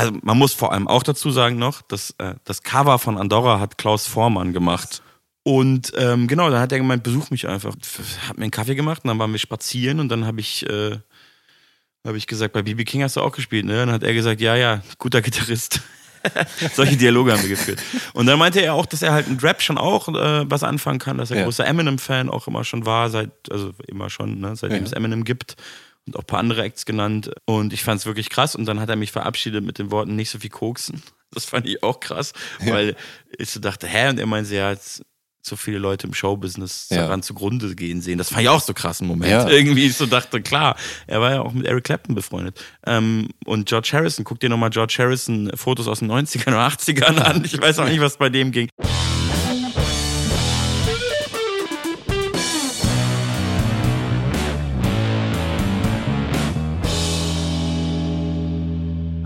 Also man muss vor allem auch dazu sagen noch, dass äh, das Cover von Andorra hat Klaus Vormann gemacht. Und ähm, genau, dann hat er gemeint, besuch mich einfach. Hat mir einen Kaffee gemacht und dann waren wir spazieren und dann habe ich, äh, hab ich gesagt, bei BB King hast du auch gespielt, ne? Und dann hat er gesagt, ja, ja, guter Gitarrist. Solche Dialoge haben wir geführt. Und dann meinte er auch, dass er halt mit Rap schon auch äh, was anfangen kann, dass er Ja. großer Eminem-Fan auch immer schon war, seit, also immer schon, ne, seitdem Ja. es Eminem gibt und auch ein paar andere Acts genannt. Und ich fand es wirklich krass. Und dann hat er mich verabschiedet mit den Worten, nicht so viel koksen. Das fand ich auch krass, weil ich so dachte, hä? Und er meinte, ja, jetzt so viele Leute im Showbusiness Ja. daran zugrunde gehen sehen. Das fand ich auch so krass einen Moment. Ja. Irgendwie ich so dachte, klar, er war ja auch mit Eric Clapton befreundet. Ähm, und George Harrison, guck dir nochmal George Harrison Fotos aus den 90ern oder 80ern an. Ich weiß auch nicht, was bei dem ging.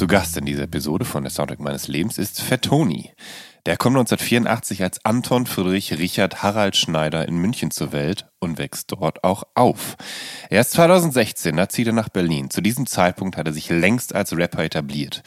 Zu Gast in dieser Episode von der Soundtrack meines Lebens ist Fettoni. Der kommt 1984 als Anton Friedrich Richard Harald Schneider in München zur Welt und wächst dort auch auf. Erst 2016 da zieht er nach Berlin. Zu diesem Zeitpunkt hat er sich längst als Rapper etabliert.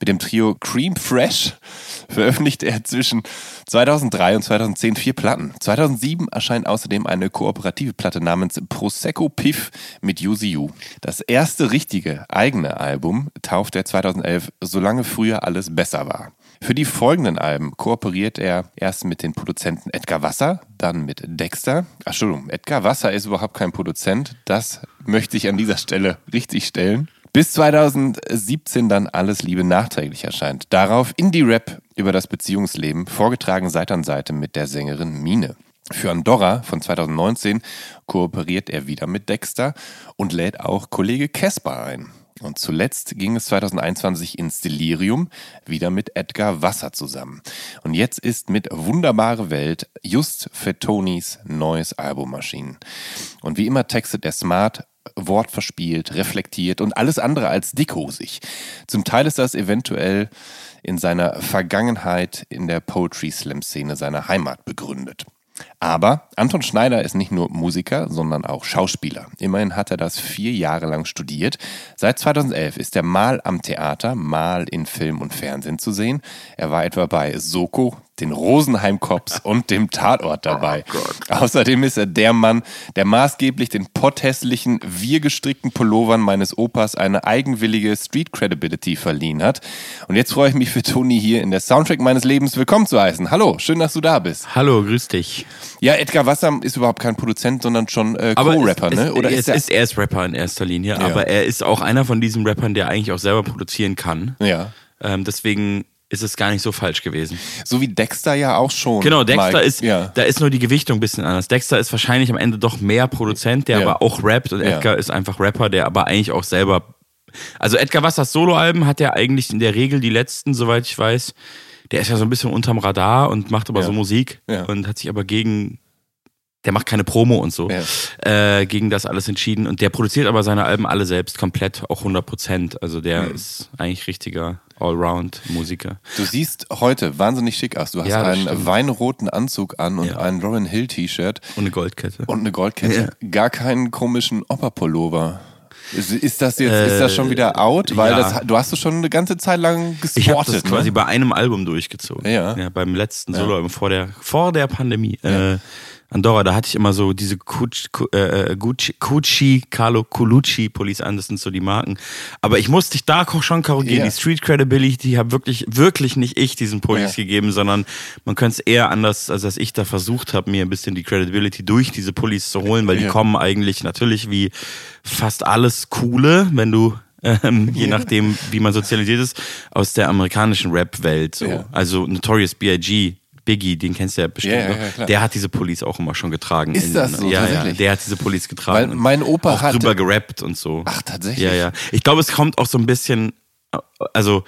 Mit dem Trio Cream Fresh veröffentlichte er zwischen 2003 und 2010 vier Platten. 2007 erscheint außerdem eine kooperative Platte namens Prosecco Piff mit Yuzi Yu. Das erste richtige eigene Album tauft er 2011 Solange früher alles besser war. Für die folgenden Alben kooperiert er erst mit den Produzenten Edgar Wasser, dann mit Dexter. Ach, Entschuldigung, Edgar Wasser ist überhaupt kein Produzent. Das möchte ich an dieser Stelle richtig stellen. Bis 2017 dann Alles Liebe nachträglich erscheint. Darauf Indie-Rap über das Beziehungsleben, vorgetragen Seite an Seite mit der Sängerin Mine. Für Andorra von 2019 kooperiert er wieder mit Dexter und lädt auch Kollege Kesper ein. Und zuletzt ging es 2021 ins Delirium, wieder mit Edgar Wasser zusammen. Und jetzt ist mit Wunderbare Welt just Fettonis neues Album erschienen. Und wie immer textet er smart, wortverspielt, reflektiert und alles andere als dickhosig. Zum Teil ist das eventuell in seiner Vergangenheit in der Poetry Slam Szene seiner Heimat begründet. Aber Anton Schneider ist nicht nur Musiker, sondern auch Schauspieler. Immerhin hat er das vier Jahre lang studiert. Seit 2011 ist er mal am Theater, mal in Film und Fernsehen zu sehen. Er war etwa bei Soko, den Rosenheim Cops und dem Tatort dabei. Außerdem ist er der Mann, der maßgeblich den potthässlichen, wir gestrickten Pullovern meines Opas eine eigenwillige Street Credibility verliehen hat. Und jetzt freue ich mich für Toni hier in der Soundtrack meines Lebens willkommen zu heißen. Hallo, schön, dass du da bist. Hallo, grüß dich. Ja, Edgar Wasser ist überhaupt kein Produzent, sondern schon äh, Aber Co-Rapper, ne? Oder es, ist er? ist, er ist Rapper in erster Linie, aber er ist auch einer von diesen Rappern, der eigentlich auch selber produzieren kann. ja. Ähm, deswegen ist es gar nicht so falsch gewesen. So wie Dexter ja auch schon. Genau, Dexter mal, ist, Ja. da ist nur die Gewichtung ein bisschen anders. Dexter ist wahrscheinlich am Ende doch mehr Produzent, der Ja. aber auch rappt und Ja. Edgar ist einfach Rapper, der aber eigentlich auch selber. Also Edgar Wassers Soloalben hat er eigentlich in der Regel die letzten, soweit ich weiß. Der ist ja so ein bisschen unterm Radar und macht aber Ja. so Musik Ja. und hat sich aber gegen. Der macht keine Promo und so. Ja. Äh, gegen das alles entschieden. Und der produziert aber seine Alben alle selbst komplett, auch 100 Prozent. Also der Mhm. ist eigentlich richtiger Allround-Musiker. Du siehst heute wahnsinnig schick aus. Du hast Ja, einen stimmt. weinroten Anzug an und Ja. ein Robin Hill T-Shirt Und eine Goldkette. und eine Goldkette. Gar keinen komischen Opperpullover. Ist, das jetzt, ist das schon wieder out? Weil ja. das, du hast es schon eine ganze Zeit lang gesportet. Ich habe das ne? quasi bei einem Album durchgezogen. Ja. beim letzten Soloalbum vor der, vor der Pandemie. Äh, Andorra, da hatte ich immer so diese Gucci, äh, Gucci, Gucci Carlo Colucci Pullis an, das sind so die Marken. Aber ich musste dich da schon korrigieren. Ja. Die Street Credibility habe wirklich, wirklich nicht ich diesen Pullis Ja. gegeben, sondern man könnte es eher anders, als dass ich da versucht habe, mir ein bisschen die Credibility durch diese Pullis zu holen, weil die Ja. kommen eigentlich natürlich wie fast alles Coole, wenn du ähm, je nachdem, wie man sozialisiert ist, aus der amerikanischen Rap-Welt. So. Also Notorious B.I.G., Biggie, den kennst du ja bestimmt Ja, ja, ja, klar. Der hat diese Pullis auch immer schon getragen. Ist das so, Ja, ja, tatsächlich? der hat diese Pullis getragen. Weil mein Opa auch hatte- drüber gerappt und so. Ach, tatsächlich? Ja, ja. Ich glaube, es kommt auch so ein bisschen, also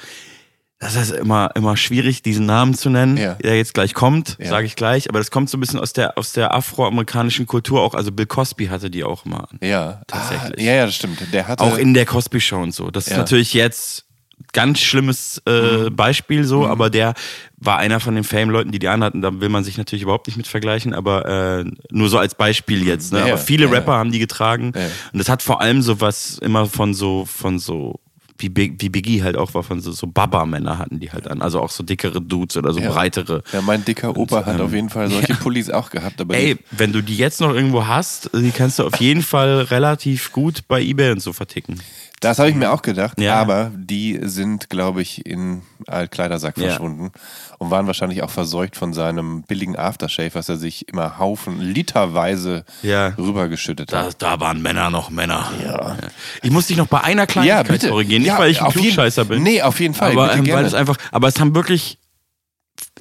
das ist immer, immer schwierig, diesen Namen zu nennen, Ja. der jetzt gleich kommt, Ja. sage ich gleich. Aber das kommt so ein bisschen aus der, aus der afroamerikanischen Kultur auch. Also Bill Cosby hatte die auch immer an. Ja, Tatsächlich. Ah, ja, ja, das stimmt. Der hatte Auch in der Cosby Show und so. Das ist Ja. natürlich jetzt ganz schlimmes äh, Beispiel so, aber der war einer von den Fame-Leuten, die die anhatten. Da will man sich natürlich überhaupt nicht mit vergleichen, aber äh, nur so als Beispiel jetzt. Ne? Ja, ja. aber viele Ja, ja. Rapper haben die getragen Ja. und das hat vor allem so was immer von so von so wie, wie Biggie halt auch war, von so, so Baba-Männer hatten die halt an. Also auch so dickere Dudes oder so Ja. breitere. Ja, mein dicker Opa hat ähm, auf jeden Fall solche Pullis auch gehabt. Aber Ey, wenn du die jetzt noch irgendwo hast, die kannst du auf jeden Fall relativ gut bei Ebay und so verticken. Das habe ich mir auch gedacht. Ja. Aber die sind, glaube ich, in Altkleidersack Ja. verschwunden und waren wahrscheinlich auch verseucht von seinem billigen Aftershave, was er sich immer Haufen, literweise Ja. rübergeschüttet Da, hat. da waren Männer noch Männer. Ja. Ich muss dich noch bei einer Kleinigkeit korrigieren. Nicht, Ja, weil ich ein jeden- Klugscheißer bin. Nee, auf jeden Fall. aber, bitte ähm, weil es einfach, aber es haben wirklich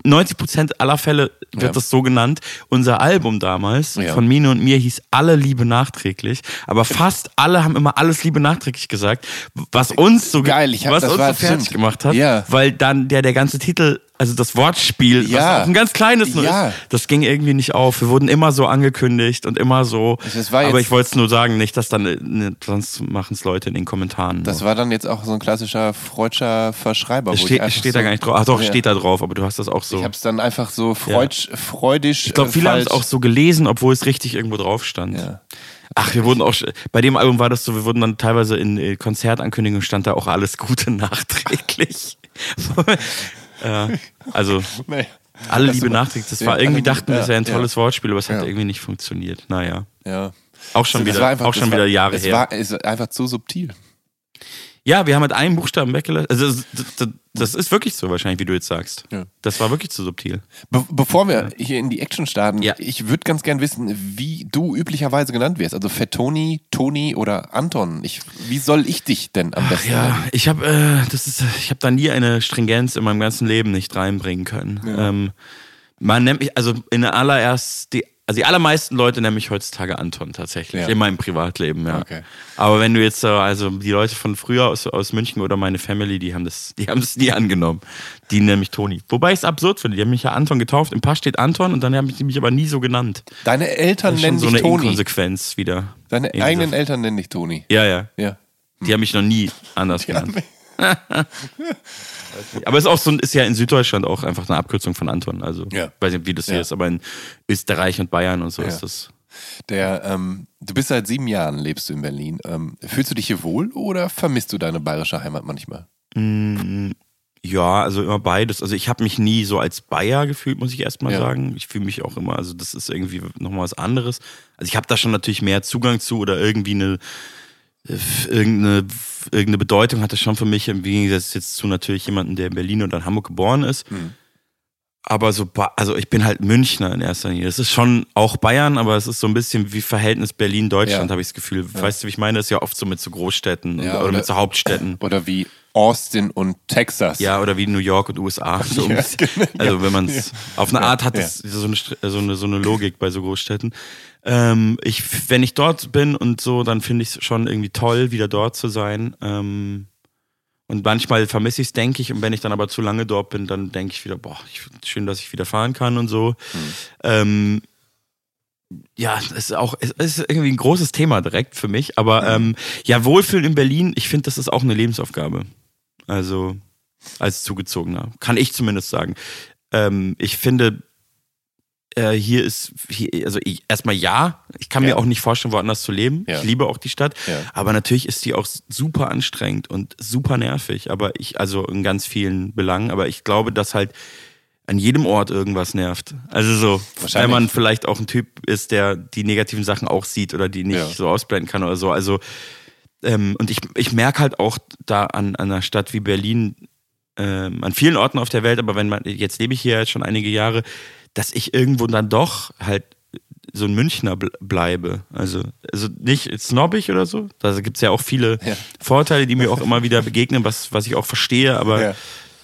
90 Prozent aller Fälle wird Ja. das so genannt. Unser Album damals Ja. von Mine und mir hieß Alle Liebe nachträglich. Aber fast alle haben immer alles Liebe nachträglich gesagt, was uns so, ge- Geil, was uns so fertig stimmt. gemacht hat, Ja. weil dann der, der ganze Titel, also das Wortspiel, Ja. was ein ganz kleines nur Ja. ist, das ging irgendwie nicht auf. Wir wurden immer so angekündigt und immer so. War aber ich wollte es nur sagen, nicht, dass dann, ne, sonst machen es Leute in den Kommentaren. Das nur. war dann jetzt auch so ein klassischer Freudscher Verschreiber. Einfach steht so, da gar nicht drauf. Ach doch, Ja. steht da drauf, aber du hast das auch so. Ich habe es dann einfach so freud, freudisch. Ich glaube, viele haben es auch so gelesen, obwohl es richtig irgendwo drauf stand. Ja. Ach, wir wurden auch, bei dem Album war das so, wir wurden dann teilweise in äh, Konzertankündigungen stand da auch alles Gute nachträglich. ja, also, Nee. alle Liebe nachträglich. Das ja, war irgendwie, dachten wir, das wäre ein ja, tolles Wortspiel, aber es hat Ja. irgendwie nicht funktioniert. Naja. Ja. Auch schon Das wieder, war einfach- auch schon das wieder war, Jahre es her. War, ist einfach zu subtil. Ja, wir haben halt einen Buchstaben weggelassen. Also das, das, das ist wirklich so wahrscheinlich, wie du jetzt sagst. Ja. Das war wirklich zu subtil. Be bevor wir hier in die Action starten, Ja. ich würde ganz gern wissen, wie du üblicherweise genannt wirst. Also Fettoni, Toni oder Anton. Ich, wie soll ich dich denn am besten Ja, nennen? ich habe äh, das ist, ich habe da nie eine Stringenz in meinem ganzen Leben nicht reinbringen können. Ähm, man nennt mich, also in allererst, die, also die allermeisten Leute nennen mich heutzutage Anton tatsächlich, Ja. in meinem Privatleben, ja. Okay. Aber wenn du jetzt, so, also die Leute von früher aus, aus München oder meine Family, die haben das, die haben es nie angenommen. Die nennen mich Toni. Wobei ich es absurd finde, die haben mich ja Anton getauft, im Pass steht Anton und dann haben die mich aber nie so genannt. Deine Eltern Das ist schon nennen so dich eine Toni. Inkonsequenz wieder. Deine Irgendwie eigenen so- Eltern nennen dich Toni. Ja, ja. Ja. Die haben mich noch nie anders genannt. Aber es ist auch so, ist ja in Süddeutschland auch einfach eine Abkürzung von Anton. Also, Ja. weiß nicht, wie das hier Ja. ist, aber in Österreich und Bayern und so Ja. ist das. Der, ähm, du bist seit sieben Jahren, lebst du in Berlin. Ähm, fühlst du dich hier wohl oder vermisst du deine bayerische Heimat manchmal? Ja, also immer beides. Also ich habe mich nie so als Bayer gefühlt, muss ich erstmal Ja. sagen. Ich fühle mich auch immer, also das ist irgendwie nochmal was anderes. Also ich habe da schon natürlich mehr Zugang zu oder irgendwie eine irgendeine, irgendeine Bedeutung hat das schon für mich, im Gegensatz jetzt zu natürlich jemandem, der in Berlin oder in Hamburg geboren ist. Mhm. Aber so, also ich bin halt Münchner in erster Linie. Das ist schon auch Bayern, aber es ist so ein bisschen wie Verhältnis Berlin-Deutschland, Ja. habe ich das Gefühl. Weißt du, wie ich meine? Das ist ja oft so mit so Großstädten Ja, oder, oder- mit so Hauptstädten. Oder wie Austin und Texas? Ja, oder wie New York und USA. So Ja, ungefähr. genau. Also wenn man es auf eine Ja, Art hat, ja. das so eine, so eine so eine Logik bei so Großstädten. Ähm, ich, wenn ich dort bin und so, dann finde ich es schon irgendwie toll, wieder dort zu sein. Ähm, und manchmal vermisse ich es, denke ich. Und wenn ich dann aber zu lange dort bin, dann denke ich wieder, boah, ich, schön, dass ich wieder fahren kann und so. Ähm, ja, es ist auch, es ist irgendwie ein großes Thema direkt für mich. Aber ähm, ja, Wohlfühlen in Berlin, ich finde, das ist auch eine Lebensaufgabe. Also als Zugezogener. Kann ich zumindest sagen. Ähm, ich finde, äh, hier ist, hier, also ich, erstmal ja, ich kann Ja. mir auch nicht vorstellen, woanders zu leben. Ja. Ich liebe auch die Stadt. Ja. Aber natürlich ist die auch super anstrengend und super nervig. Aber ich, also in ganz vielen Belangen. Aber ich glaube, dass halt an jedem Ort irgendwas nervt. Also so, weil man vielleicht auch ein Typ ist, der die negativen Sachen auch sieht oder die nicht so ausblenden kann oder so. Also ähm, und ich, ich merke halt auch da an, an einer Stadt wie Berlin, ähm, an vielen Orten auf der Welt, aber wenn man, jetzt lebe ich hier jetzt schon einige Jahre, dass ich irgendwo dann doch halt so ein Münchner bl- bleibe. Also, also nicht snobbig oder so. Da gibt es ja auch viele Ja. Vorteile, die mir auch immer wieder begegnen, was, was ich auch verstehe, aber Ja.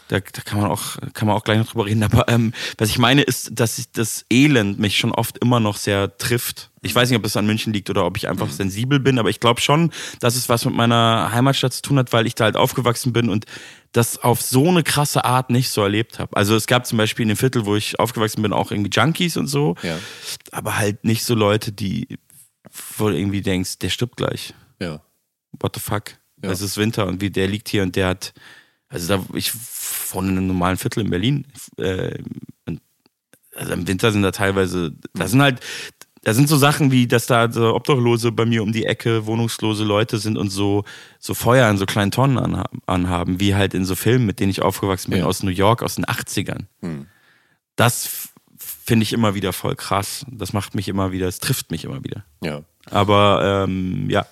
da, da kann man auch, kann man auch gleich noch drüber reden. Aber ähm, was ich meine ist, dass ich das Elend mich schon oft immer noch sehr trifft. Ich weiß nicht, ob es an München liegt oder ob ich einfach sensibel bin, aber ich glaube schon, dass es was mit meiner Heimatstadt zu tun hat, weil ich da halt aufgewachsen bin und das auf so eine krasse Art nicht so erlebt habe. Also es gab zum Beispiel in dem Viertel, wo ich aufgewachsen bin, auch irgendwie Junkies und so, Ja. aber halt nicht so Leute, die, wo du irgendwie denkst, der stirbt gleich Ja. what the fuck? Ja. Es ist Winter und wie der liegt hier und der hat, also da, ich wohne in einem normalen Viertel in Berlin. Äh, also im Winter sind da teilweise, da sind halt, da sind so Sachen wie, dass da so Obdachlose bei mir um die Ecke, wohnungslose Leute sind und so, so Feuer in so kleinen Tonnen anhaben, anhaben wie halt in so Filmen, mit denen ich aufgewachsen bin, Ja. aus New York, aus den 80ern. Hm. Das finde ich immer wieder voll krass. Das macht mich immer wieder, es trifft mich immer wieder. Ja. Aber ähm, ja.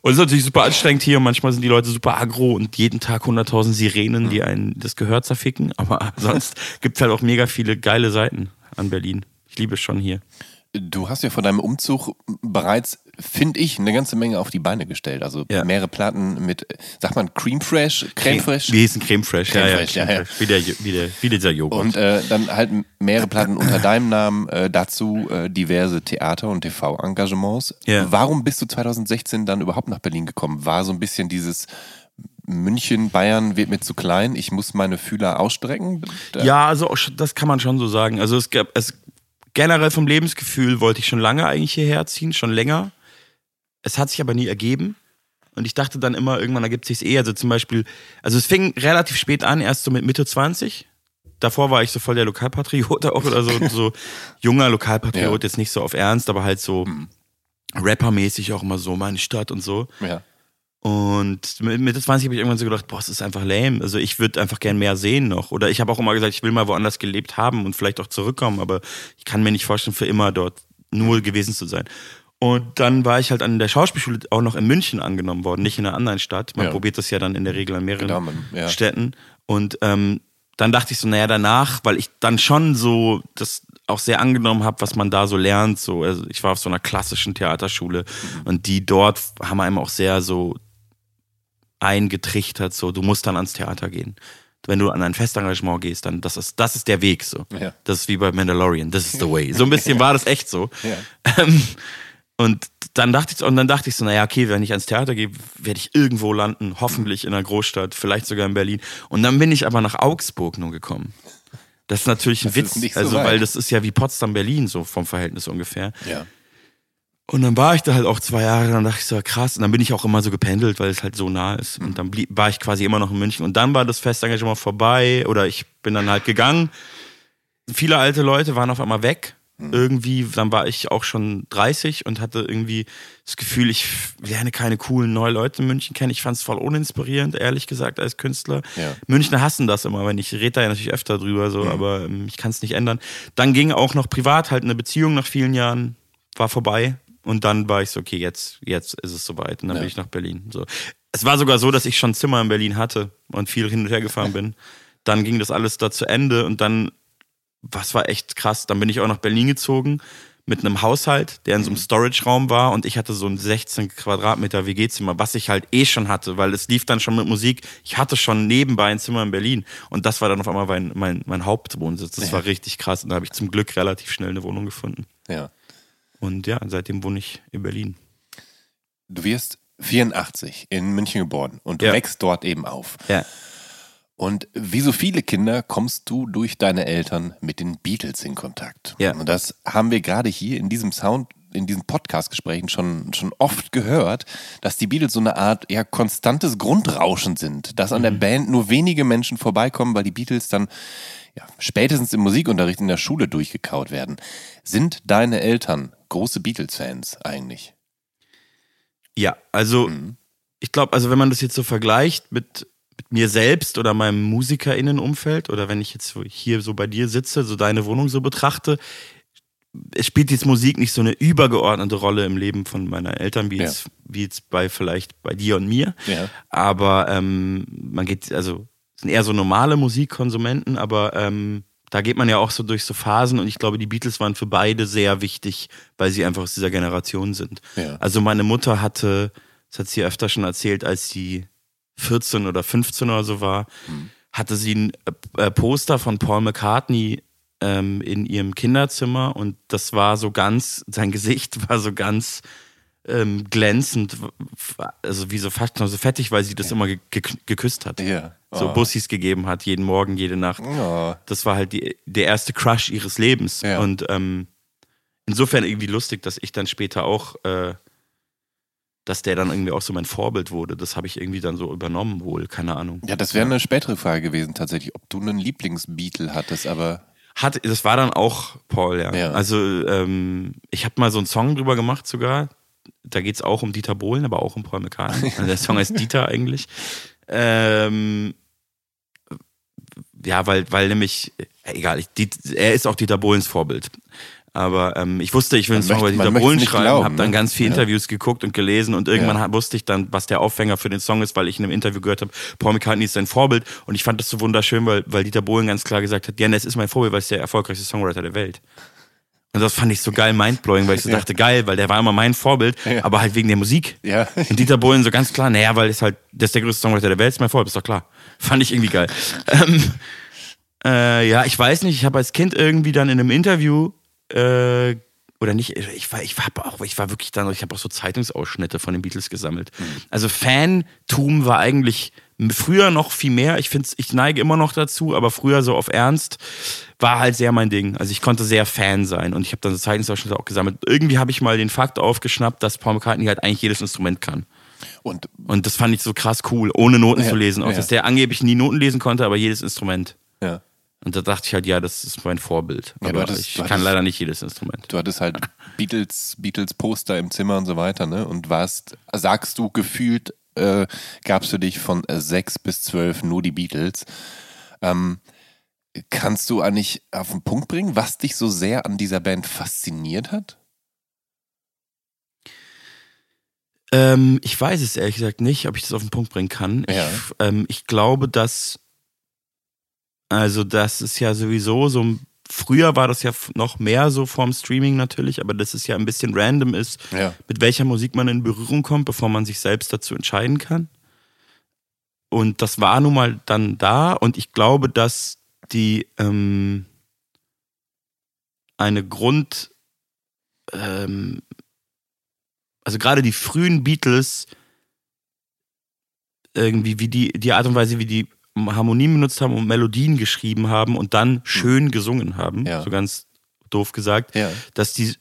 Und es ist natürlich super anstrengend hier. Manchmal sind die Leute super aggro und jeden Tag 100.000 Sirenen, die einen das Gehör zerficken. Aber sonst gibt es halt auch mega viele geile Seiten an Berlin. Ich liebe es schon hier. Du hast ja vor deinem Umzug bereits, finde ich, eine ganze Menge auf die Beine gestellt. Also Ja. mehrere Platten mit, sagt man Creme Fresh, Creme Fresh? Wie hieß ein Creme Fresh? Creme ja, Fraiche, ja, ja, Creme ja. Fraiche. Wie, der, wie, der, wie dieser Joghurt. Und äh, dann halt mehrere Platten unter deinem Namen, äh, dazu äh, diverse Theater- und TV-Engagements. Ja. Warum bist du 2016 dann überhaupt nach Berlin gekommen? War so ein bisschen dieses München, Bayern wird mir zu klein, ich muss meine Fühler ausstrecken? Ja, also das kann man schon so sagen. Also es gab es generell vom Lebensgefühl wollte ich schon lange eigentlich hierher ziehen, schon länger. Es hat sich aber nie ergeben. Und ich dachte dann immer, irgendwann ergibt sich eh. Also zum Beispiel, also es fing relativ spät an, erst so mit Mitte 20. Davor war ich so voll der Lokalpatriot auch oder so, so junger Lokalpatriot, Ja. jetzt nicht so auf Ernst, aber halt so rappermäßig auch immer so meine Stadt und so. Ja. Und mit Mitte 20 habe ich irgendwann so gedacht, boah, es ist einfach lame. Also ich würde einfach gern mehr sehen noch. Oder ich habe auch immer gesagt, ich will mal woanders gelebt haben und vielleicht auch zurückkommen, aber ich kann mir nicht vorstellen, für immer dort nur gewesen zu sein. Und dann war ich halt an der Schauspielschule auch noch in München angenommen worden, nicht in einer anderen Stadt. Man Ja. probiert das ja dann in der Regel an mehreren Genau, man- ja. Städten. Und ähm, dann dachte ich so, naja, danach, weil ich dann schon so das auch sehr angenommen habe, was man da so lernt. So, also ich war auf so einer klassischen Theaterschule Mhm. und die dort haben einem auch sehr so eingetrichtert, so du musst dann ans Theater gehen. Wenn du an ein Festengagement gehst, dann das ist das ist der Weg so. Ja. Das ist wie bei Mandalorian, das ist the way. So ein bisschen war das echt so. Ja. Ähm, und dann dachte ich und dann dachte ich so, naja, okay, wenn ich ans Theater gehe, werde ich irgendwo landen, hoffentlich in einer Großstadt, vielleicht sogar in Berlin. Und dann bin ich aber nach Augsburg nur gekommen. Das ist natürlich ein Das Witz, so also weit. weil das ist ja wie Potsdam Berlin so vom Verhältnis ungefähr. Ja. Und dann war ich da halt auch zwei Jahre, dann dachte ich so, krass. Und dann bin ich auch immer so gependelt, weil es halt so nah ist. Und dann blieb, war ich quasi immer noch in München. Und dann war das Festengagement vorbei oder ich bin dann halt gegangen. Viele alte Leute waren auf einmal weg. Irgendwie, dann war ich auch schon 30 und hatte irgendwie das Gefühl, ich lerne keine coolen neue Leute in München kennen. Ich fand es voll uninspirierend, ehrlich gesagt, als Künstler. Ja. Münchner hassen das immer, wenn ich rede da ja natürlich öfter drüber, so, aber ähm, ich kann es nicht ändern. Dann ging auch noch privat halt eine Beziehung nach vielen Jahren, war vorbei. Und dann war ich so, okay, jetzt, jetzt ist es soweit. Und dann Ja. bin ich nach Berlin. So. Es war sogar so, dass ich schon Zimmer in Berlin hatte und viel hin und her gefahren bin. Dann ging das alles da zu Ende und dann, was war echt krass, dann bin ich auch nach Berlin gezogen mit einem Haushalt, der in so einem Storage-Raum war und ich hatte so ein 16 Quadratmeter WG-Zimmer, was ich halt eh schon hatte, weil es lief dann schon mit Musik. Ich hatte schon nebenbei ein Zimmer in Berlin und das war dann auf einmal mein, mein, mein Hauptwohnsitz. Das Ja. war richtig krass und da habe ich zum Glück relativ schnell eine Wohnung gefunden. Ja. Und ja, seitdem wohne ich in Berlin. Du wirst 84 in München geboren und du Ja. wächst dort eben auf. Ja. Und wie so viele Kinder kommst du durch deine Eltern mit den Beatles in Kontakt. Ja. Und das haben wir gerade hier in diesem Sound, in diesen Podcast-Gesprächen schon, schon oft gehört, dass die Beatles so eine Art ja, konstantes Grundrauschen sind. Dass an der Band nur wenige Menschen vorbeikommen, weil die Beatles dann ja, spätestens im Musikunterricht in der Schule durchgekaut werden. Sind deine Eltern große Beatles-Fans eigentlich? Ja, also Mhm. ich glaube, also wenn man das jetzt so vergleicht mit, mit mir selbst oder meinem MusikerInnenumfeld oder wenn ich jetzt hier so bei dir sitze, so deine Wohnung so betrachte, es spielt jetzt Musik nicht so eine übergeordnete Rolle im Leben von meiner Eltern, wie, ja. jetzt, wie jetzt bei vielleicht bei dir und mir. Ja. Aber ähm, man geht, also sind eher so normale Musikkonsumenten, aber ähm, da geht man ja auch so durch so Phasen und ich glaube, die Beatles waren für beide sehr wichtig, weil sie einfach aus dieser Generation sind. Ja. Also meine Mutter hatte, das hat sie öfter schon erzählt, als sie 14 oder 15 oder so war, mhm. hatte sie ein äh, Poster von Paul McCartney ähm, in ihrem Kinderzimmer und das war so ganz, sein Gesicht war so ganz ähm, glänzend, also wie so fast noch so fettig, weil sie das immer ge geküsst hat. Ja. Oh. So Bussis gegeben hat, jeden Morgen, jede Nacht. Oh. Das war halt die, der erste Crush ihres Lebens. Ja. Und ähm, insofern irgendwie lustig, dass ich dann später auch, äh, dass der dann irgendwie auch so mein Vorbild wurde. Das habe ich irgendwie dann so übernommen wohl, keine Ahnung. Ja, das wäre eine spätere Frage gewesen tatsächlich, ob du einen Lieblingsbeatle hattest, aber hat, das war dann auch Paul, ja. ja. Also ähm, ich habe mal so einen Song drüber gemacht sogar. Da geht es auch um Dieter Bohlen, aber auch um Paul McCartney. Also der Song heißt Dieter eigentlich. Ähm, ja, weil, weil nämlich, egal, ich, die, er ist auch Dieter Bohlens Vorbild. Aber ähm, ich wusste, ich will einen Song über Dieter Bohlen schreiben, habe dann ne? ganz viele ja. Interviews geguckt und gelesen und irgendwann ja. wusste ich dann, was der Aufhänger für den Song ist, weil ich in einem Interview gehört habe, Paul McCartney ist sein Vorbild und ich fand das so wunderschön, weil, weil Dieter Bohlen ganz klar gesagt hat, ja, es ist mein Vorbild, weil es der erfolgreichste Songwriter der Welt. Und das fand ich so geil mindblowing, weil ich so ja. dachte, geil, weil der war immer mein Vorbild, ja. aber halt wegen der Musik. Ja. Und Dieter Bohlen so ganz klar, naja, weil es halt, das ist der größte Songwriter der Welt, ist mein Vorbild, ist doch klar. Fand ich irgendwie geil. ähm, äh, ja, ich weiß nicht, ich habe als Kind irgendwie dann in einem Interview äh, oder nicht, ich war, ich war auch, ich war wirklich dann, ich habe auch so Zeitungsausschnitte von den Beatles gesammelt. Mhm. Also Fantum war eigentlich früher noch viel mehr. Ich finde, ich neige immer noch dazu, aber früher so auf Ernst war halt sehr mein Ding. Also ich konnte sehr Fan sein und ich habe dann so Zeitungsausschnitte auch gesammelt. Irgendwie habe ich mal den Fakt aufgeschnappt, dass Paul McCartney halt eigentlich jedes Instrument kann. Und, und das fand ich so krass cool, ohne Noten ja, zu lesen. Auch ja. dass der angeblich nie Noten lesen konnte, aber jedes Instrument. Ja. Und da dachte ich halt, ja, das ist mein Vorbild. Ja, aber hattest, ich kann hattest, leider nicht jedes Instrument. Du hattest halt Beatles, Beatles Poster im Zimmer und so weiter, ne? Und warst, sagst du, gefühlt äh, gab es für dich von äh, sechs bis zwölf nur die Beatles. Ähm, kannst du eigentlich auf den Punkt bringen, was dich so sehr an dieser Band fasziniert hat? Ähm, ich weiß es ehrlich gesagt nicht, ob ich das auf den Punkt bringen kann. Ja. Ich, ähm, ich glaube, dass also das ist ja sowieso so, früher war das ja noch mehr so vorm Streaming natürlich, aber das ist ja ein bisschen random ist, ja. mit welcher Musik man in Berührung kommt, bevor man sich selbst dazu entscheiden kann. Und das war nun mal dann da und ich glaube, dass die ähm, eine Grund, ähm, also gerade die frühen Beatles, irgendwie wie die, die Art und Weise, wie die Harmonien benutzt haben und Melodien geschrieben haben und dann hm. schön gesungen haben, ja. so ganz doof gesagt, ja. dass die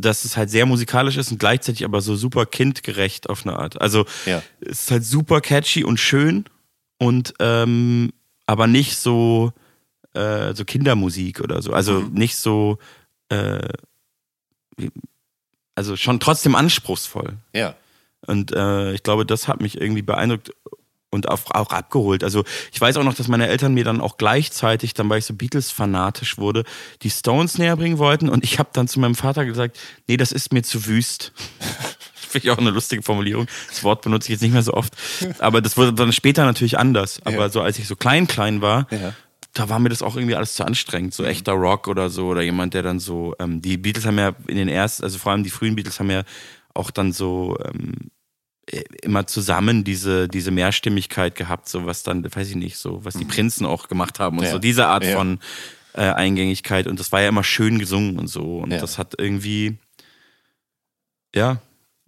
dass es halt sehr musikalisch ist und gleichzeitig aber so super kindgerecht auf eine Art. Also ja. es ist halt super catchy und schön und ähm, aber nicht so äh, so Kindermusik oder so. Also mhm. nicht so äh, also schon trotzdem anspruchsvoll. Ja. Und äh, ich glaube, das hat mich irgendwie beeindruckt und auch, auch abgeholt. Also ich weiß auch noch, dass meine Eltern mir dann auch gleichzeitig, dann weil ich so Beatles-fanatisch wurde, die Stones näher bringen wollten und ich habe dann zu meinem Vater gesagt, nee, das ist mir zu wüst. Finde ich auch eine lustige Formulierung. Das Wort benutze ich jetzt nicht mehr so oft. Aber das wurde dann später natürlich anders. Aber ja. so als ich so klein, klein war, ja. Da war mir das auch irgendwie alles zu anstrengend. So mhm. echter Rock oder so oder jemand, der dann so, ähm, die Beatles haben ja in den ersten, also vor allem die frühen Beatles haben ja auch dann so ähm, immer zusammen diese, diese Mehrstimmigkeit gehabt, so was dann, weiß ich nicht, so was die mhm. Prinzen auch gemacht haben und ja. so diese Art ja. von äh, Eingängigkeit und das war ja immer schön gesungen und so und ja. das hat irgendwie, ja,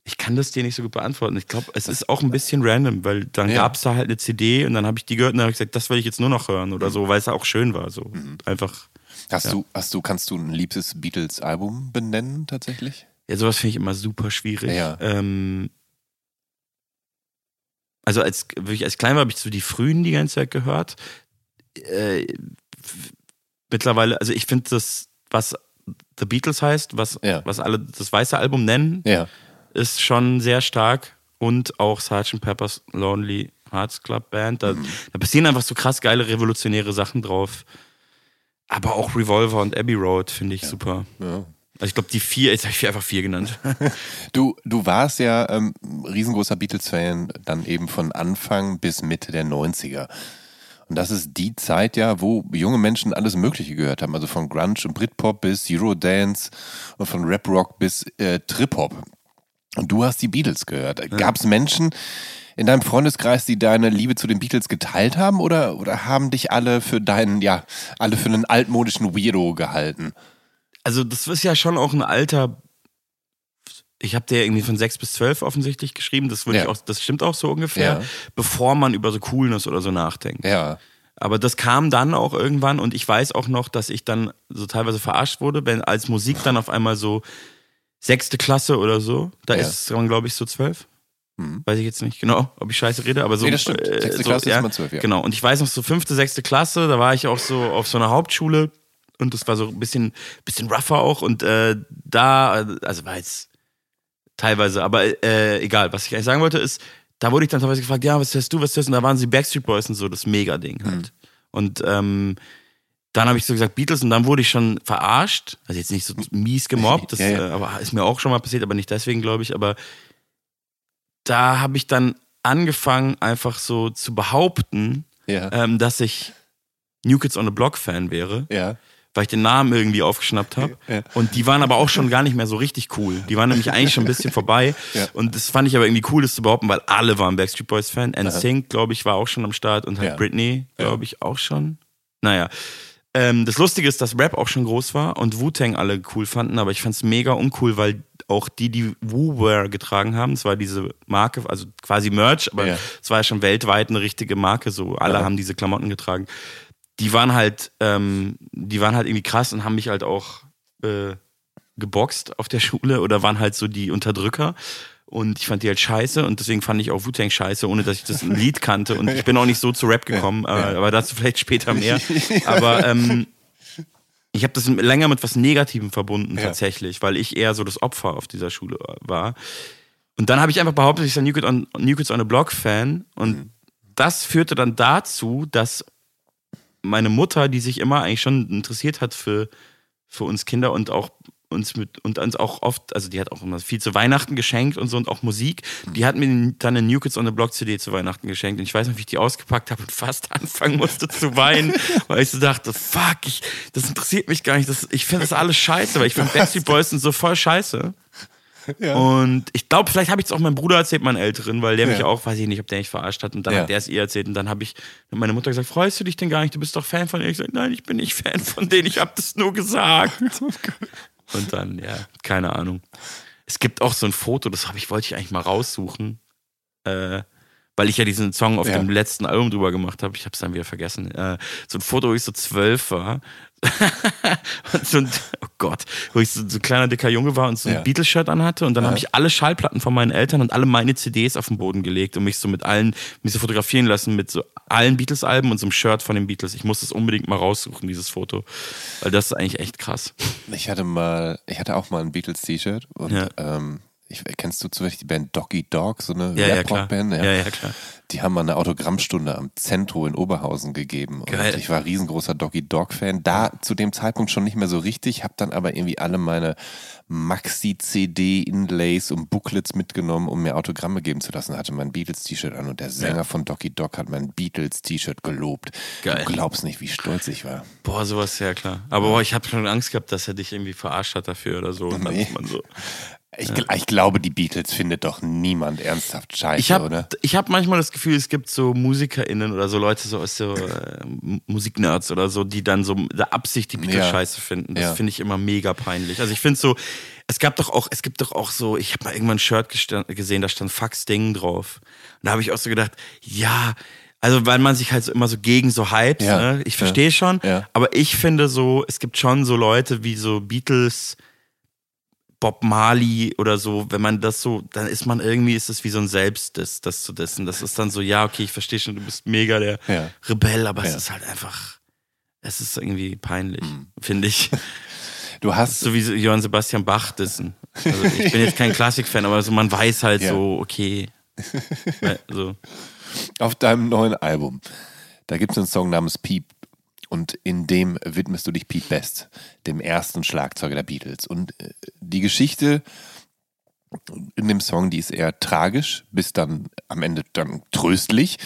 ich kann das dir nicht so gut beantworten. Ich glaube, es ist auch ein bisschen random, weil dann ja. gab es da halt eine CD und dann habe ich die gehört und dann habe ich gesagt, das will ich jetzt nur noch hören oder mhm. so, weil es auch schön war. So mhm. einfach. Hast ja. du, hast du, kannst du ein liebstes Beatles-Album benennen tatsächlich? Ja, sowas finde ich immer super schwierig. Ja. Ähm, also als wirklich als klein war, habe ich so die frühen die ganze Zeit gehört. Äh, mittlerweile, also ich finde das, was The Beatles heißt, was, ja. was alle das weiße Album nennen, ja. Ist schon sehr stark. Und auch Sgt. Pepper's Lonely Hearts Club Band. Da, da passieren einfach so krass geile revolutionäre Sachen drauf. Aber auch Revolver und Abbey Road finde ich super. Ja. Also ich glaube, die vier, jetzt habe ich einfach vier genannt. Du, du warst ja ähm, riesengroßer Beatles-Fan, dann eben von Anfang bis Mitte der 90er. Und das ist die Zeit ja, wo junge Menschen alles Mögliche gehört haben. Also von Grunge und Britpop bis Eurodance und von Rap-Rock bis äh, Trip-Hop. Und du hast die Beatles gehört. Gab es Menschen in deinem Freundeskreis, die deine Liebe zu den Beatles geteilt haben? Oder, oder haben dich alle für deinen, ja, alle für einen altmodischen Weirdo gehalten? Also das ist ja schon auch ein alter. Ich habe dir irgendwie von sechs bis zwölf offensichtlich geschrieben. Das, würde Ja. ich auch, das stimmt auch so ungefähr, Ja. bevor man über so Coolness oder so nachdenkt. Ja. Aber das kam dann auch irgendwann und ich weiß auch noch, dass ich dann so teilweise verarscht wurde, wenn als Musik dann auf einmal so sechste Klasse oder so, da Ja. ist man glaube ich so zwölf. Mhm. Weiß ich jetzt nicht genau, ob ich scheiße rede, aber so. Nee, das stimmt. Sechste so, Klasse ist ja, man zwölf, ja. Genau. Und ich weiß noch, so fünfte, sechste Klasse, da war ich auch so auf so einer Hauptschule und das war so ein bisschen, bisschen rougher auch und äh, da, also war jetzt teilweise, aber äh, egal, was ich eigentlich sagen wollte ist, da wurde ich dann teilweise gefragt, ja, was hörst du, was hörst du? Und da waren sie Backstreet Boys und so, das Mega-Ding halt. Und ähm, dann habe ich so gesagt Beatles und dann wurde ich schon verarscht, also jetzt nicht so mies gemobbt, das Ja, ja. Äh, aber ist mir auch schon mal passiert, aber nicht deswegen, glaube ich, aber da habe ich dann angefangen, einfach so zu behaupten, Ja. ähm, dass ich New Kids on the Block Fan wäre, weil ich den Namen irgendwie aufgeschnappt habe. Und die waren aber auch schon gar nicht mehr so richtig cool. Die waren nämlich eigentlich schon ein bisschen vorbei. Und das fand ich aber irgendwie cool, das zu behaupten, weil alle waren Backstreet Boys Fan. NSYNC, glaube ich, war auch schon am Start und halt. Britney, glaube ich, auch schon. Naja. Ähm, das Lustige ist, dass Rap auch schon groß war und Wu-Tang alle cool fanden, aber ich fand es mega uncool, weil auch die, die Wu-Wear getragen haben, es war diese Marke, also quasi Merch, aber Ja. es war ja schon weltweit eine richtige Marke, so alle Ja. haben diese Klamotten getragen. Die waren halt, ähm, die waren halt irgendwie krass und haben mich halt auch äh, geboxt auf der Schule oder waren halt so die Unterdrücker. Und ich fand die halt scheiße und deswegen fand ich auch Wu-Tang scheiße, ohne dass ich das Lied kannte. Und ich bin auch nicht so zu Rap gekommen, äh, aber dazu vielleicht später mehr. Aber ähm, ich habe das länger mit was Negativem verbunden Ja. tatsächlich, weil ich eher so das Opfer auf dieser Schule war. Und dann habe ich einfach behauptet, ich sei New Kids on, New Kids on the Block Fan. Und das führte dann dazu, dass meine Mutter, die sich immer eigentlich schon interessiert hat für, für uns Kinder und auch uns mit und uns auch oft, also die hat auch immer viel zu Weihnachten geschenkt und so und auch Musik. Die hat mir dann eine New Kids on the Block CD zu Weihnachten geschenkt und ich weiß noch, wie ich die ausgepackt habe und fast anfangen musste zu weinen, weil ich so dachte, fuck, ich, das interessiert mich gar nicht. Das, ich finde das alles scheiße, weil ich fand Backstreet Boys sind so voll scheiße. Und ich glaube, vielleicht habe ich es auch meinem Bruder erzählt, meinen Älteren, weil der mich Ja. auch, weiß ich nicht, ob der mich verarscht hat. Und dann Ja. hat der es ihr erzählt. Und dann habe ich mit meiner Mutter gesagt, freust du dich denn gar nicht? Du bist doch Fan von denen. Ich gesagt, nein, ich bin nicht Fan von denen. Ich habe das nur gesagt. Und dann, ja, keine Ahnung. Es gibt auch so ein Foto, das habe ich, wollte ich eigentlich mal raussuchen. Äh, weil ich ja diesen Song auf Ja. dem letzten Album drüber gemacht habe. Ich habe es dann wieder vergessen. Äh, so ein Foto, wo ich so zwölf war. und so ein, oh Gott, wo ich so, so ein kleiner dicker Junge war und so ein Ja. Beatles-Shirt anhatte. Und dann habe ich alle Schallplatten von meinen Eltern und alle meine CDs auf den Boden gelegt und mich so mit allen, mich so fotografieren lassen mit so allen Beatles-Alben und so einem Shirt von den Beatles. Ich muss das unbedingt mal raussuchen, dieses Foto. Weil das ist eigentlich echt krass. Ich hatte mal, ich hatte auch mal ein Beatles-T-Shirt und Ja. ähm, ich, kennst du zufällig die Band Doggy Dog, so eine Ja, ja. Rap-Rock-Band? Ja, ja, klar. Die haben mal eine Autogrammstunde am Zentro in Oberhausen gegeben. Geil. Und ich war riesengroßer Doggy Dog-Fan. Da zu dem Zeitpunkt schon nicht mehr so richtig, habe dann aber irgendwie alle meine Maxi-CD-Inlays und Booklets mitgenommen, um mir Autogramme geben zu lassen. Hatte mein Beatles-T-Shirt an und der Sänger von Doggy Dog hat mein Beatles-T-Shirt gelobt. Geil. Du glaubst nicht, wie stolz ich war. Boah, sowas, ja klar. Aber boah, ich habe schon Angst gehabt, dass er dich irgendwie verarscht hat dafür oder so. Und dann Nee. ist man so. Ich, gl- ich glaube, die Beatles findet doch niemand ernsthaft scheiße, Ich habe oder? ich hab manchmal das Gefühl, es gibt so MusikerInnen oder so Leute so aus so äh, Musiknerds oder so, die dann so der Absicht die Beatles Ja. scheiße finden. Das Ja. finde ich immer mega peinlich. Also ich finde so, es gab doch auch, es gibt doch auch so, ich habe mal irgendwann ein Shirt gesehen, da stand Fuck Sting drauf. Und da habe ich auch so gedacht, ja, also weil man sich halt so immer so gegen so hypes, Ja. ne? Ich verstehe schon, Ja. aber ich finde so, es gibt schon so Leute wie so Beatles, Bob Marley oder so, wenn man das so, dann ist man irgendwie, ist es wie so ein Selbst, das, das zu dessen. Das ist dann so, ja, okay, ich verstehe schon, du bist mega der Ja. Rebell, aber es Ja. ist halt einfach, es ist irgendwie peinlich, Mhm. finde ich. Du hast So wie Johann Sebastian Bach dessen. Also ich bin jetzt kein Klassikfan, aber so, man weiß halt Ja. so, okay. So. Auf deinem neuen Album, da gibt es einen Song namens Peep und in dem widmest du dich Pete Best, dem ersten Schlagzeuger der Beatles. Und äh, die Geschichte in dem Song, die ist eher tragisch, bis dann am Ende dann tröstlich.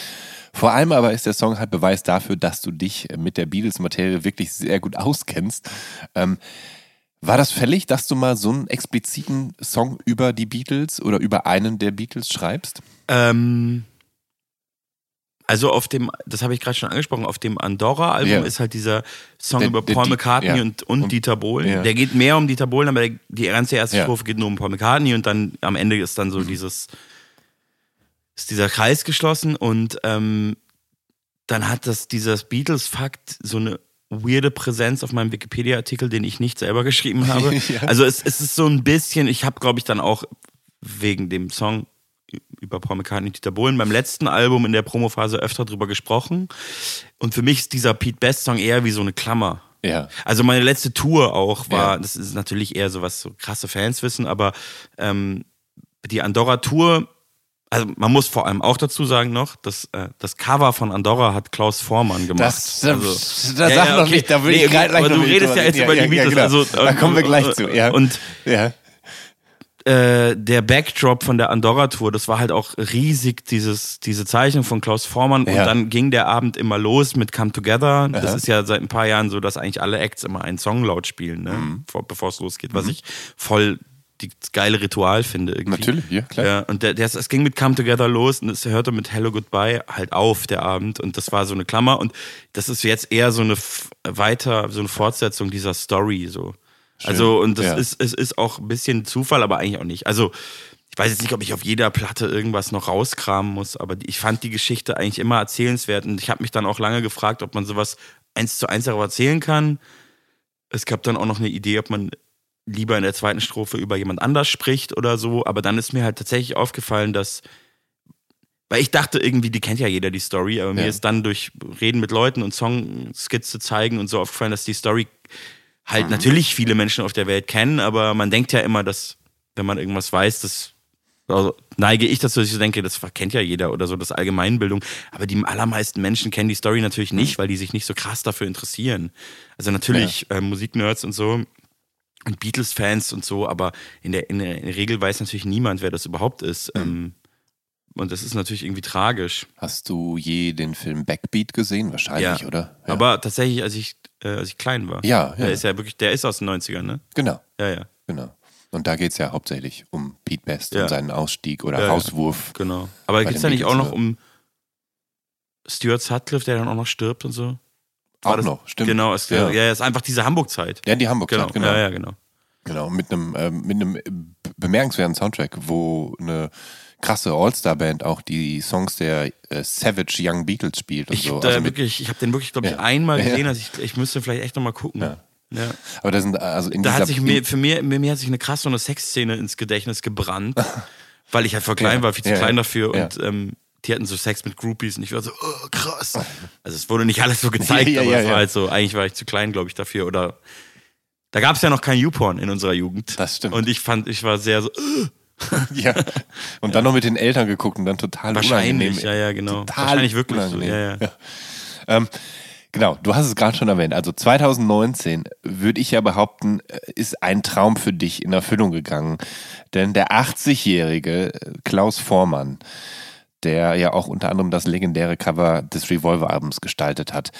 Vor allem aber ist der Song halt Beweis dafür, dass du dich mit der Beatles-Materie wirklich sehr gut auskennst. Ähm, war das fällig, dass du mal so einen expliziten Song über die Beatles oder über einen der Beatles schreibst? Ähm, also auf dem, das habe ich gerade schon angesprochen, auf dem Andorra-Album Ja. ist halt dieser Song Der- über der Paul McCartney ja. und, und Dieter Bohlen. ja. Der geht mehr um Dieter Bohlen, aber der, die ganze erste Ja. Strophe geht nur um Paul McCartney und dann am Ende ist dann so Mhm. dieses, ist dieser Kreis geschlossen und ähm, dann hat das, dieses Beatles-Fakt so eine weirde Präsenz auf meinem Wikipedia-Artikel, den ich nicht selber geschrieben habe. Also es, es ist so ein bisschen, ich habe glaube ich dann auch wegen dem Song über Paul McCartney und Dieter Bohlen beim letzten Album in der Promophase öfter drüber gesprochen. Und für mich ist dieser Pete Best Song eher wie so eine Klammer. Ja. Also meine letzte Tour auch war, Ja. das ist natürlich eher so was so krasse Fans wissen, aber ähm, die Andorra Tour, also man muss vor allem auch dazu sagen noch, dass äh, das Cover von Andorra hat Klaus Vormann gemacht. Das, da, also, da Ja, sag ja, noch okay. nicht, da würde Nee, ich gleich aber du redest ja jetzt über die Beatles, genau. also, da kommen wir gleich zu. Ja. Und ja. Äh, der Backdrop von der Andorra-Tour, das war halt auch riesig, dieses, diese Zeichnung von Klaus Vormann. Ja. Und dann ging der Abend immer los mit Come Together. Das Aha. ist ja seit ein paar Jahren so, dass eigentlich alle Acts immer einen Song laut spielen, ne? Mhm. Vor, bevor es losgeht, was ich voll die geile Ritual finde irgendwie. Natürlich, ja, klar. Ja, und der, der, es ging mit Come Together los und es hörte mit Hello Goodbye halt auf, der Abend. Und das war so eine Klammer. Und das ist jetzt eher so eine weiter, so eine Fortsetzung dieser Story. So. Also, und das ja. ist, es ist auch ein bisschen Zufall, aber eigentlich auch nicht. Also, ich weiß jetzt nicht, ob ich auf jeder Platte irgendwas noch rauskramen muss, aber ich fand die Geschichte eigentlich immer erzählenswert. Und ich habe mich dann auch lange gefragt, ob man sowas eins zu eins darauf erzählen kann. Es gab dann auch noch eine Idee, ob man lieber in der zweiten Strophe über jemand anders spricht oder so. Aber dann ist mir halt tatsächlich aufgefallen, dass, weil ich dachte irgendwie, die kennt ja jeder die Story, aber mir Ja. ist dann durch Reden mit Leuten und Songskizze zeigen und so aufgefallen, dass die Story halt natürlich viele Menschen auf der Welt kennen, aber man denkt ja immer, dass, wenn man irgendwas weiß, das also neige ich dazu, dass ich so denke, das kennt ja jeder oder so, das Allgemeinbildung. Aber die allermeisten Menschen kennen die Story natürlich nicht, weil die sich nicht so krass dafür interessieren. Also natürlich äh, Musiknerds und so und Beatles-Fans und so, aber in der, in, der, Regel weiß natürlich niemand, wer das überhaupt ist. Ähm, und das ist natürlich irgendwie tragisch. Hast du je den Film Backbeat gesehen? Wahrscheinlich, Ja. oder? Ja. Aber tatsächlich, als ich, äh, als ich klein war. Ja, ja. Der ist ja wirklich, der ist aus den 90ern, ne? Genau, Ja, ja. genau. Und da geht es ja hauptsächlich um Pete Best Ja. und seinen Ausstieg oder Ja, ja. Rauswurf. Genau. Aber gibt es da nicht auch noch um Stuart Sutcliffe, der dann auch noch stirbt und so? Auch War das- noch, stimmt. Genau, es, Ja. ja. ist einfach diese Hamburg-Zeit. Ja, die Hamburg Genau. genau. Ja, ja, genau. Genau, mit einem, ähm, mit einem bemerkenswerten Soundtrack, wo eine krasse All-Star-Band auch die Songs der äh, Savage Young Beatles spielt und Ich, so. da Also wirklich, ich habe den wirklich, glaube ich, Ja. einmal Ja. gesehen. Also ich, ich müsste vielleicht echt nochmal gucken. Ja. Ja. aber da sind also in Da hat sich mir, für mir, mir, mir hat sich eine krasse so eine Sexszene ins Gedächtnis gebrannt, weil ich halt voll klein Ja. war, viel zu Ja, klein dafür und ähm, die hatten so Sex mit Groupies und ich war so, oh, krass. Also es wurde nicht alles so gezeigt, aber es war halt so, eigentlich war ich zu klein, glaube ich, dafür. Oder da gab es ja noch kein YouPorn in unserer Jugend. Das stimmt. Und ich fand, ich war sehr so, ja. Und dann noch mit den Eltern geguckt und dann total Wahrscheinlich, unangenehm. ja, ja, genau. Total Wahrscheinlich wirklich so, unangenehm. ja, ja. Ähm, genau, du hast es gerade schon erwähnt. Also 2019 würde ich ja behaupten, äh, ist ein Traum für dich in Erfüllung gegangen. Denn der 80-jährige Klaus Vormann, der ja auch unter anderem das legendäre Cover des Revolver-Albums gestaltet hat,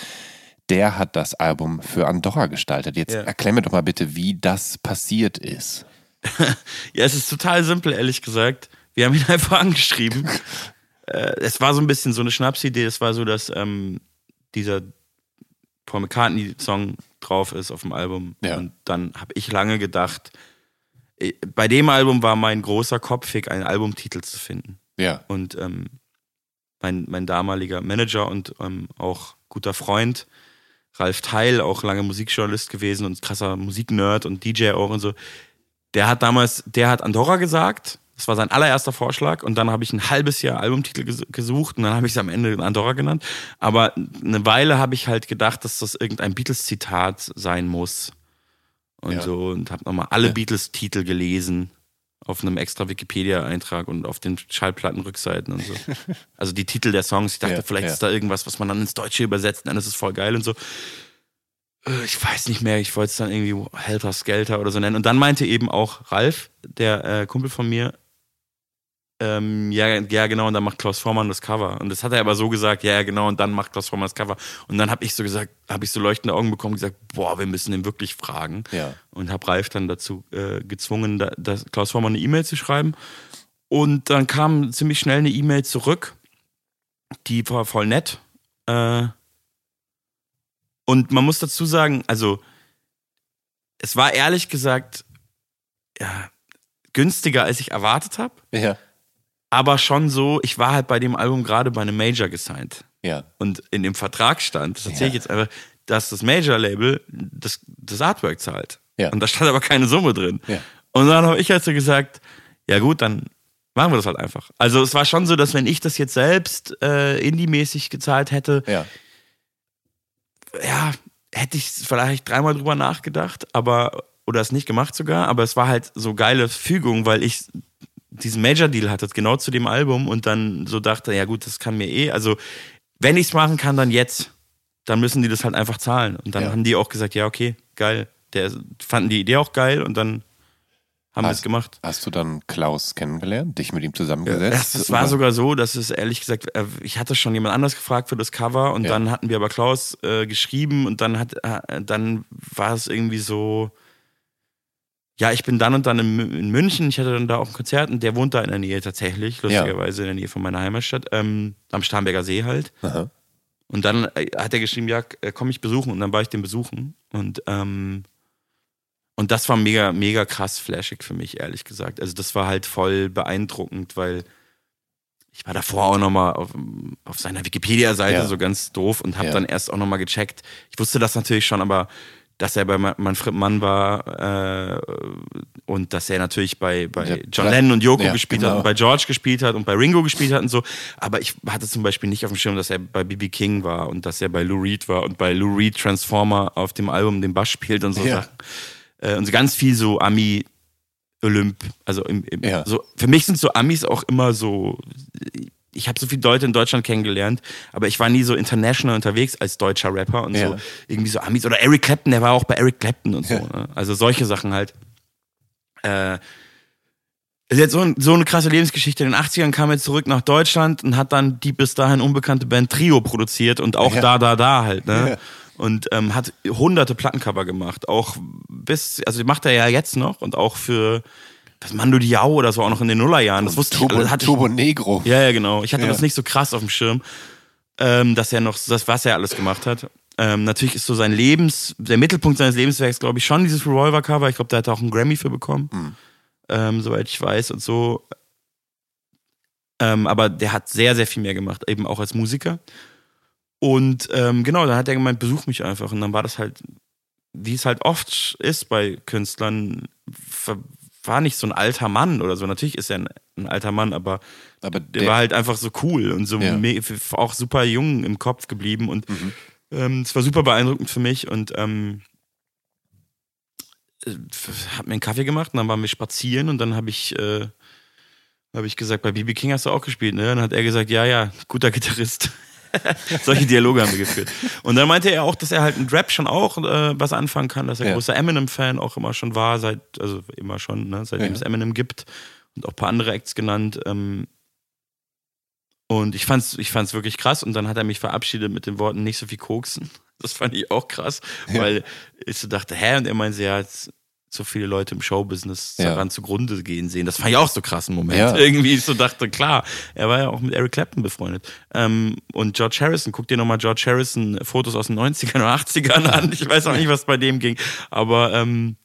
der hat das Album für Andorra gestaltet. Jetzt Ja. erklär mir doch mal bitte, wie das passiert ist. Ja, es ist total simpel, ehrlich gesagt. Wir haben ihn einfach angeschrieben. äh, es war so ein bisschen so eine Schnapsidee. Es war so, dass ähm, dieser Paul McCartney-Song drauf ist auf dem Album. Ja. Und dann habe ich lange gedacht, äh, bei dem Album war mein großer Kopfweg, einen Albumtitel zu finden. Ja. Und ähm, mein, mein damaliger Manager und ähm, auch guter Freund, Ralf Teil, auch lange Musikjournalist gewesen und krasser Musiknerd und DJ auch und so, der hat damals, der hat Andorra gesagt. Das war sein allererster Vorschlag und dann habe ich ein halbes Jahr Albumtitel ges- gesucht und dann habe ich es am Ende Andorra genannt. Aber eine Weile habe ich halt gedacht, dass das irgendein Beatles-Zitat sein muss und Ja. so und habe nochmal alle Beatles-Titel gelesen auf einem extra Wikipedia-Eintrag und auf den Schallplattenrückseiten und so. Also die Titel der Songs, ich dachte, Ja, vielleicht ja. ist da irgendwas, was man dann ins Deutsche übersetzt, dann ist es voll geil und so. Äh, Ich weiß nicht mehr, ich wollte es dann irgendwie Helter Skelter oder so nennen. Und dann meinte eben auch Ralf, der äh, Kumpel von mir, ähm, ja, ja, genau, und dann macht Klaus Vormann das Cover. Und das hat er aber so gesagt, ja, ja, genau, und dann macht Klaus Vormann das Cover. Und dann habe ich so gesagt, habe ich so leuchtende Augen bekommen und gesagt, boah, wir müssen den wirklich fragen. Ja. Und habe Ralf dann dazu äh, gezwungen, da, das Klaus Vormann eine E-Mail zu schreiben. Und dann kam ziemlich schnell eine E-Mail zurück, die war voll nett. Äh, und man muss dazu sagen, also es war ehrlich gesagt ja, günstiger, als ich erwartet habe Ja. aber schon so, ich war halt bei dem Album gerade bei einem Major gesigned. Ja. Und in dem Vertrag stand, das erzähle ich jetzt einfach, dass das Major-Label das, das Artwork zahlt. Ja. Und da stand aber keine Summe drin. Ja. Und dann habe ich halt so gesagt, ja gut, dann machen wir das halt einfach. Also es war schon so, dass wenn ich das jetzt selbst äh, indie-mäßig gezahlt hätte, Ja. Ja, hätte ich vielleicht dreimal drüber nachgedacht, aber oder es nicht gemacht sogar, aber es war halt so geile Fügung, weil ich diesen Major Deal hatte, genau zu dem Album und dann so dachte, ja gut, das kann mir eh, also wenn ich es machen kann, dann jetzt, dann müssen die das halt einfach zahlen. Und dann Ja. haben die auch gesagt, ja okay, geil, der fanden die Idee auch geil und dann haben wir Hast- es gemacht. Hast du dann Klaus kennengelernt, dich mit ihm zusammengesetzt? Es, es war sogar so, dass es ehrlich gesagt, äh, ich hatte schon jemand anders gefragt für das Cover und Ja. dann hatten wir aber Klaus äh, geschrieben und dann hat, äh, dann war es irgendwie so, ja, ich bin dann und dann in, Mü- in München, ich hatte dann da auch ein Konzert und der wohnt da in der Nähe tatsächlich, lustigerweise in der Nähe von meiner Heimatstadt, ähm, am Starnberger See halt. Aha. Und dann äh, hat er geschrieben, ja, komm ich besuchen und dann war ich den besuchen und ähm, und das war mega, mega krass flashig für mich, ehrlich gesagt. Also das war halt voll beeindruckend, weil ich war davor auch nochmal auf, auf seiner Wikipedia-Seite Ja. so ganz doof und habe Ja. dann erst auch nochmal gecheckt. Ich wusste das natürlich schon, aber dass er bei Ma- Manfred Mann war äh, und dass er natürlich bei, bei Ja, John Lennon und Yoko ja, gespielt genau. hat und bei George gespielt hat und bei Ringo gespielt hat und so. Aber ich hatte zum Beispiel nicht auf dem Schirm, dass er bei B.B. King war und dass er bei Lou Reed war und bei Lou Reed Transformer auf dem Album den Bass spielt und so Ja. Sachen. Äh, und so ganz viel so Ami Olymp. Also im, im, Ja. so, für mich sind so Amis auch immer so. Ich habe so viele Leute in Deutschland kennengelernt, aber ich war nie so international unterwegs als deutscher Rapper und Ja. so irgendwie so Amis. Oder Eric Clapton, der war auch bei Eric Clapton und so. Ja. Ne? Also solche Sachen halt. Äh, ist jetzt so, ein, so eine krasse Lebensgeschichte. In den 80ern kam er zurück nach Deutschland und hat dann die bis dahin unbekannte Band Trio produziert und auch Ja. da, da, da halt, ne? Und ähm, hat hunderte Plattencover gemacht. Auch bis, also die macht er ja jetzt noch und auch für das Mando Diao oder so auch noch in den Nullerjahren. Das wusste Turbo, ich, hatte Turbo Negro. ja, ja, genau. Ich hatte Ja. das nicht so krass auf dem Schirm, ähm, dass er noch, das, was er alles gemacht hat. Ähm, natürlich ist so sein Lebens, der Mittelpunkt seines Lebenswerks, glaube ich, schon dieses Revolver-Cover. Ich glaube, da hat er auch einen Grammy für bekommen, Mhm. ähm, soweit ich weiß und so. Ähm, aber der hat sehr, sehr viel mehr gemacht, eben auch als Musiker. Und ähm, genau, dann hat er gemeint, besuch mich einfach. Und dann war das halt, wie es halt oft ist bei Künstlern, war nicht so ein alter Mann oder so. Natürlich ist er ein, ein alter Mann, aber Aber der, der, war halt einfach so cool und so Ja. Mhm. auch super jung im Kopf geblieben und ähm, es war super beeindruckend für mich und ähm, äh, hab mir einen Kaffee gemacht und dann waren wir spazieren und dann habe ich äh, habe ich gesagt, bei BB King hast du auch gespielt, ne? Und dann hat er gesagt, ja, ja, guter Gitarrist. Solche Dialoge haben wir geführt. Und dann meinte er auch, dass er halt mit Rap schon auch äh, was anfangen kann, dass er Ja. großer Eminem-Fan auch immer schon war, seit, also immer schon, ne? seitdem Ja. es Eminem gibt und auch ein paar andere Acts genannt. Ähm, und ich fand's, ich fand's wirklich krass. Und dann hat er mich verabschiedet mit den Worten, nicht so viel koksen. Das fand ich auch krass, Ja. weil ich so dachte, hä? Und er meinte, ja, jetzt so viele Leute im Showbusiness Ja. daran zugrunde gehen sehen. Das fand ich auch so krass einen Moment. Ja. Irgendwie ich so dachte, klar, er war ja auch mit Eric Clapton befreundet. Ähm, und George Harrison, guck dir nochmal George Harrison Fotos aus den 90ern oder 80ern an. Ich weiß auch nicht, was bei dem ging. Aber ähm,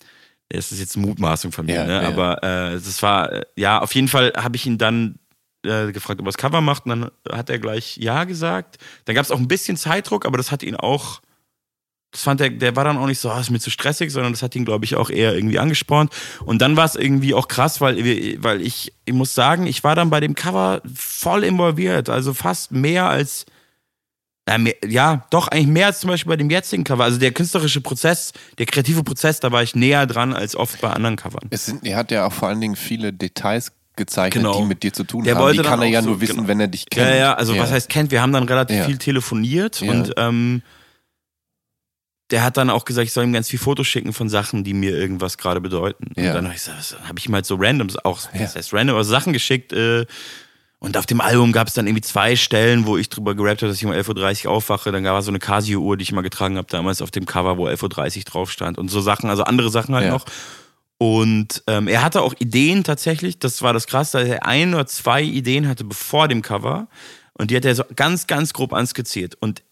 das ist jetzt eine Mutmaßung von mir, Ja, ne? Aber äh, das war, äh, ja, auf jeden Fall habe ich ihn dann äh, gefragt, ob er das Cover macht. Und dann hat er gleich Ja gesagt. Dann gab es auch ein bisschen Zeitdruck, aber das hat ihn auch, das fand er, der war dann auch nicht so, ah, ist mir zu stressig, sondern das hat ihn, glaube ich, auch eher irgendwie angespornt. Und dann war es irgendwie auch krass, weil, wir- weil ich, ich muss sagen, ich war dann bei dem Cover voll involviert. Also fast mehr als, Ja, mehr, ja, doch, eigentlich mehr als zum Beispiel bei dem jetzigen Cover. Also der künstlerische Prozess, der kreative Prozess, da war ich näher dran als oft bei anderen Covern. Es sind, er hat ja auch vor allen Dingen viele Details gezeichnet, Genau. die mit dir zu tun Der haben. wollte Die kann er ja so- nur wissen, genau. wenn er dich kennt. Ja, ja, also was heißt kennt? Wir haben dann relativ Ja. viel telefoniert Ja. und ähm, der hat dann auch gesagt, ich soll ihm ganz viel Fotos schicken von Sachen, die mir irgendwas gerade bedeuten. Ja. Und dann habe ich, gesagt, hab ich ihm halt so randoms, auch Ja. das heißt random, aber Sachen geschickt. Äh, und auf dem Album gab es dann irgendwie zwei Stellen, wo ich drüber gerappt habe, dass ich um 11.30 Uhr aufwache. Dann gab es so eine Casio-Uhr, die ich mal getragen habe, damals auf dem Cover, wo 11.30 Uhr drauf stand. Und so Sachen, also andere Sachen halt Ja. noch. Und ähm, er hatte auch Ideen tatsächlich, das war das Krasse, dass er ein oder zwei Ideen hatte bevor dem Cover. Und die hat er so ganz, ganz grob anskizziert. Und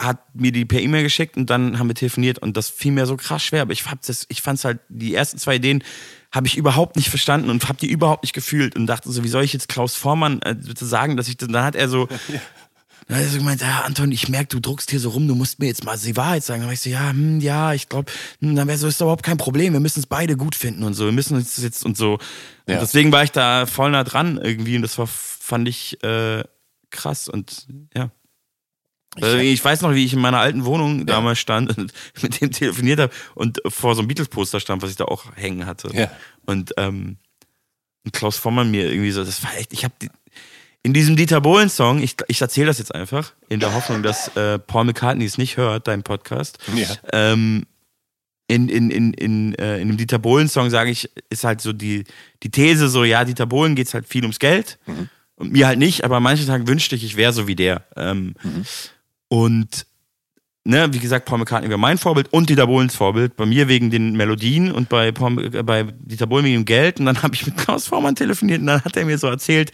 hat mir die per E-Mail geschickt und dann haben wir telefoniert und das fiel mir so krass schwer. Aber ich, hab das, ich fand es halt, die ersten zwei Ideen habe ich überhaupt nicht verstanden und habe die überhaupt nicht gefühlt und dachte so, wie soll ich jetzt Klaus Vormann äh, bitte sagen, dass ich das, dann hat er so, dann hat er so gemeint, ja, Anton, ich merke, du druckst hier so rum, du musst mir jetzt mal die Wahrheit sagen. Dann war ich so, ja, hm, ja, ich glaube, hm, dann wäre so, ist überhaupt kein Problem. Wir müssen es beide gut finden und so. Wir müssen uns jetzt und so. Ja. Und deswegen war ich da voll nah dran irgendwie und das war, fand ich äh, krass und ja. Ich weiß noch, wie ich in meiner alten Wohnung damals stand und mit dem telefoniert habe und vor so einem Beatles-Poster stand, was ich da auch hängen hatte. Ja. Und, ähm, und Klaus Vormann mir irgendwie so, das war echt, ich habe in diesem Dieter Bohlen-Song, ich, ich erzähle das jetzt einfach, in der Hoffnung, dass äh, Paul McCartney es nicht hört, dein Podcast. Ja. Ähm, in, in, in, in, äh, in dem Dieter Bohlen-Song sage ich, ist halt so die, die These so, ja, Dieter Bohlen geht's halt viel ums Geld und mir halt nicht, aber an manchen Tagen wünschte ich, ich wäre so wie der. Ähm, Und ne, wie gesagt, Paul McCartney wäre mein Vorbild und Dieter Bohlens Vorbild. Bei mir wegen den Melodien und bei, Paul, äh, bei Dieter Bohlen wegen dem Geld. Und dann habe ich mit Klaus Vormann telefoniert und dann hat er mir so erzählt,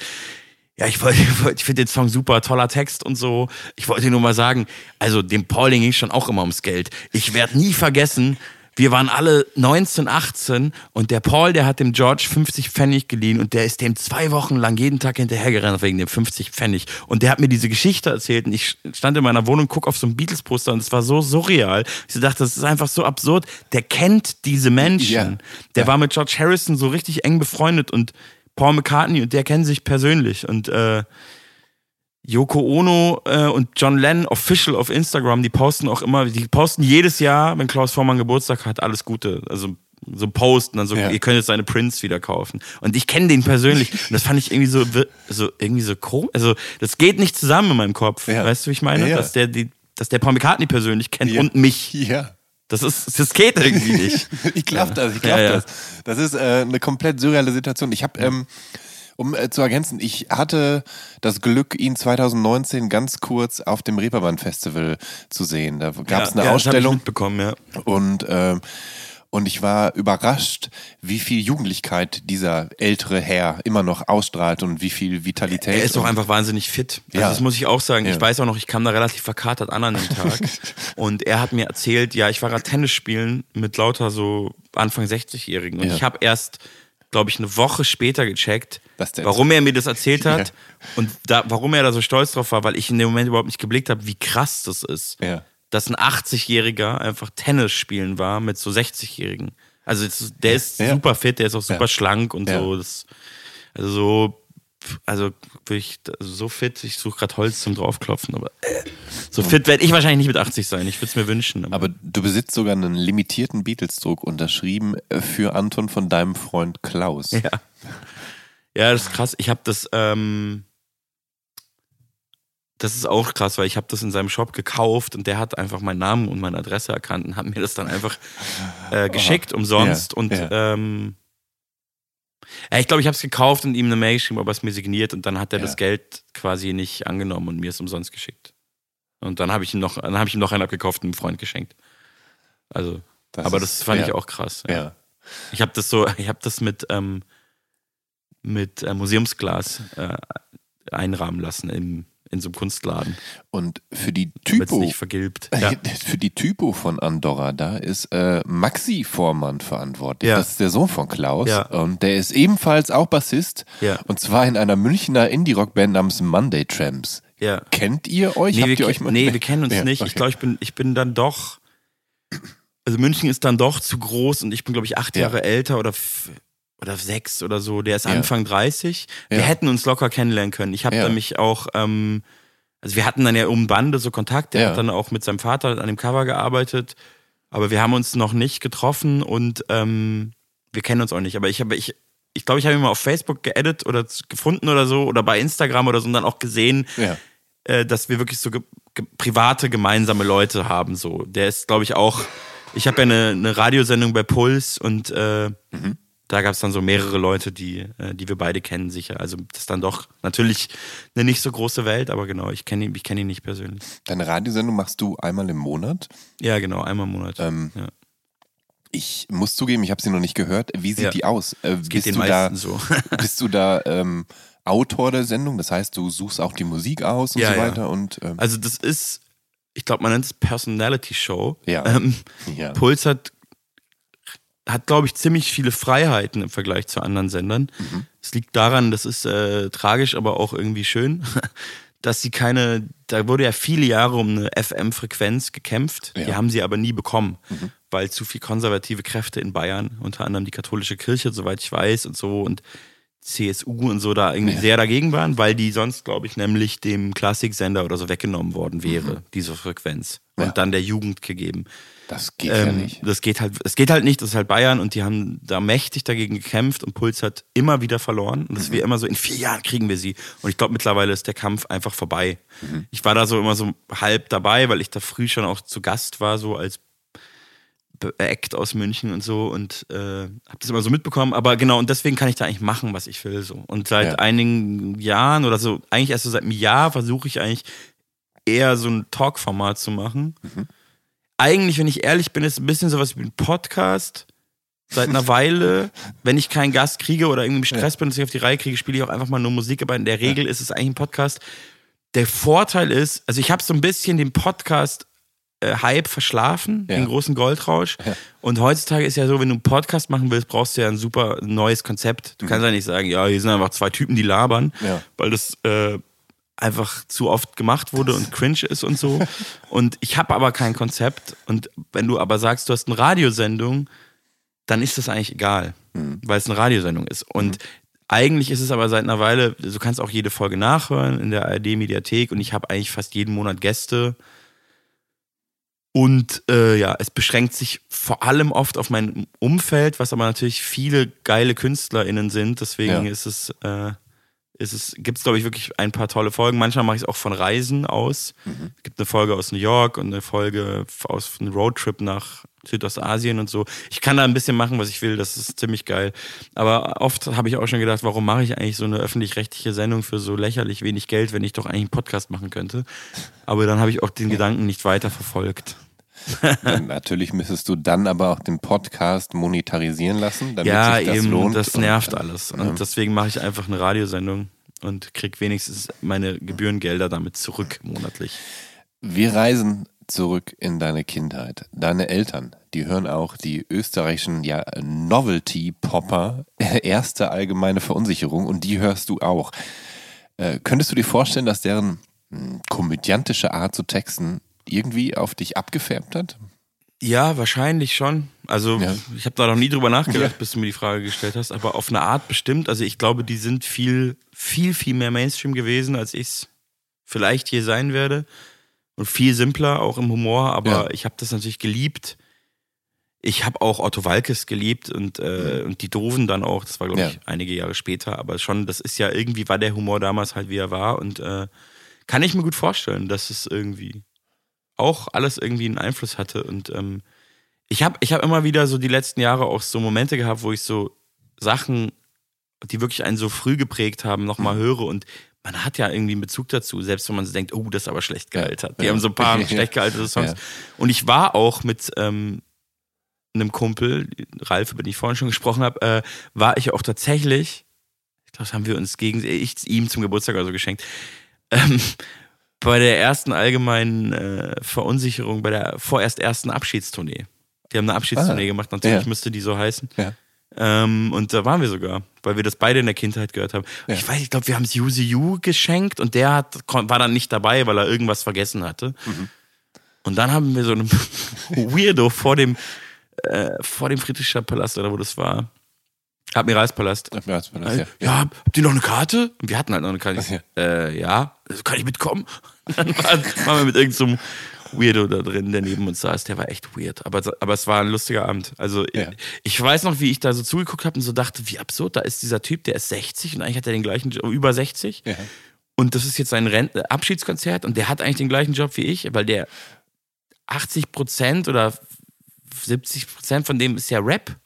ja, ich wollte, ich wollte- ich finde den Song super, toller Text und so. Ich wollte nur mal sagen, also dem Pauling ging schon auch immer ums Geld. Ich werde nie vergessen, wir waren alle 19, 18 und der Paul, der hat dem George 50 Pfennig geliehen und der ist dem zwei Wochen lang jeden Tag hinterhergerannt wegen dem 50 Pfennig. Und der hat mir diese Geschichte erzählt und ich stand in meiner Wohnung, guck auf so ein Beatles-Poster und es war so surreal. Ich dachte, das ist einfach so absurd. Der kennt diese Menschen. Ja. Der Ja. war mit George Harrison so richtig eng befreundet und Paul McCartney und der kennen sich persönlich und äh, Yoko Ono äh, und John Lennon official auf Instagram, die posten auch immer, die posten jedes Jahr, wenn Klaus Vormann Geburtstag hat, alles Gute. Also so posten, dann so, Ja. ihr könnt jetzt seine Prints wieder kaufen. Und ich kenne den persönlich. Und das fand ich irgendwie so, so irgendwie so komisch. Also, das geht nicht zusammen in meinem Kopf. Ja. Weißt du, wie ich meine? Ja. Dass der die, dass der Paul McCartney persönlich kennt und mich. Ja. Das ist, das geht irgendwie nicht. Ich glaub das, ich glaub Ja, ja. das. Das ist äh, eine komplett surreale Situation. Ich habe, ähm, um äh, zu ergänzen, ich hatte das Glück, ihn 2019 ganz kurz auf dem Reeperbahn Festival zu sehen. Da gab es Ja, eine ja, Ausstellung mitbekommen, ja. und ähm, und ich war überrascht, wie viel Jugendlichkeit dieser ältere Herr immer noch ausstrahlt und wie viel Vitalität. Er ist und- einfach wahnsinnig fit. Also Ja. Das muss ich auch sagen. Ja. Ich weiß auch noch, ich kam da relativ verkatert an an dem Tag. und er hat mir erzählt, ja, ich war gerade Tennis spielen mit lauter so Anfang 60-Jährigen. Und Ja. ich habe erst, glaube ich, eine Woche später gecheckt, warum er mir das erzählt hat Ja. und da, warum er da so stolz drauf war, weil ich in dem Moment überhaupt nicht geblickt habe, wie krass das ist. Ja. Dass ein 80-Jähriger einfach Tennis spielen war mit so 60-Jährigen. Also der ist Ja. super fit, der ist auch super schlank und so. Das, also so, also wirklich also so fit. Ich suche gerade Holz zum draufklopfen, aber äh, so fit werde ich wahrscheinlich nicht mit 80 sein. Ich würde es mir wünschen. Aber, Aber du besitzt sogar einen limitierten Beatles-Druck unterschrieben äh, für Anton von deinem Freund Klaus. ja. ja, das ist krass. Ich habe das, ähm, das ist auch krass, weil ich habe das in seinem Shop gekauft und der hat einfach meinen Namen und meine Adresse erkannt und hat mir das dann einfach äh, geschickt umsonst Ja, und ja. ähm, ja, ich glaube, ich habe es gekauft und ihm eine Mail geschrieben, ob er es mir signiert und dann hat er Ja. das Geld quasi nicht angenommen und mir es umsonst geschickt. Und dann habe ich ihm noch, dann habe ich ihm noch einen abgekauft und einem Freund geschenkt. Also, Das aber ist- das fand ja. ich auch krass. Ja. Ich habe das so, ich habe das mit ähm, mit äh, Museumsglas äh, einrahmen lassen im, in so einem Kunstladen, Und für die Typo, nicht vergilbt. Ja. für die Typo von Andorra, da ist äh, Maxi Vormann verantwortlich. Ja. Das ist der Sohn von Klaus. Ja. Und der ist ebenfalls auch Bassist. Ja. Und zwar in einer Münchner Indie-Rock-Band namens Monday Tramps. ja. Kennt ihr euch? Nee, Habt wir, ihr euch mal nee, wir kennen uns nicht. okay. Ich glaube, ich bin, ich bin dann doch. Also München ist dann doch zu groß und ich bin, glaube ich, acht Ja. Jahre älter oder, oder sechs oder so. Der ist. Anfang 30. Wir hätten uns locker kennenlernen können. Ich habe Ja. nämlich auch, ähm, also wir hatten dann ja um Bande so Kontakt, der hat dann auch mit seinem Vater an dem Cover gearbeitet, aber wir haben uns noch nicht getroffen und ähm, wir kennen uns auch nicht. Aber ich habe, ich, ich glaube, ich habe ihn mal auf Facebook geedit oder gefunden oder so oder bei Instagram oder so und dann auch gesehen, Ja. äh, dass wir wirklich so ge ge private gemeinsame Leute haben. So, der ist, glaube ich, auch. Ich habe ja eine, eine Radiosendung bei Puls und äh, da gab es dann so mehrere Leute, die, äh, die wir beide kennen, sicher. Also das ist dann doch natürlich eine nicht so große Welt, aber genau, ich kenne ihn, ich kenne ihn nicht persönlich. Deine Radiosendung machst du einmal im Monat. Ja, genau, einmal im Monat. Ähm, ja. Ich muss zugeben, ich habe sie noch nicht gehört. Wie sieht Ja. die aus? Äh, bist du da, so. bist du da ähm, Autor der Sendung? Das heißt, du suchst auch die Musik aus und Ja, so weiter. Und ähm, Also das ist, ich glaube, man nennt es Personality Show. Ja. Ähm, ja. Puls hat, hat glaube ich, ziemlich viele Freiheiten im Vergleich zu anderen Sendern. Mhm. Es liegt daran, das ist äh, tragisch, aber auch irgendwie schön, dass sie keine, da wurde ja viele Jahre um eine FM-Frequenz gekämpft, Ja. Mhm. die haben sie aber nie bekommen, weil zu viel konservative Kräfte in Bayern, unter anderem die katholische Kirche, soweit ich weiß und so und CSU und so da irgendwie Ja. sehr dagegen waren, weil die sonst, glaube ich, nämlich dem Klassiksender oder so weggenommen worden wäre, diese Frequenz. Und Mhm. Ja. dann der Jugend gegeben. Das geht ja Ähm, nicht. Das geht halt, es geht halt nicht, das ist halt Bayern und die haben da mächtig dagegen gekämpft und Puls hat immer wieder verloren. Und Mhm. das wir immer so, in vier Jahren kriegen wir sie. Und ich glaube, mittlerweile ist der Kampf einfach vorbei. Mhm. Ich war da so immer so halb dabei, weil ich da früh schon auch zu Gast war, so als Act aus München und so und äh, habe das immer so mitbekommen. Aber genau, und deswegen kann ich da eigentlich machen, was ich will. So. Und seit Ja. einigen Jahren oder so, eigentlich erst so seit einem Jahr versuche ich eigentlich eher so ein Talk-Format zu machen. Eigentlich, wenn ich ehrlich bin, ist es ein bisschen sowas wie ein Podcast. Seit einer Weile, wenn ich keinen Gast kriege oder irgendwie im Stress bin und nicht auf die Reihe kriege, spiele ich auch einfach mal nur Musik. Aber in der Regel ist es eigentlich ein Podcast. Der Vorteil ist, also ich habe so ein bisschen den Podcast äh, Hype verschlafen, Ja. den großen Goldrausch. Und heutzutage ist ja so, wenn du einen Podcast machen willst, brauchst du ja ein super neues Konzept. Du kannst ja nicht sagen, ja, hier sind einfach zwei Typen, die labern, Ja. weil das äh, einfach zu oft gemacht wurde und cringe ist und so. und ich habe aber kein Konzept. Und wenn du aber sagst, du hast eine Radiosendung, dann ist das eigentlich egal, weil es eine Radiosendung ist. Und eigentlich ist es aber seit einer Weile, du kannst auch jede Folge nachhören in der ARD-Mediathek und ich habe eigentlich fast jeden Monat Gäste. Und äh, ja, es beschränkt sich vor allem oft auf mein Umfeld, was aber natürlich viele geile KünstlerInnen sind. Deswegen Ja. ist es, äh, es, gibt es, glaube ich, wirklich ein paar tolle Folgen. Manchmal mache ich es auch von Reisen aus. Es gibt eine Folge aus New York und eine Folge aus einem Roadtrip nach Südostasien und so. Ich kann da ein bisschen machen, was ich will. Das ist ziemlich geil. Aber oft habe ich auch schon gedacht, warum mache ich eigentlich so eine öffentlich-rechtliche Sendung für so lächerlich wenig Geld, wenn ich doch eigentlich einen Podcast machen könnte. Aber dann habe ich auch den Gedanken nicht weiter verfolgt. Natürlich müsstest du dann aber auch den Podcast monetarisieren lassen, damit ja, sich das eben, lohnt. das Und- nervt alles. Und deswegen mache ich einfach eine Radiosendung und krieg wenigstens meine Gebührengelder damit zurück monatlich. Wir reisen zurück in deine Kindheit. Deine Eltern, die hören auch die österreichischen ja, Novelty-Popper, erste allgemeine Verunsicherung, und die hörst du auch. Äh, könntest du dir vorstellen, dass deren mh, komödiantische Art zu texten irgendwie auf dich abgefärbt hat? Ja, wahrscheinlich schon. Also Ja. ich habe da noch nie drüber nachgedacht, bis du mir die Frage gestellt hast, aber auf eine Art bestimmt. Also ich glaube, die sind viel, viel, viel mehr Mainstream gewesen, als ich es vielleicht je sein werde. Und viel simpler, auch im Humor, aber Ja. ich habe das natürlich geliebt. Ich habe auch Otto Walkes geliebt und, äh, und die Doofen dann auch. Das war, glaube Ja. ich, einige Jahre später. Aber schon, das ist ja irgendwie, war der Humor damals halt, wie er war. Und äh, kann ich mir gut vorstellen, dass es irgendwie auch alles irgendwie einen Einfluss hatte. Und ähm, ich habe ich hab immer wieder so die letzten Jahre auch so Momente gehabt, wo ich so Sachen, die wirklich einen so früh geprägt haben, nochmal Mhm. höre und man hat ja irgendwie einen Bezug dazu, selbst wenn man so denkt, oh, das ist aber schlecht gealtert. Die Ja. haben so ein paar schlecht gealterte Songs. Ja. Und ich war auch mit ähm, einem Kumpel, Ralf, über den ich vorhin schon gesprochen habe, äh, war ich auch tatsächlich, ich glaube, das haben wir uns gegen, ich ihm zum Geburtstag oder so geschenkt, ähm, bei der ersten allgemeinen äh, Verunsicherung, bei der vorerst ersten Abschiedstournee. Die haben eine Abschiedstournee Ah, gemacht, natürlich ja. müsste die so heißen. Ja. Ähm, und da waren wir sogar, weil wir das beide in der Kindheit gehört haben. Ja. Ich weiß, ich glaube, wir haben es Yuzi Yu geschenkt und der hat, war dann nicht dabei, weil er irgendwas vergessen hatte. Mhm. Und dann haben wir so einen Weirdo vor dem, äh, vor dem Friedrichstadt Palast oder wo das war, Admiralspalast. Admiralspalast, ja. ja, habt ihr noch eine Karte? Und wir hatten halt noch eine Karte. So, Ja. äh, ja, also kann ich mitkommen? Und dann waren, waren wir mit irgendeinem Weirdo da drin, der neben uns saß. Der war echt weird. Aber, aber es war ein lustiger Abend. Also Ja. ich, ich weiß noch, wie ich da so zugeguckt habe und so dachte, wie absurd, da ist dieser Typ, der ist 60 und eigentlich hat er den gleichen Job, über 60. Ja. Und das ist jetzt sein Rent Abschiedskonzert und der hat eigentlich den gleichen Job wie ich, weil der 80 Prozent oder 70 Prozent von dem ist ja Rap.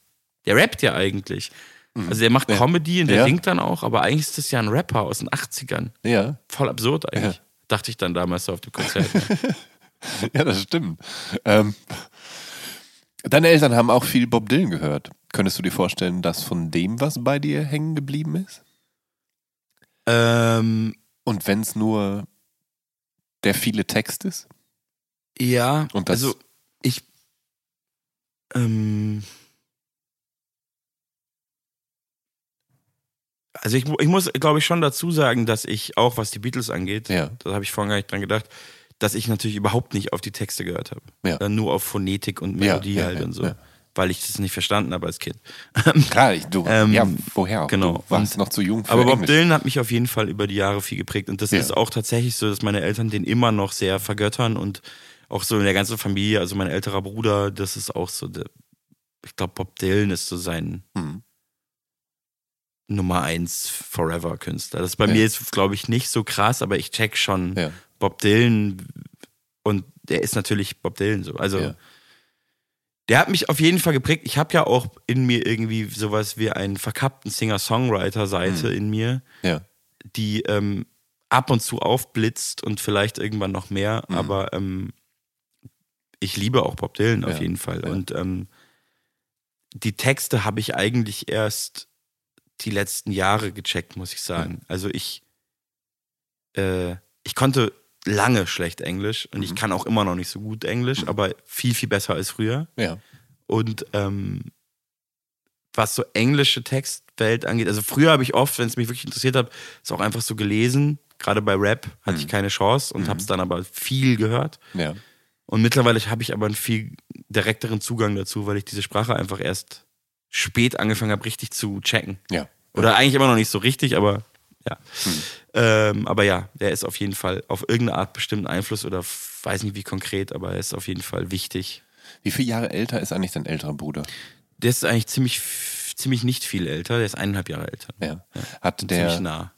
Der rappt ja eigentlich. Also der macht Ja. Comedy und der Ja. singt dann auch, aber eigentlich ist das ja ein Rapper aus den 80ern. Ja, Voll absurd eigentlich. Ja. Dachte ich dann damals so auf dem Konzert. ja, das stimmt. Ähm, deine Eltern haben auch viel Bob Dylan gehört. Könntest du dir vorstellen, dass von dem was bei dir hängen geblieben ist? ähm, Und wenn es nur der viele Text ist? ja, Und das- also ich ähm, also ich, ich muss, glaube ich, schon dazu sagen, dass ich auch, was die Beatles angeht, Ja. da habe ich vorhin gar nicht dran gedacht, dass ich natürlich überhaupt nicht auf die Texte gehört habe. Ja. Nur auf Phonetik und Melodie ja, halt und so. Weil ich das nicht verstanden habe als Kind. Klar, ich, du, Ähm, ja, woher auch? genau. Du warst Und- noch zu jung für Aber Bob Englisch. Dylan hat mich auf jeden Fall über die Jahre viel geprägt. Und das ist auch tatsächlich so, dass meine Eltern den immer noch sehr vergöttern und auch so in der ganzen Familie, also mein älterer Bruder, das ist auch so, der, ich glaube, Bob Dylan ist so sein Mhm. Nummer eins Forever-Künstler. Das ist bei Ja. mir jetzt, glaube ich, nicht so krass, aber ich check schon Ja. Bob Dylan und der ist natürlich Bob Dylan so. Also Ja. der hat mich auf jeden Fall geprägt. Ich habe ja auch in mir irgendwie sowas wie einen verkappten Singer-Songwriter-Seite Mhm. in mir, die ähm, ab und zu aufblitzt und vielleicht irgendwann noch mehr, Mhm. aber ähm, ich liebe auch Bob Dylan auf jeden Fall. Und ähm, die Texte habe ich eigentlich erst die letzten Jahre gecheckt, muss ich sagen. Also ich, äh, ich konnte lange schlecht Englisch und ich Mhm. kann auch immer noch nicht so gut Englisch, aber viel, viel besser als früher. Ja. Und ähm, was so englische Textwelt angeht, also früher habe ich oft, wenn es mich wirklich interessiert hat, es auch einfach so gelesen. Gerade bei Rap hatte ich keine Chance und habe es dann aber viel gehört. Ja. Und mittlerweile habe ich aber einen viel direkteren Zugang dazu, weil ich diese Sprache einfach erst spät angefangen habe, richtig zu checken. Ja. Oder eigentlich immer noch nicht so richtig, aber ja. Ähm, aber ja, der ist auf jeden Fall auf irgendeine Art bestimmt einen Einfluss oder weiß nicht wie konkret, aber er ist auf jeden Fall wichtig. Wie viele Jahre älter ist eigentlich dein älterer Bruder? Der ist eigentlich ziemlich, ziemlich nicht viel älter, der ist eineinhalb Jahre älter. Ja. Hatte Ziemlich der, nah.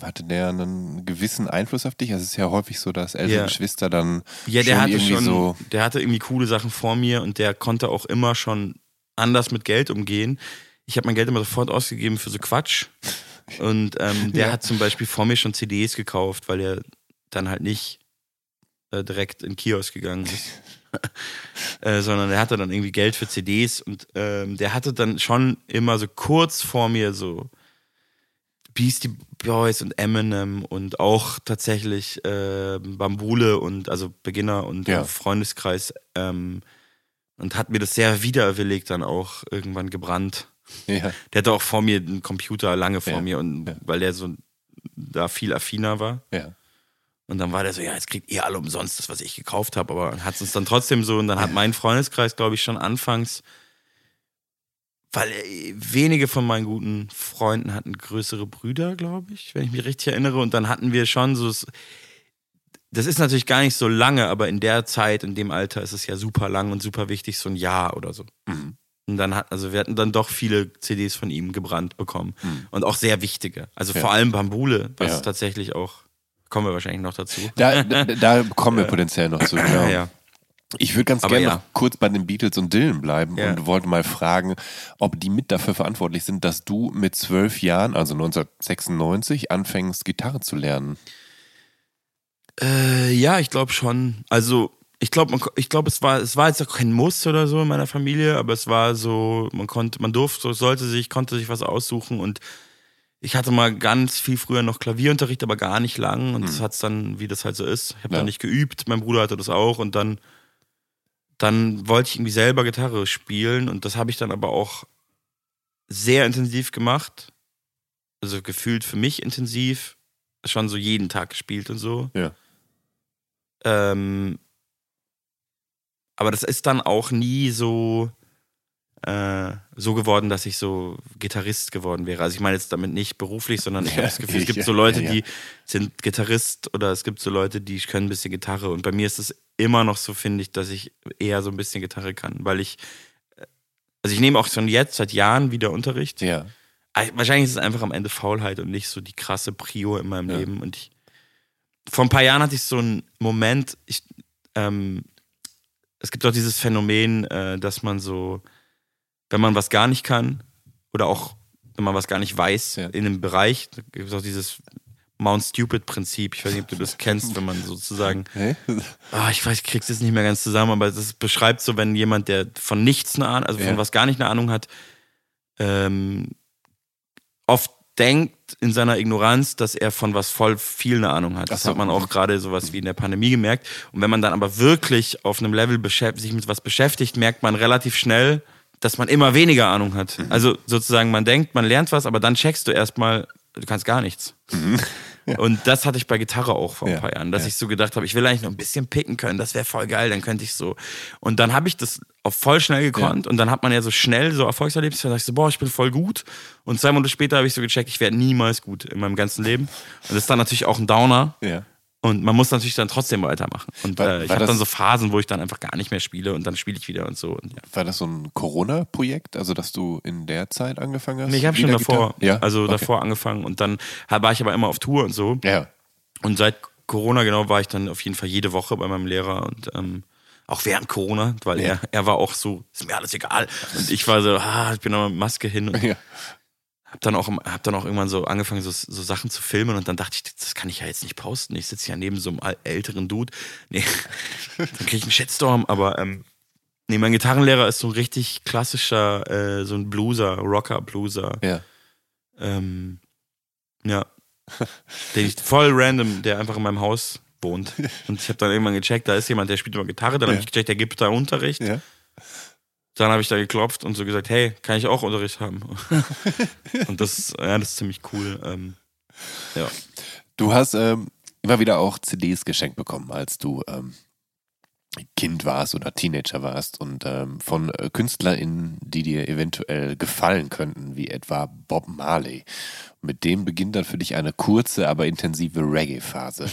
hatte der einen gewissen Einfluss auf dich? Also es ist ja häufig so, dass ältere Ja. Geschwister dann Ja, der schon hatte irgendwie schon, so. der hatte irgendwie coole Sachen vor mir und der konnte auch immer schon anders mit Geld umgehen. Ich habe mein Geld immer sofort ausgegeben für so Quatsch. Und ähm, der Ja. hat zum Beispiel vor mir schon CDs gekauft, weil er dann halt nicht äh, direkt in den Kiosk gegangen ist. äh, sondern er hatte dann irgendwie Geld für CDs und ähm, der hatte dann schon immer so kurz vor mir so Beastie Boys und Eminem und auch tatsächlich äh, Bambule und also Beginner und Ja. Freundeskreis ähm, und hat mir das sehr widerwillig dann auch irgendwann gebrannt. Ja. Der hatte auch vor mir einen Computer lange vor Ja, mir und ja. weil der so da viel affiner war. Ja. Und dann war der so, ja, jetzt kriegt ihr alle umsonst das, was ich gekauft habe, aber hat es dann trotzdem so und dann hat mein Freundeskreis, glaube ich, schon anfangs, weil äh, wenige von meinen guten Freunden hatten größere Brüder, glaube ich, wenn ich mich richtig erinnere. Und dann hatten wir schon so, das ist natürlich gar nicht so lange, aber in der Zeit, in dem Alter ist es ja super lang und super wichtig, so ein Jahr oder so. Mhm. Und dann hat, also wir hatten dann doch viele CDs von ihm gebrannt bekommen. Und auch sehr wichtige. Also Ja. vor allem Bambule, was Ja. tatsächlich auch, kommen wir wahrscheinlich noch dazu. Da, da, da kommen wir potenziell noch zu. Genau. ja. Ich würde ganz gerne ja. noch kurz bei den Beatles und Dylan bleiben Ja. und wollte mal fragen, ob die mit dafür verantwortlich sind, dass du mit zwölf Jahren, also 1996, anfängst, Gitarre zu lernen. Äh, ja, ich glaube schon. Also, ich glaube, ich glaube, es war, es war jetzt auch kein Muss oder so in meiner Familie, aber es war so, man konnte, man durfte, sollte sich, konnte sich was aussuchen und ich hatte mal ganz viel früher noch Klavierunterricht, aber gar nicht lang und das hat's dann, wie das halt so ist. Ich habe Ja. dann nicht geübt, mein Bruder hatte das auch und dann, dann wollte ich irgendwie selber Gitarre spielen und das habe ich dann aber auch sehr intensiv gemacht. Also gefühlt für mich intensiv, schon so jeden Tag gespielt und so. Ja. Ähm, aber das ist dann auch nie so. äh, so geworden, dass ich so Gitarrist geworden wäre. Also ich meine jetzt damit nicht beruflich, sondern ich habe das Gefühl, es gibt so Leute, ja, ja. die sind Gitarrist oder es gibt so Leute, die können ein bisschen Gitarre. Und bei mir ist es immer noch so, finde ich, dass ich eher so ein bisschen Gitarre kann, weil ich, äh, also ich nehme auch schon jetzt seit Jahren wieder Unterricht. Ja. Ah, Wahrscheinlich ist es einfach am Ende Faulheit und nicht so die krasse Prio in meinem Ja. Leben. Und ich, vor ein paar Jahren hatte ich so einen Moment, ich, ähm, es gibt auch dieses Phänomen, äh, dass man so, wenn man was gar nicht kann oder auch wenn man was gar nicht weiß Ja. in einem Bereich, gibt es auch dieses Mount Stupid-Prinzip. Ich weiß nicht, ob du das kennst, wenn man sozusagen Hä? Ah, ich weiß, ich krieg's jetzt nicht mehr ganz zusammen, aber das beschreibt so, wenn jemand, der von nichts eine Ahnung, also von Ja. was gar nicht eine Ahnung hat, ähm, oft denkt in seiner Ignoranz, dass er von was voll viel eine Ahnung hat. Das hat man auch gerade sowas wie in der Pandemie gemerkt. Und wenn man dann aber wirklich auf einem Level sich mit was beschäftigt, merkt man relativ schnell, dass man immer weniger Ahnung hat. Mhm. Also sozusagen, man denkt, man lernt was, aber dann checkst du erstmal, du kannst gar nichts. Und das hatte ich bei Gitarre auch vor ein. Ja, paar Jahren, dass ja. ich so gedacht habe, ich will eigentlich noch ein bisschen picken können, das wäre voll geil, dann könnte ich so. Und dann habe ich das auch voll schnell gekonnt und dann hat man ja so schnell so Erfolgserlebnisse, dann dachte ich so, boah, ich bin voll gut. Und zwei Monate später habe ich so gecheckt, ich werde niemals gut in meinem ganzen Leben. Und das ist dann natürlich auch ein Downer. Ja. Und man muss natürlich dann trotzdem weitermachen. Und War- äh, ich habe dann so Phasen, wo ich dann einfach gar nicht mehr spiele und dann spiele ich wieder und so. Und ja. War das so ein Corona-Projekt, also dass du in der Zeit angefangen hast? Nee, ich habe schon davor? Ja. also okay. davor angefangen und dann war ich aber immer auf Tour und so. Ja. Und seit Corona genau war ich dann auf jeden Fall jede Woche bei meinem Lehrer und ähm, auch während Corona, weil Ja. er, er war auch so, ist mir alles egal. Und ich war so, ah, ich bin noch mit Maske hin und Ja. Hab dann auch, hab dann auch irgendwann so angefangen, so, so Sachen zu filmen und dann dachte ich, das kann ich ja jetzt nicht posten. Ich sitze ja neben so einem älteren Dude. Nee, dann kriege ich einen Shitstorm, aber ähm, nee, mein Gitarrenlehrer ist so ein richtig klassischer, äh, so ein Blueser, Rocker, Blueser. Ja. Ähm, ja. Den ich voll random, der einfach in meinem Haus wohnt. Und ich habe dann irgendwann gecheckt, da ist jemand, der spielt immer Gitarre. Dann Ja. habe ich gecheckt, der gibt da Unterricht. Ja. Dann habe ich da geklopft und so gesagt, hey, kann ich auch Unterricht haben? und das, ja, das ist ziemlich cool. Ähm, ja. Du hast ähm, immer wieder auch CDs geschenkt bekommen, als du ähm, Kind warst oder Teenager warst und ähm, von äh, KünstlerInnen, die dir eventuell gefallen könnten, wie etwa Bob Marley. Mit dem beginnt dann für dich eine kurze, aber intensive Reggae-Phase.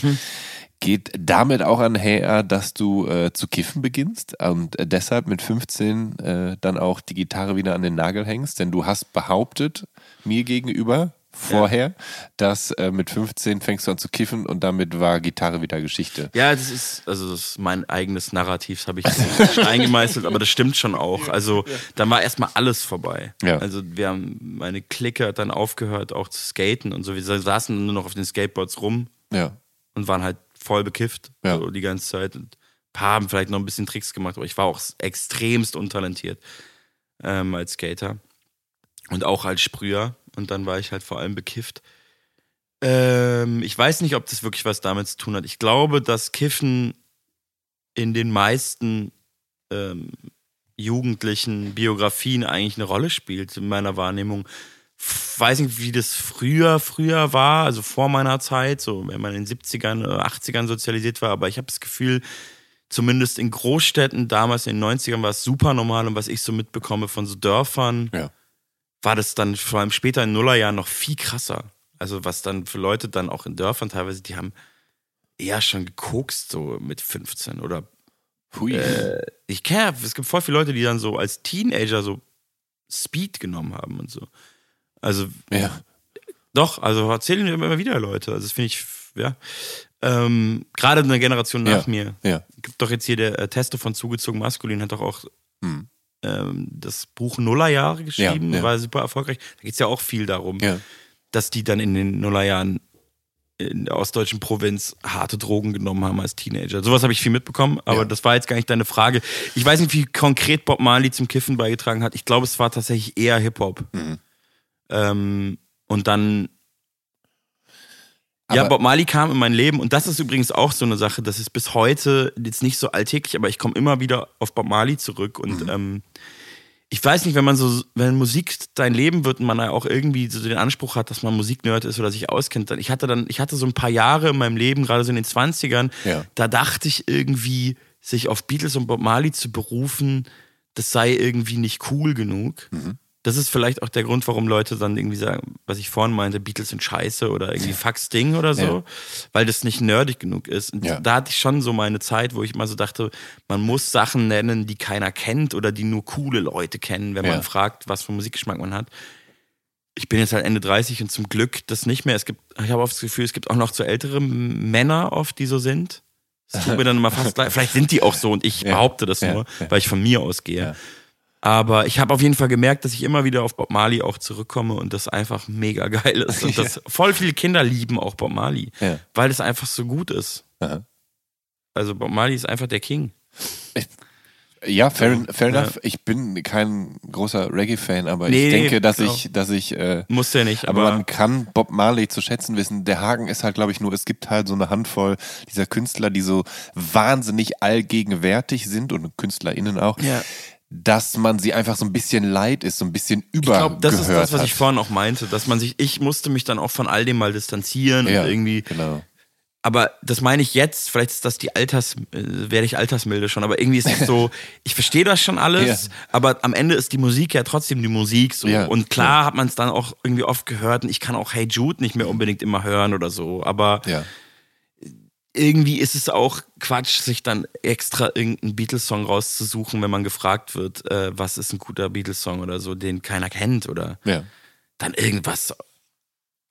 Geht damit auch einher, dass du äh, zu kiffen beginnst und äh, deshalb mit 15 äh, dann auch die Gitarre wieder an den Nagel hängst? Denn du hast behauptet, mir gegenüber, vorher, dass äh, mit 15 fängst du an zu kiffen und damit war Gitarre wieder Geschichte. Ja, das ist, also das ist mein eigenes Narrativ, das habe ich eingemeißelt, aber das stimmt schon auch. Also dann war erstmal alles vorbei. Ja. Also wir haben, meine Clique hat dann aufgehört auch zu skaten und so. Wir saßen nur noch auf den Skateboards rum Ja. und waren halt voll bekifft Ja. so die ganze Zeit. Und ein paar haben vielleicht noch ein bisschen Tricks gemacht, aber ich war auch extremst untalentiert ähm, als Skater und auch als Sprüher. Und dann war ich halt vor allem bekifft. Ähm, ich weiß nicht, ob das wirklich was damit zu tun hat. Ich glaube, dass Kiffen in den meisten ähm, jugendlichen Biografien eigentlich eine Rolle spielt, in meiner Wahrnehmung. Weiß nicht, wie das früher, früher war, also vor meiner Zeit, so wenn man in den 70ern oder 80ern sozialisiert war, aber ich habe das Gefühl, zumindest in Großstädten damals in den 90ern war es super normal und was ich so mitbekomme von so Dörfern, Ja. war das dann vor allem später in Nullerjahren noch viel krasser. Also was dann für Leute dann auch in Dörfern teilweise, die haben eher schon gekokst so mit 15 oder Hui. äh, ich kenne, es gibt voll viele Leute, die dann so als Teenager so Speed genommen haben und so. Also ja. doch, also erzählen mir immer wieder Leute. Also das finde ich, ja. Ähm, Gerade eine Generation nach Ja. mir. Ja. Gibt doch jetzt hier der äh, Testo von Zugezogen Maskulin, hat doch auch Hm. ähm, das Buch Nullerjahre geschrieben, Ja, ja. war super erfolgreich. Da geht es ja auch viel darum, dass die dann in den Nullerjahren in der ostdeutschen Provinz harte Drogen genommen haben als Teenager. Sowas habe ich viel mitbekommen, aber Ja. das war jetzt gar nicht deine Frage. Ich weiß nicht, wie konkret Bob Marley zum Kiffen beigetragen hat. Ich glaube, es war tatsächlich eher Hip-Hop. Mhm. Ähm, und dann ja, Aber- Bob Marley kam in mein Leben und das ist übrigens auch so eine Sache, das ist bis heute jetzt nicht so alltäglich, aber ich komme immer wieder auf Bob Marley zurück und ähm, ich weiß nicht, wenn man so, wenn Musik dein Leben wird und man ja auch irgendwie so den Anspruch hat, dass man Musiknerd ist oder sich auskennt, dann ich hatte dann, ich hatte so ein paar Jahre in meinem Leben, gerade so in den 20ern, Ja. da dachte ich irgendwie, sich auf Beatles und Bob Marley zu berufen, das sei irgendwie nicht cool genug. Mhm. Das ist vielleicht auch der Grund, warum Leute dann irgendwie sagen, was ich vorhin meinte, Beatles sind scheiße oder irgendwie Fax Ding oder so, Ja. weil das nicht nerdig genug ist. Und Ja. da hatte ich schon so meine Zeit, wo ich immer so dachte, man muss Sachen nennen, die keiner kennt oder die nur coole Leute kennen, wenn Ja. man fragt, was für Musikgeschmack man hat. Ich bin jetzt halt Ende 30 und zum Glück das nicht mehr. Es gibt, ich habe oft das Gefühl, es gibt auch noch zu ältere Männer oft, die so sind. Es tut mir dann immer fast leid. Vielleicht sind die auch so und ich behaupte das nur, weil ich von mir ausgehe. Aber ich habe auf jeden Fall gemerkt, dass ich immer wieder auf Bob Marley auch zurückkomme und das einfach mega geil ist. Und dass voll viele Kinder lieben auch Bob Marley, Ja. weil es einfach so gut ist. Aha. Also Bob Marley ist einfach der King. Ja, fair, fair Ja. enough. Ich bin kein großer Reggae-Fan, aber Nee, ich denke, dass genau. ich, dass ich, äh, Muss ja nicht, aber, aber, man kann Bob Marley zu schätzen wissen. Der Haken ist halt, glaube ich, nur, es gibt halt so eine Handvoll dieser Künstler, die so wahnsinnig allgegenwärtig sind und KünstlerInnen auch, ja. Dass man sie einfach so ein bisschen leid ist, so ein bisschen Ich übergehört glaube, das ist das, was hat. ich vorhin auch meinte, dass man sich, ich musste mich dann auch von all dem mal distanzieren ja, und irgendwie genau. aber das meine ich jetzt, vielleicht ist das die Alters, äh, werde ich altersmilde schon, aber irgendwie ist es so, ich verstehe das schon alles, Ja. aber am Ende ist die Musik ja trotzdem die Musik so. Ja, Und klar hat man es dann auch irgendwie oft gehört und ich kann auch Hey Jude nicht mehr unbedingt immer hören oder so, aber. Irgendwie ist es auch Quatsch, sich dann extra irgendeinen Beatles-Song rauszusuchen, wenn man gefragt wird, äh, was ist ein guter Beatles-Song oder so, den keiner kennt oder Ja. dann irgendwas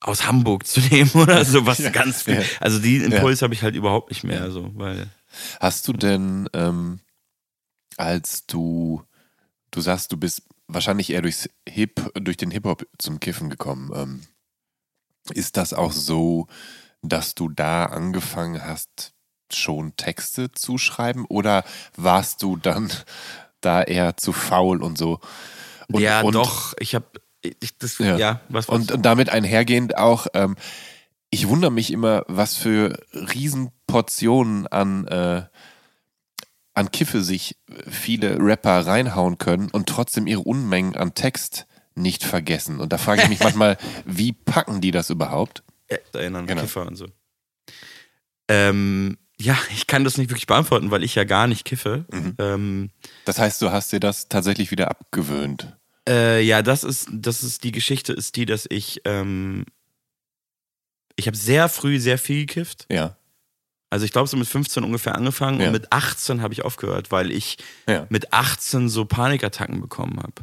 aus Hamburg zu nehmen oder so, was Ja, ganz viel. ja. Also die Impuls habe ich halt überhaupt nicht mehr, so, weil. Hast du denn, ähm, als du, du sagst, du bist wahrscheinlich eher durchs Hip, durch den Hip-Hop zum Kiffen gekommen, ähm, ist das auch so, dass du da angefangen hast, schon Texte zu schreiben oder warst du dann da eher zu faul und so? Und, ja, und, doch, ich habe ich, das, Ja. ja, was Und, und damit einhergehend auch, ähm, ich wundere mich immer, was für Riesenportionen an, äh, an Kiffe sich viele Rapper reinhauen können und trotzdem ihre Unmengen an Text nicht vergessen. Und da frage ich mich manchmal, wie packen die das überhaupt? Ja, erinnern, Genau. Kiffer und so. Ähm, ja, ich kann das nicht wirklich beantworten, weil ich ja gar nicht kiffe. Mhm. Ähm, Das heißt, du hast dir das tatsächlich wieder abgewöhnt. äh, ja, das ist, das ist die Geschichte, ist die, dass ich, ähm, ich habe sehr früh sehr viel gekifft. Ja. Also ich glaube, so mit 15 ungefähr angefangen Ja. und mit 18 habe ich aufgehört, weil ich Ja. mit 18 so Panikattacken bekommen habe.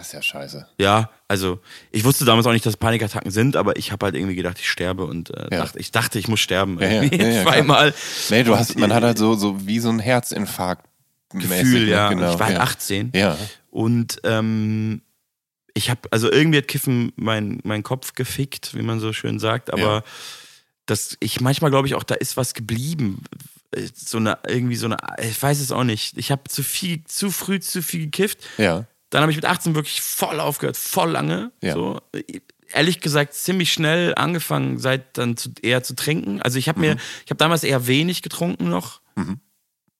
Das ist ja scheiße. Ja, also ich wusste damals auch nicht, dass Panikattacken sind, aber ich habe halt irgendwie gedacht, ich sterbe und äh, Ja. dachte, ich dachte, ich muss sterben. Ja, ja, ja, ja, zweimal. Nee, du hast, man hat halt so, so wie so ein Herzinfarkt. Gefühl, ja. Und Genau. ich war halt ja. 18 Ja. und ähm, ich habe, also irgendwie hat Kiffen mein, mein Kopf gefickt, wie man so schön sagt, aber Ja. das, ich manchmal glaube ich auch, da ist was geblieben. So eine, irgendwie so eine, ich weiß es auch nicht. Ich habe zu viel, zu früh zu viel gekifft. Ja. Dann habe ich mit 18 wirklich voll aufgehört, voll lange. Ja. So. Ehrlich gesagt, ziemlich schnell angefangen, seit dann zu, eher zu trinken. Also ich habe mir, ich habe damals eher wenig getrunken noch, Mhm.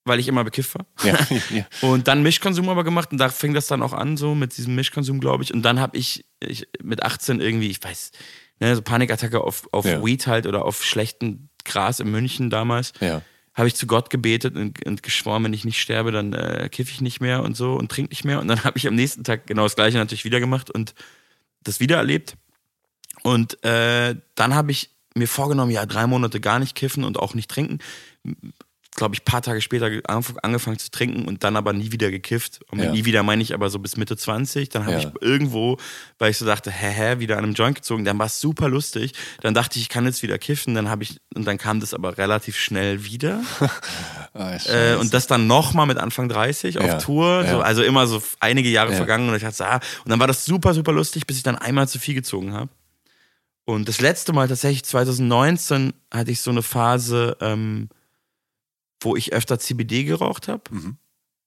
weil ich immer bekifft war. Ja. ja. Und dann Mischkonsum aber gemacht und da fing das dann auch an, so mit diesem Mischkonsum, glaube ich. Und dann habe ich, ich mit 18 irgendwie, ich weiß, ne, so Panikattacke auf, auf. Weed halt oder auf schlechten Gras in München damals. ja. Habe ich zu Gott gebetet und, und geschworen, wenn ich nicht sterbe, dann äh, kiffe ich nicht mehr und so und trinke nicht mehr. Und dann habe ich am nächsten Tag genau das gleiche natürlich wieder gemacht und das wieder erlebt. Und äh, dann habe ich mir vorgenommen, ja, drei Monate gar nicht kiffen und auch nicht trinken. Glaube ich, paar Tage später angef- angefangen zu trinken und dann aber nie wieder gekifft. Und mit Ja. nie wieder meine ich aber so bis Mitte 20. Dann habe Ja. ich irgendwo, weil ich so dachte, hä, hä, wieder an einem Joint gezogen. Dann war es super lustig. Dann dachte ich, ich kann jetzt wieder kiffen. Dann habe ich, und dann kam das aber relativ schnell wieder. Ah, Äh, und das dann nochmal mit Anfang 30 auf Ja, Tour. So, also immer so einige Jahre Ja. vergangen und ich dachte, ah, und dann war das super, super lustig, bis ich dann einmal zu viel gezogen habe. Und das letzte Mal tatsächlich 2019 hatte ich so eine Phase, ähm, wo ich öfter CBD geraucht habe, Mhm.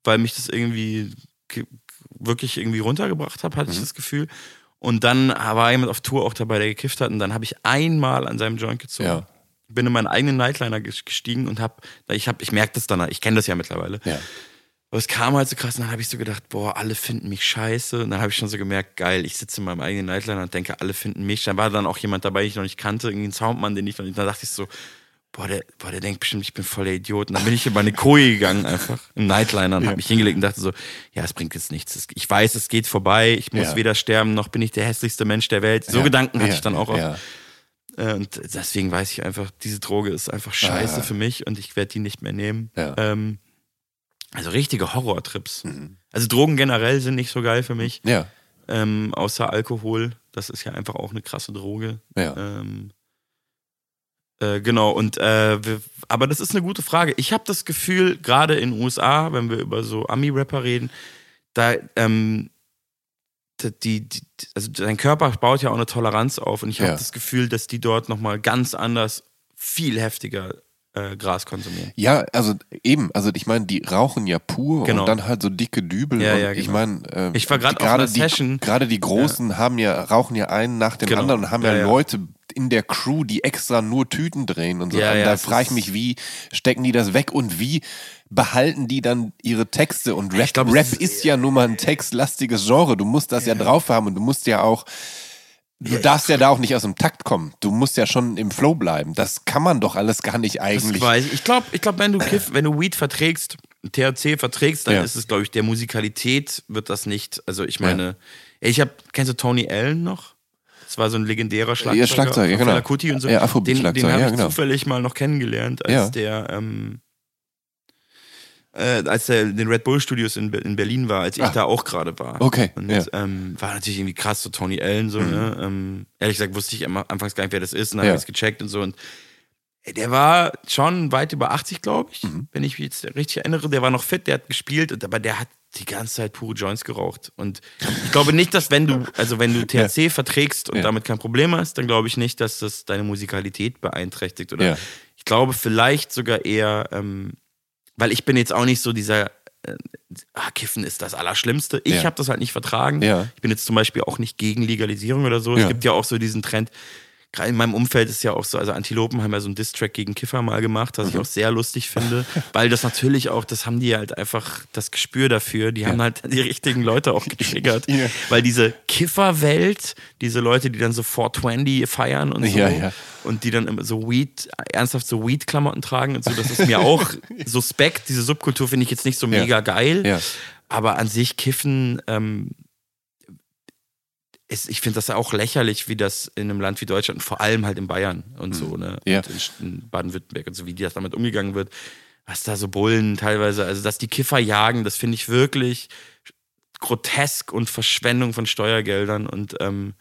weil mich das irgendwie ge- wirklich irgendwie runtergebracht hat, hatte ich Mhm. das Gefühl. Und dann war jemand auf Tour auch dabei, der gekifft hat. Und dann habe ich einmal an seinem Joint gezogen Ja. bin in meinen eigenen Nightliner ges- gestiegen und hab, ich hab, ich merke das dann, ich kenne das ja mittlerweile. Ja. Aber es kam halt so krass und dann habe ich so gedacht, boah, alle finden mich scheiße. Und dann habe ich schon so gemerkt, geil, ich sitze in meinem eigenen Nightliner und denke, alle finden mich. Dann war dann auch jemand dabei, den ich noch nicht kannte, irgendwie ein Soundmann, den ich noch nicht, dann dachte ich so, boah, der, boah, der denkt bestimmt, ich bin voll der Idiot. Und dann bin ich in meine Koje gegangen einfach, im Nightliner und ja. habe mich hingelegt und dachte so, ja, es bringt jetzt nichts. Ich weiß, es geht vorbei, ich muss ja. weder sterben, noch bin ich der hässlichste Mensch der Welt. So ja. Gedanken hatte ich dann auch. auch. Äh, und deswegen weiß ich einfach, diese Droge ist einfach scheiße für mich und ich werde die nicht mehr nehmen. Ähm, also richtige Horrortrips. Mhm. Also Drogen generell sind nicht so geil für mich. Ja. Ähm, außer Alkohol. Das ist ja einfach auch eine krasse Droge. Ja. Ähm, äh, genau, und äh, wir, aber das ist eine gute Frage. Ich habe das Gefühl, gerade in den USA, wenn wir über so Ami-Rapper reden, da ähm, die, die, also dein Körper baut ja auch eine Toleranz auf und ich habe ja. das Gefühl, dass die dort nochmal ganz anders, viel heftiger äh, Gras konsumieren. Ja, also eben, also ich meine, die rauchen ja pur genau. und dann halt so dicke Dübel. Ja, ja, genau. ich meine, äh, ich war gerade auf einer die, Session. Gerade die Großen haben ja, rauchen ja einen nach dem genau. anderen und haben ja, Leute in der Crew, die extra nur Tüten drehen und so. Ja, und da frage ich mich, wie stecken die das weg und wie behalten die dann ihre Texte? Und Rap, glaub, Rap ist, ja nun mal ein textlastiges Genre. Du musst das ja, drauf haben und du musst ja auch Du darfst ja da auch nicht aus dem Takt kommen. Du musst ja schon im Flow bleiben. Das kann man doch alles gar nicht eigentlich. Das weiß ich. Ich glaube, ich glaub, wenn du Kiff, wenn du Weed verträgst, THC verträgst, dann ja. ist es, glaube ich, der Musikalität wird das nicht. Also ich meine, ja. ich habe, kennst du Tony Allen noch? Das war so ein legendärer Schlagzeuger. Ja, Schlagzeuger, ja, genau. Kuti und so. Ja, den den habe ja, ich genau. zufällig mal noch kennengelernt, als Ja. der ähm, äh, als er in den Red Bull Studios in, in Berlin war, als ich Ah. da auch gerade war. Okay, Und ja. ähm, war natürlich irgendwie krass, so Tony Allen, so, ne? Ähm, ehrlich gesagt wusste ich am anfangs gar nicht, wer das ist, und dann Ja. habe ich es gecheckt und so. Und der war schon weit über 80, glaube ich, Mhm. wenn ich mich jetzt richtig erinnere. Der war noch fit, der hat gespielt, und, aber der hat die ganze Zeit pure Joints geraucht. Und ich glaube nicht, dass wenn du, also wenn du THC verträgst und Ja. damit kein Problem hast, dann glaube ich nicht, dass das deine Musikalität beeinträchtigt. Oder Ja. ich glaube vielleicht sogar eher, ähm, weil ich bin jetzt auch nicht so dieser äh, ah, Kiffen ist das Allerschlimmste. Ich Ja. habe das halt nicht vertragen. Ja. Ich bin jetzt zum Beispiel auch nicht gegen Legalisierung oder so. Es Ja. gibt ja auch so diesen Trend, gerade in meinem Umfeld ist ja auch so, also Antilopen haben ja so einen Diss-Track gegen Kiffer mal gemacht, was ich auch sehr lustig finde, weil das natürlich auch, das haben die halt einfach das Gespür dafür, die haben halt die richtigen Leute auch getriggert, Ja. weil diese Kifferwelt, diese Leute, die dann so 420 feiern und so Ja, ja. und die dann immer so Weed, ernsthaft so Weed-Klamotten tragen und so, das ist mir auch suspekt, diese Subkultur finde ich jetzt nicht so Ja. mega geil, Ja. aber an sich Kiffen, ähm, ist, ich finde das auch lächerlich, wie das in einem Land wie Deutschland, und vor allem halt in Bayern und so, ne? Ja. Und in, in Baden-Württemberg und so, wie das damit umgegangen wird. Was da so Bullen teilweise, also dass die Kiffer jagen, das finde ich wirklich grotesk und Verschwendung von Steuergeldern und ähm,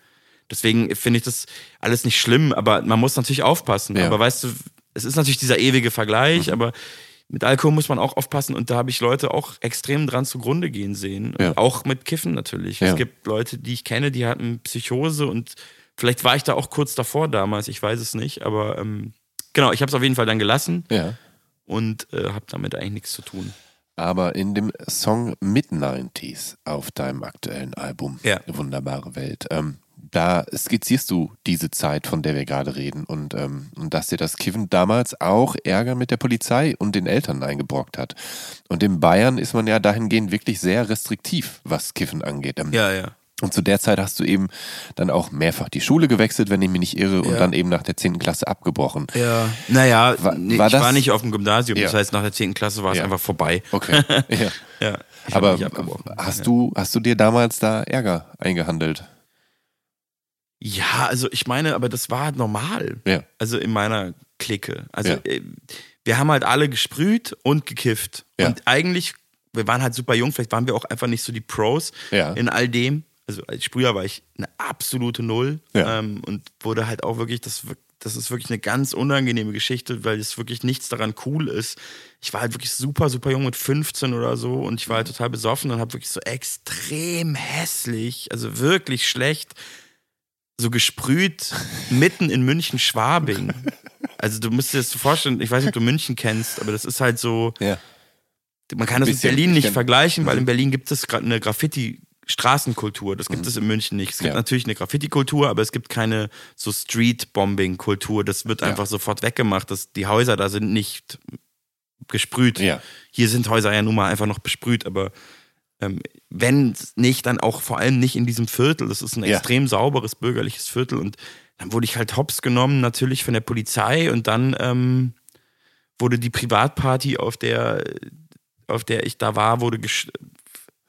deswegen finde ich das alles nicht schlimm, aber man muss natürlich aufpassen. Ja. Aber weißt du, es ist natürlich dieser ewige Vergleich, aber mit Alkohol muss man auch aufpassen und da habe ich Leute auch extrem dran zugrunde gehen sehen. Ja. Auch mit Kiffen natürlich. Ja. Es gibt Leute, die ich kenne, die hatten Psychose und vielleicht war ich da auch kurz davor damals, ich weiß es nicht, aber ähm, genau, ich habe es auf jeden Fall dann gelassen Ja. und äh, habe damit eigentlich nichts zu tun. Aber in dem Song Mid-90s auf deinem aktuellen Album. Wunderbare Welt, ähm, da skizzierst du diese Zeit, von der wir gerade reden und, ähm, und dass dir das Kiffen damals auch Ärger mit der Polizei und den Eltern eingebrockt hat. Und in Bayern ist man ja dahingehend wirklich sehr restriktiv, was Kiffen angeht. Ähm, Ja, ja. Und zu der Zeit hast du eben dann auch mehrfach die Schule gewechselt, wenn ich mich nicht irre, und Ja. dann eben nach der 10. Klasse abgebrochen. Ja, naja, War- nee, war ich das- war nicht auf dem Gymnasium. Ja. Das heißt, nach der 10. Klasse war es Ja. einfach vorbei. Okay. ja. Aber hast du, hast du dir damals da Ärger eingehandelt? Ja, also ich meine, aber das war halt normal. Ja. Also in meiner Clique. Also Ja. äh, wir haben halt alle gesprüht und gekifft. Ja. Und eigentlich, wir waren halt super jung, vielleicht waren wir auch einfach nicht so die Pros in all dem. Also als Sprüher war ich eine absolute Null ähm, und wurde halt auch wirklich, das, das ist wirklich eine ganz unangenehme Geschichte, weil es wirklich nichts daran cool ist. Ich war halt wirklich super, super jung mit 15 oder so und ich war halt total besoffen und habe wirklich so extrem hässlich, also wirklich schlecht, so gesprüht mitten in München-Schwabing. Also du musst dir das vorstellen, ich weiß nicht, ob du München kennst, aber das ist halt so, Ja. man kann das Bisschen, mit Berlin ich nicht vergleichen, weil Mhm. in Berlin gibt es gerade eine Graffiti-Straßenkultur. Das gibt es in München nicht. Es gibt Ja. natürlich eine Graffiti-Kultur, aber es gibt keine so Street-Bombing-Kultur. Das wird Ja. einfach sofort weggemacht. Das, die Häuser da sind nicht gesprüht. Ja. Hier sind Häuser ja nun mal einfach noch besprüht, aber wenn nicht, dann auch vor allem nicht in diesem Viertel. Das ist ein Ja. extrem sauberes bürgerliches Viertel und dann wurde ich halt hops genommen, natürlich von der Polizei und dann ähm, wurde die Privatparty, auf der, auf der ich da war, wurde gesch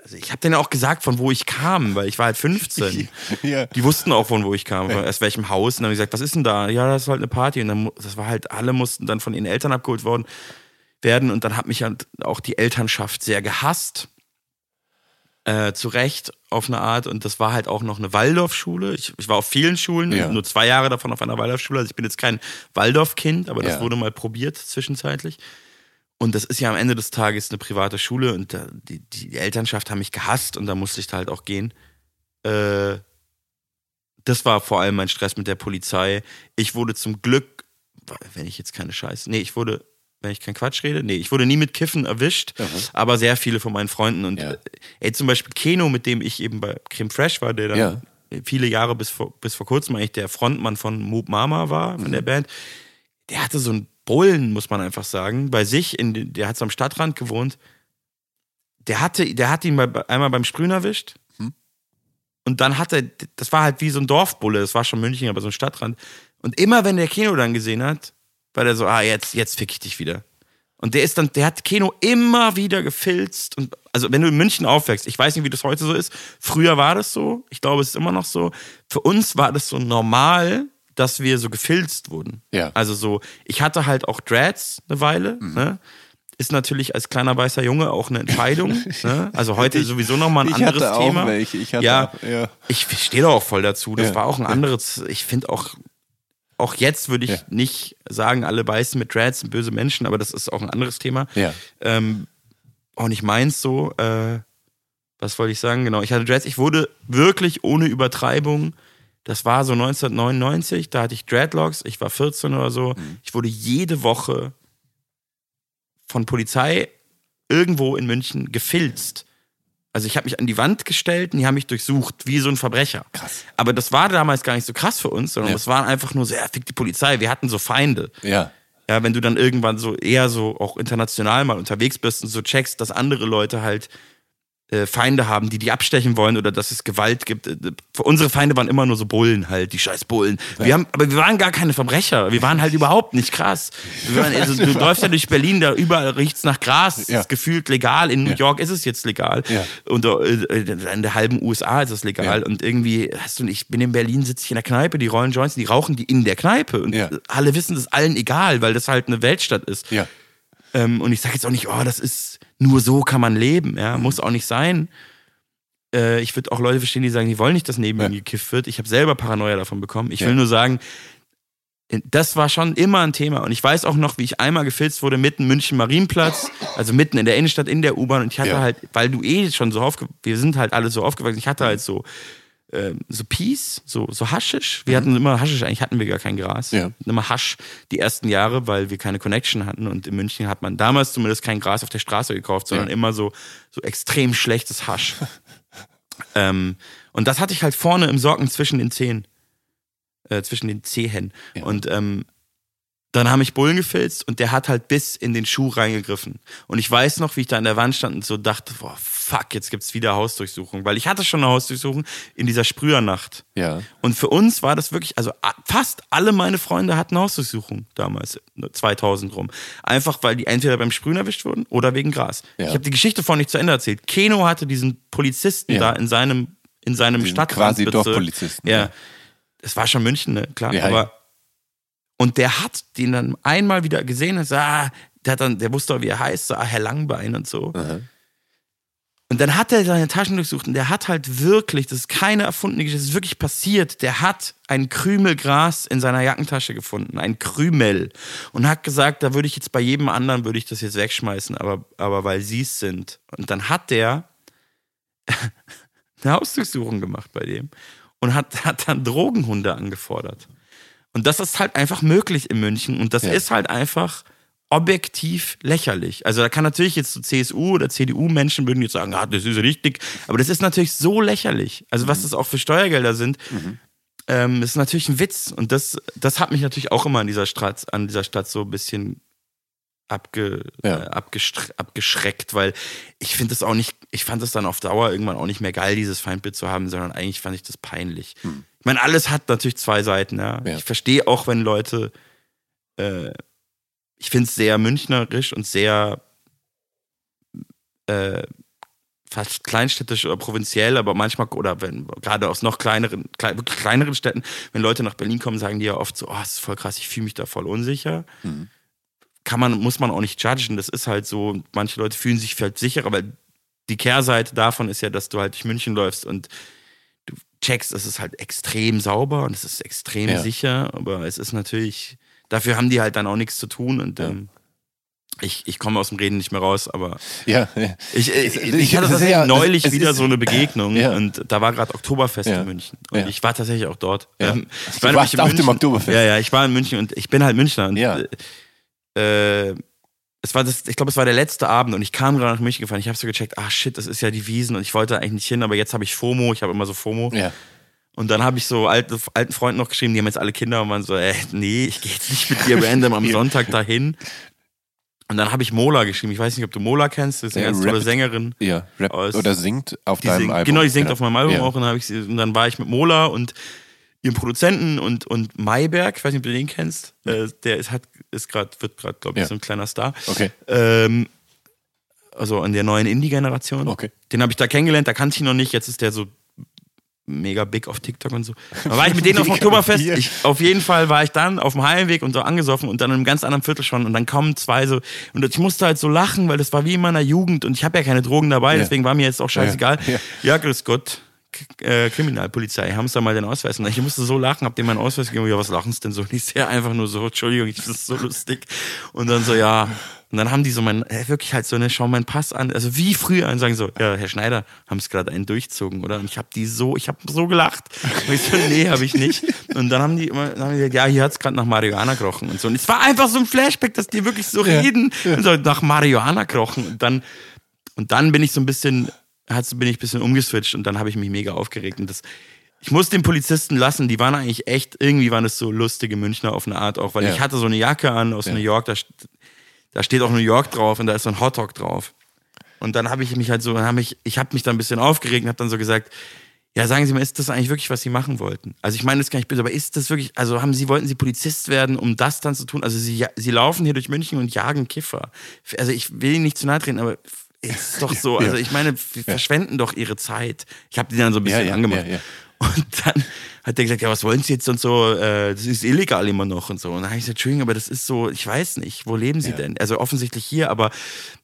also ich habe denen auch gesagt, von wo ich kam, weil ich war halt 15. Ja. Die wussten auch, von wo ich kam, von aus welchem Haus. Und dann habe ich gesagt, was ist denn da? Ja, das ist halt eine Party. Und dann, das war halt, alle mussten dann von ihren Eltern abgeholt worden werden. Und dann hat mich halt auch die Elternschaft sehr gehasst. Äh, zu Recht auf eine Art. Und das war halt auch noch eine Waldorfschule. Ich, ich war auf vielen Schulen, Ja. nur zwei Jahre davon auf einer Waldorfschule. Also ich bin jetzt kein Waldorfkind, aber das Ja. wurde mal probiert zwischenzeitlich. Und das ist ja am Ende des Tages eine private Schule und da, die, die Elternschaft haben mich gehasst und da musste ich da halt auch gehen. Äh, das war vor allem mein Stress mit der Polizei. Ich wurde zum Glück, wenn ich jetzt keine Scheiße, nee, ich wurde, wenn ich keinen Quatsch rede, nee, ich wurde nie mit Kiffen erwischt, aber sehr viele von meinen Freunden und Ja. äh, ey, zum Beispiel Keno, mit dem ich eben bei Creme Fresh war, der dann Ja. viele Jahre bis vor, bis vor kurzem eigentlich der Frontmann von Moop Mama war, von der Mhm. Band, der hatte so einen Bullen, muss man einfach sagen, bei sich, in, der hat so am Stadtrand gewohnt. Der hatte, der hat ihn bei, einmal beim Sprühen erwischt. Hm. Und dann hat er, das war halt wie so ein Dorfbulle, das war schon München, aber so ein Stadtrand. Und immer wenn der Keno dann gesehen hat, war der so, ah, jetzt, jetzt fick ich dich wieder. Und der ist dann, der hat Keno immer wieder gefilzt. Und also wenn du in München aufwächst, ich weiß nicht, wie das heute so ist. Früher war das so, ich glaube, es ist immer noch so. Für uns war das so normal, dass wir so gefilzt wurden. Ja. Also so, ich hatte halt auch Dreads eine Weile. Ne? Ist natürlich als kleiner weißer Junge auch eine Entscheidung. ne? Also heute sowieso nochmal ein ich anderes hatte auch Thema. welche, ich hatte ja, auch- ja. ich stehe da auch voll dazu. Das Ja. war auch ein anderes. Ich finde auch, auch jetzt würde ich Ja. nicht sagen, alle Weißen mit Dreads sind böse Menschen, aber das ist auch ein anderes Thema. Ja. Ähm, auch nicht meins so. Äh, was wollte ich sagen? Genau, ich hatte Dreads. Ich wurde wirklich ohne Übertreibung. Das war so 1999, da hatte ich Dreadlocks, ich war 14 oder so. Ich wurde jede Woche von Polizei irgendwo in München gefilzt. Also ich habe mich an die Wand gestellt und die haben mich durchsucht, wie so ein Verbrecher. Krass. Aber das war damals gar nicht so krass für uns, sondern Ja. waren einfach nur so, ja, fick die Polizei, wir hatten so Feinde. Ja. Ja, wenn du dann irgendwann so eher so auch international mal unterwegs bist und so checkst, dass andere Leute halt äh, Feinde haben, die die abstechen wollen oder dass es Gewalt gibt. Äh, Für unsere Feinde waren immer nur so Bullen halt, die scheiß Bullen. Wir haben, aber wir waren gar keine Verbrecher. Wir waren halt überhaupt nicht krass. Waren, also, du läufst ja durch Berlin, da überall riecht's nach Gras. Es Ja. ist gefühlt legal. In New Ja. York ist es jetzt legal. Ja. Und äh, in der halben USA ist es legal. Ja. Und irgendwie, hast du, ich bin in Berlin, sitze ich in der Kneipe, die rollen Joints, die rauchen die in der Kneipe. Und Ja. alle wissen das ist allen egal, weil das halt eine Weltstadt ist. Ja. Ähm, und ich sage jetzt auch nicht, oh, das ist nur so kann man leben. Ja, muss auch nicht sein. Äh, ich würde auch Leute verstehen, die sagen, die wollen nicht, dass neben Ja. ihnen gekifft wird. Ich habe selber Paranoia davon bekommen. Ich Ja. will nur sagen, äh, das war schon immer ein Thema. Und ich weiß auch noch, wie ich einmal gefilzt wurde mitten München Marienplatz, also mitten in der Innenstadt in der U-Bahn. Und ich hatte Ja. halt, weil du eh schon so aufge wir sind halt alle so aufgewachsen, ich hatte halt so ähm, so Peace, so, so Haschisch. Wir hatten immer Haschisch, eigentlich hatten wir gar kein Gras. Ja. Immer Hasch die ersten Jahre, weil wir keine Connection hatten. Und in München hat man damals zumindest kein Gras auf der Straße gekauft, sondern Ja. immer so, so extrem schlechtes Hasch. ähm, und das hatte ich halt vorne im Socken zwischen den Zehen. Äh, zwischen den Zehen. Ja. Und ähm, dann haben mich Bullen gefilzt und der hat halt bis in den Schuh reingegriffen. Und ich weiß noch, wie ich da an der Wand stand und so dachte, boah, fuck, jetzt gibt's wieder Hausdurchsuchung. Weil ich hatte schon eine Hausdurchsuchung in dieser Sprühernacht. Ja. Und für uns war das wirklich, also fast alle meine Freunde hatten Hausdurchsuchung damals, 2000 rum. Einfach, weil die entweder beim Sprühen erwischt wurden oder wegen Gras. Ja. Ich habe die Geschichte vorhin nicht zu Ende erzählt. Keno hatte diesen Polizisten Ja. da in seinem, in seinem Stadtrandbezirk. quasi Dorfpolizisten, Ja. Es war schon München, ne? Klar. Ja, aber, ja. Und der hat den dann einmal wieder gesehen und so, ah, der, hat dann, der wusste auch, wie er heißt, so, ah, Herr Langbein und so. Und dann hat er seine Taschen durchsucht und der hat halt wirklich, das ist keine erfundene Geschichte, das ist wirklich passiert, der hat ein Krümel Gras in seiner Jackentasche gefunden, ein Krümel. Und hat gesagt, da würde ich jetzt bei jedem anderen, würde ich das jetzt wegschmeißen, aber, aber weil sie es sind. Und dann hat der eine Hausdurchsuchung gemacht bei dem und hat, hat dann Drogenhunde angefordert. Und das ist halt einfach möglich in München und das Ja. ist halt einfach objektiv lächerlich. Also da kann natürlich jetzt so CSU oder CDU-Menschen würden jetzt sagen, ah, das ist richtig, aber das ist natürlich so lächerlich. Also Mhm. was das auch für Steuergelder sind, ähm, das ist natürlich ein Witz. Und das, das hat mich natürlich auch immer an dieser Stadt, an dieser Stadt so ein bisschen abge, Ja. äh, abgeschreckt, weil ich finde das auch nicht, ich fand das dann auf Dauer irgendwann auch nicht mehr geil, dieses Feindbild zu haben, sondern eigentlich fand ich das peinlich. Ich meine, alles hat natürlich zwei Seiten, ja. Ja. Ich verstehe auch, wenn Leute, äh, ich finde es sehr münchnerisch und sehr äh, fast kleinstädtisch oder provinziell, aber manchmal, oder wenn, gerade aus noch kleineren, klein, wirklich kleineren Städten, wenn Leute nach Berlin kommen, sagen die ja oft so, oh, das ist voll krass, ich fühle mich da voll unsicher. Mhm. Kann man, muss man auch nicht judgen, das ist halt so, manche Leute fühlen sich halt sicherer, weil die Kehrseite davon ist ja, dass du halt durch München läufst und checkst, es ist halt extrem sauber und es ist extrem Ja. sicher, aber es ist natürlich, dafür haben die halt dann auch nichts zu tun und Ja. ähm, ich, ich komme aus dem Reden nicht mehr raus, aber Ja, ja. ich, ich, Ich- ich hatte tatsächlich ja- neulich wieder ist- so eine Begegnung Ja. und da war gerade Oktoberfest in München und ich war tatsächlich auch dort. Ähm, ich war auf dem. Oktoberfest. Ja, ja, ich war in München und ich bin halt Münchner und äh, äh, es war das, ich glaube, es war der letzte Abend und ich kam gerade nach München gefahren. Ich habe so gecheckt, ah shit, das ist ja die Wiesen und ich wollte eigentlich nicht hin, aber jetzt habe ich FOMO, ich habe immer so FOMO. ja. Und dann habe ich so alte, alten Freunden noch geschrieben, die haben jetzt alle Kinder und waren so, äh, nee, ich gehe jetzt nicht mit dir random am Sonntag dahin. Und dann habe ich Mola geschrieben. Ich weiß nicht, ob du Mola kennst, das ist eine Ja, ganz tolle rappt. Sängerin. Ja, Rap Aus- oder singt auf deinem singt, Album. genau, die singt auf meinem Album Ja. auch. Und dann, ich, sie- und dann war ich mit Mola und ihrem Produzenten und, und Mayberg, ich weiß nicht, ob du den kennst. Äh, der ist, hat, ist grad, wird gerade, glaube ich, Ja. so ein kleiner Star. Okay. Ähm, also an der neuen Indie-Generation. Okay. Den habe ich da kennengelernt, da kannte ich ihn noch nicht. Jetzt ist der so mega big auf TikTok und so. Da war ich mit denen auf dem Oktoberfest. Ich, auf jeden Fall war ich dann auf dem Heimweg und so angesoffen und dann in einem ganz anderen Viertel schon. Und dann kommen zwei so. Und ich musste halt so lachen, weil das war wie in meiner Jugend und ich habe ja keine Drogen dabei, Ja. deswegen war mir jetzt auch scheißegal. Ja. Ja, grüß Gott. K äh, Kriminalpolizei, haben sie da mal den Ausweis. Und ich musste so lachen, hab dem meinen Ausweis gegeben. Ja, was lachen sie denn so? Und ich sehe einfach nur so, Entschuldigung, ich finde das so lustig. Und dann so, ja. Und dann haben die so mein, äh, wirklich halt so, ne, schau meinen Pass an. Also wie früher und sagen so, ja, Herr Schneider, haben es gerade einen durchzogen, oder? Und ich habe die so, ich habe so gelacht. Und ich so, nee, habe ich nicht. Und dann haben die immer, dann haben die gesagt, ja, hier hat's gerade nach Marihuana gerochen und so. Und es war einfach so ein Flashback, dass die wirklich so Ja. reden, und so nach Marihuana gerochen. Und dann, und dann bin ich so ein bisschen, hat's, bin ich ein bisschen umgeswitcht und dann habe ich mich mega aufgeregt. Und das, ich muss den Polizisten lassen, die waren eigentlich echt, irgendwie waren es so lustige Münchner auf eine Art auch, weil Ja. ich hatte so eine Jacke an aus Ja. New York, da, da steht auch New York drauf und da ist so ein Hotdog drauf. Und dann habe ich mich halt so, hab ich, ich habe mich dann ein bisschen aufgeregt und habe dann so gesagt, ja, sagen Sie mal, ist das eigentlich wirklich, was Sie machen wollten? Also ich meine das gar nicht böse, aber ist das wirklich, also haben Sie, wollten Sie Polizist werden, um das dann zu tun? Also Sie, Sie laufen hier durch München und jagen Kiffer. Also ich will Ihnen nicht zu nahe treten, aber ist doch so, Ja. also ich meine, wir verschwenden doch Ihre Zeit. Ich habe die dann so ein bisschen Ja, ja, angemacht. ja, ja. Und dann hat der gesagt, ja, was wollen Sie jetzt und so, äh, das ist illegal immer noch und so. Und dann habe ich gesagt, Entschuldigung, aber das ist so, ich weiß nicht, wo leben Sie Ja. denn? Also offensichtlich hier, aber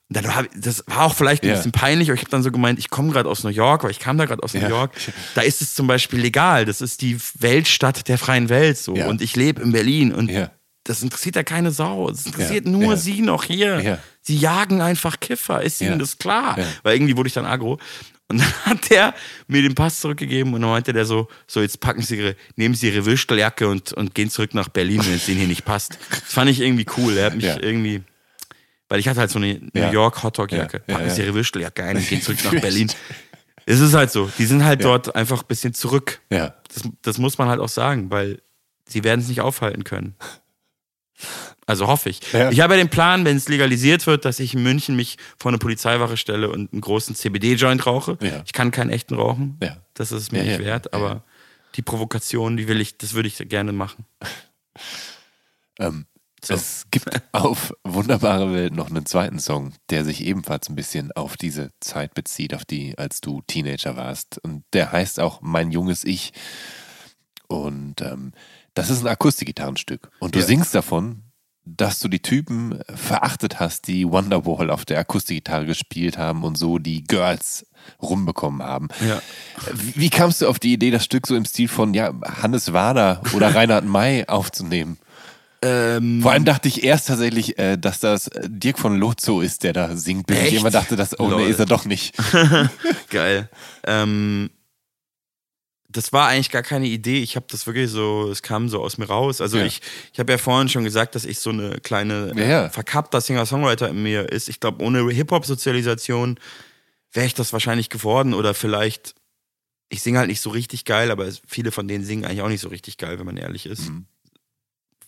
dann ich- das war auch vielleicht ein Ja. bisschen peinlich, aber ich habe dann so gemeint, ich komme gerade aus New York, weil ich kam da gerade aus Ja. New York. Da ist es zum Beispiel legal. Das ist die Weltstadt der freien Welt so. Ja. Und ich lebe in Berlin und Ja. das interessiert ja keine Sau. Das interessiert Ja. nur Ja. Sie noch hier. Ja. Sie jagen einfach Kiffer. Ist Ja. Ihnen das klar? Ja. Weil irgendwie wurde ich dann agro. Und dann hat der mir den Pass zurückgegeben und dann meinte der so, so jetzt packen Sie Ihre, nehmen Sie Ihre Würsteljacke und, und gehen zurück nach Berlin, wenn es Ihnen hier nicht passt. Das fand ich irgendwie cool. Er hat mich Ja. irgendwie, weil ich hatte halt so eine New Ja. York Hotdog-Jacke. Ja, ja, Packen Sie ja. Ihre Würsteljacke ein und gehen zurück nach Berlin. Es ist halt so. Die sind halt dort einfach ein bisschen zurück. Ja. Das, das muss man halt auch sagen, weil sie werden es nicht aufhalten können. Also hoffe ich. Ja. Ich habe ja den Plan, wenn es legalisiert wird, dass ich in München mich vor eine Polizeiwache stelle und einen großen CBD-Joint rauche. Ja. Ich kann keinen echten rauchen. Ja. Das ist mir nicht wert, aber die Provokation, die will ich, das würde ich gerne machen. Ähm, So. Es gibt auf Wunderbare Welt noch einen zweiten Song, der sich ebenfalls ein bisschen auf diese Zeit bezieht, auf die, als du Teenager warst. Und der heißt auch Mein junges Ich. Und ähm, das ist ein Akustikgitarrenstück. Und du Ja. singst davon, dass du die Typen verachtet hast, die Wonderwall auf der Akustikgitarre gespielt haben und so die Girls rumbekommen haben. Ja. Wie, wie kamst du auf die Idee, das Stück so im Stil von ja, Hannes Wader oder Reinhard May aufzunehmen? Ähm, Vor allem dachte ich erst tatsächlich, äh, dass das Dirk von Lozo ist, der da singt, bis ich immer dachte, dass, oh Lol. nee, ist er doch nicht. Geil. Ähm, das war eigentlich gar keine Idee. Ich habe das wirklich so, es kam so aus mir raus. Also Ja. ich, ich habe ja vorhin schon gesagt, dass ich so eine kleine Ja, ja. verkappter Singer-Songwriter in mir ist. Ich glaube, ohne Hip-Hop-Sozialisation wäre ich das wahrscheinlich geworden oder vielleicht, ich singe halt nicht so richtig geil, aber viele von denen singen eigentlich auch nicht so richtig geil, wenn man ehrlich ist. Mhm.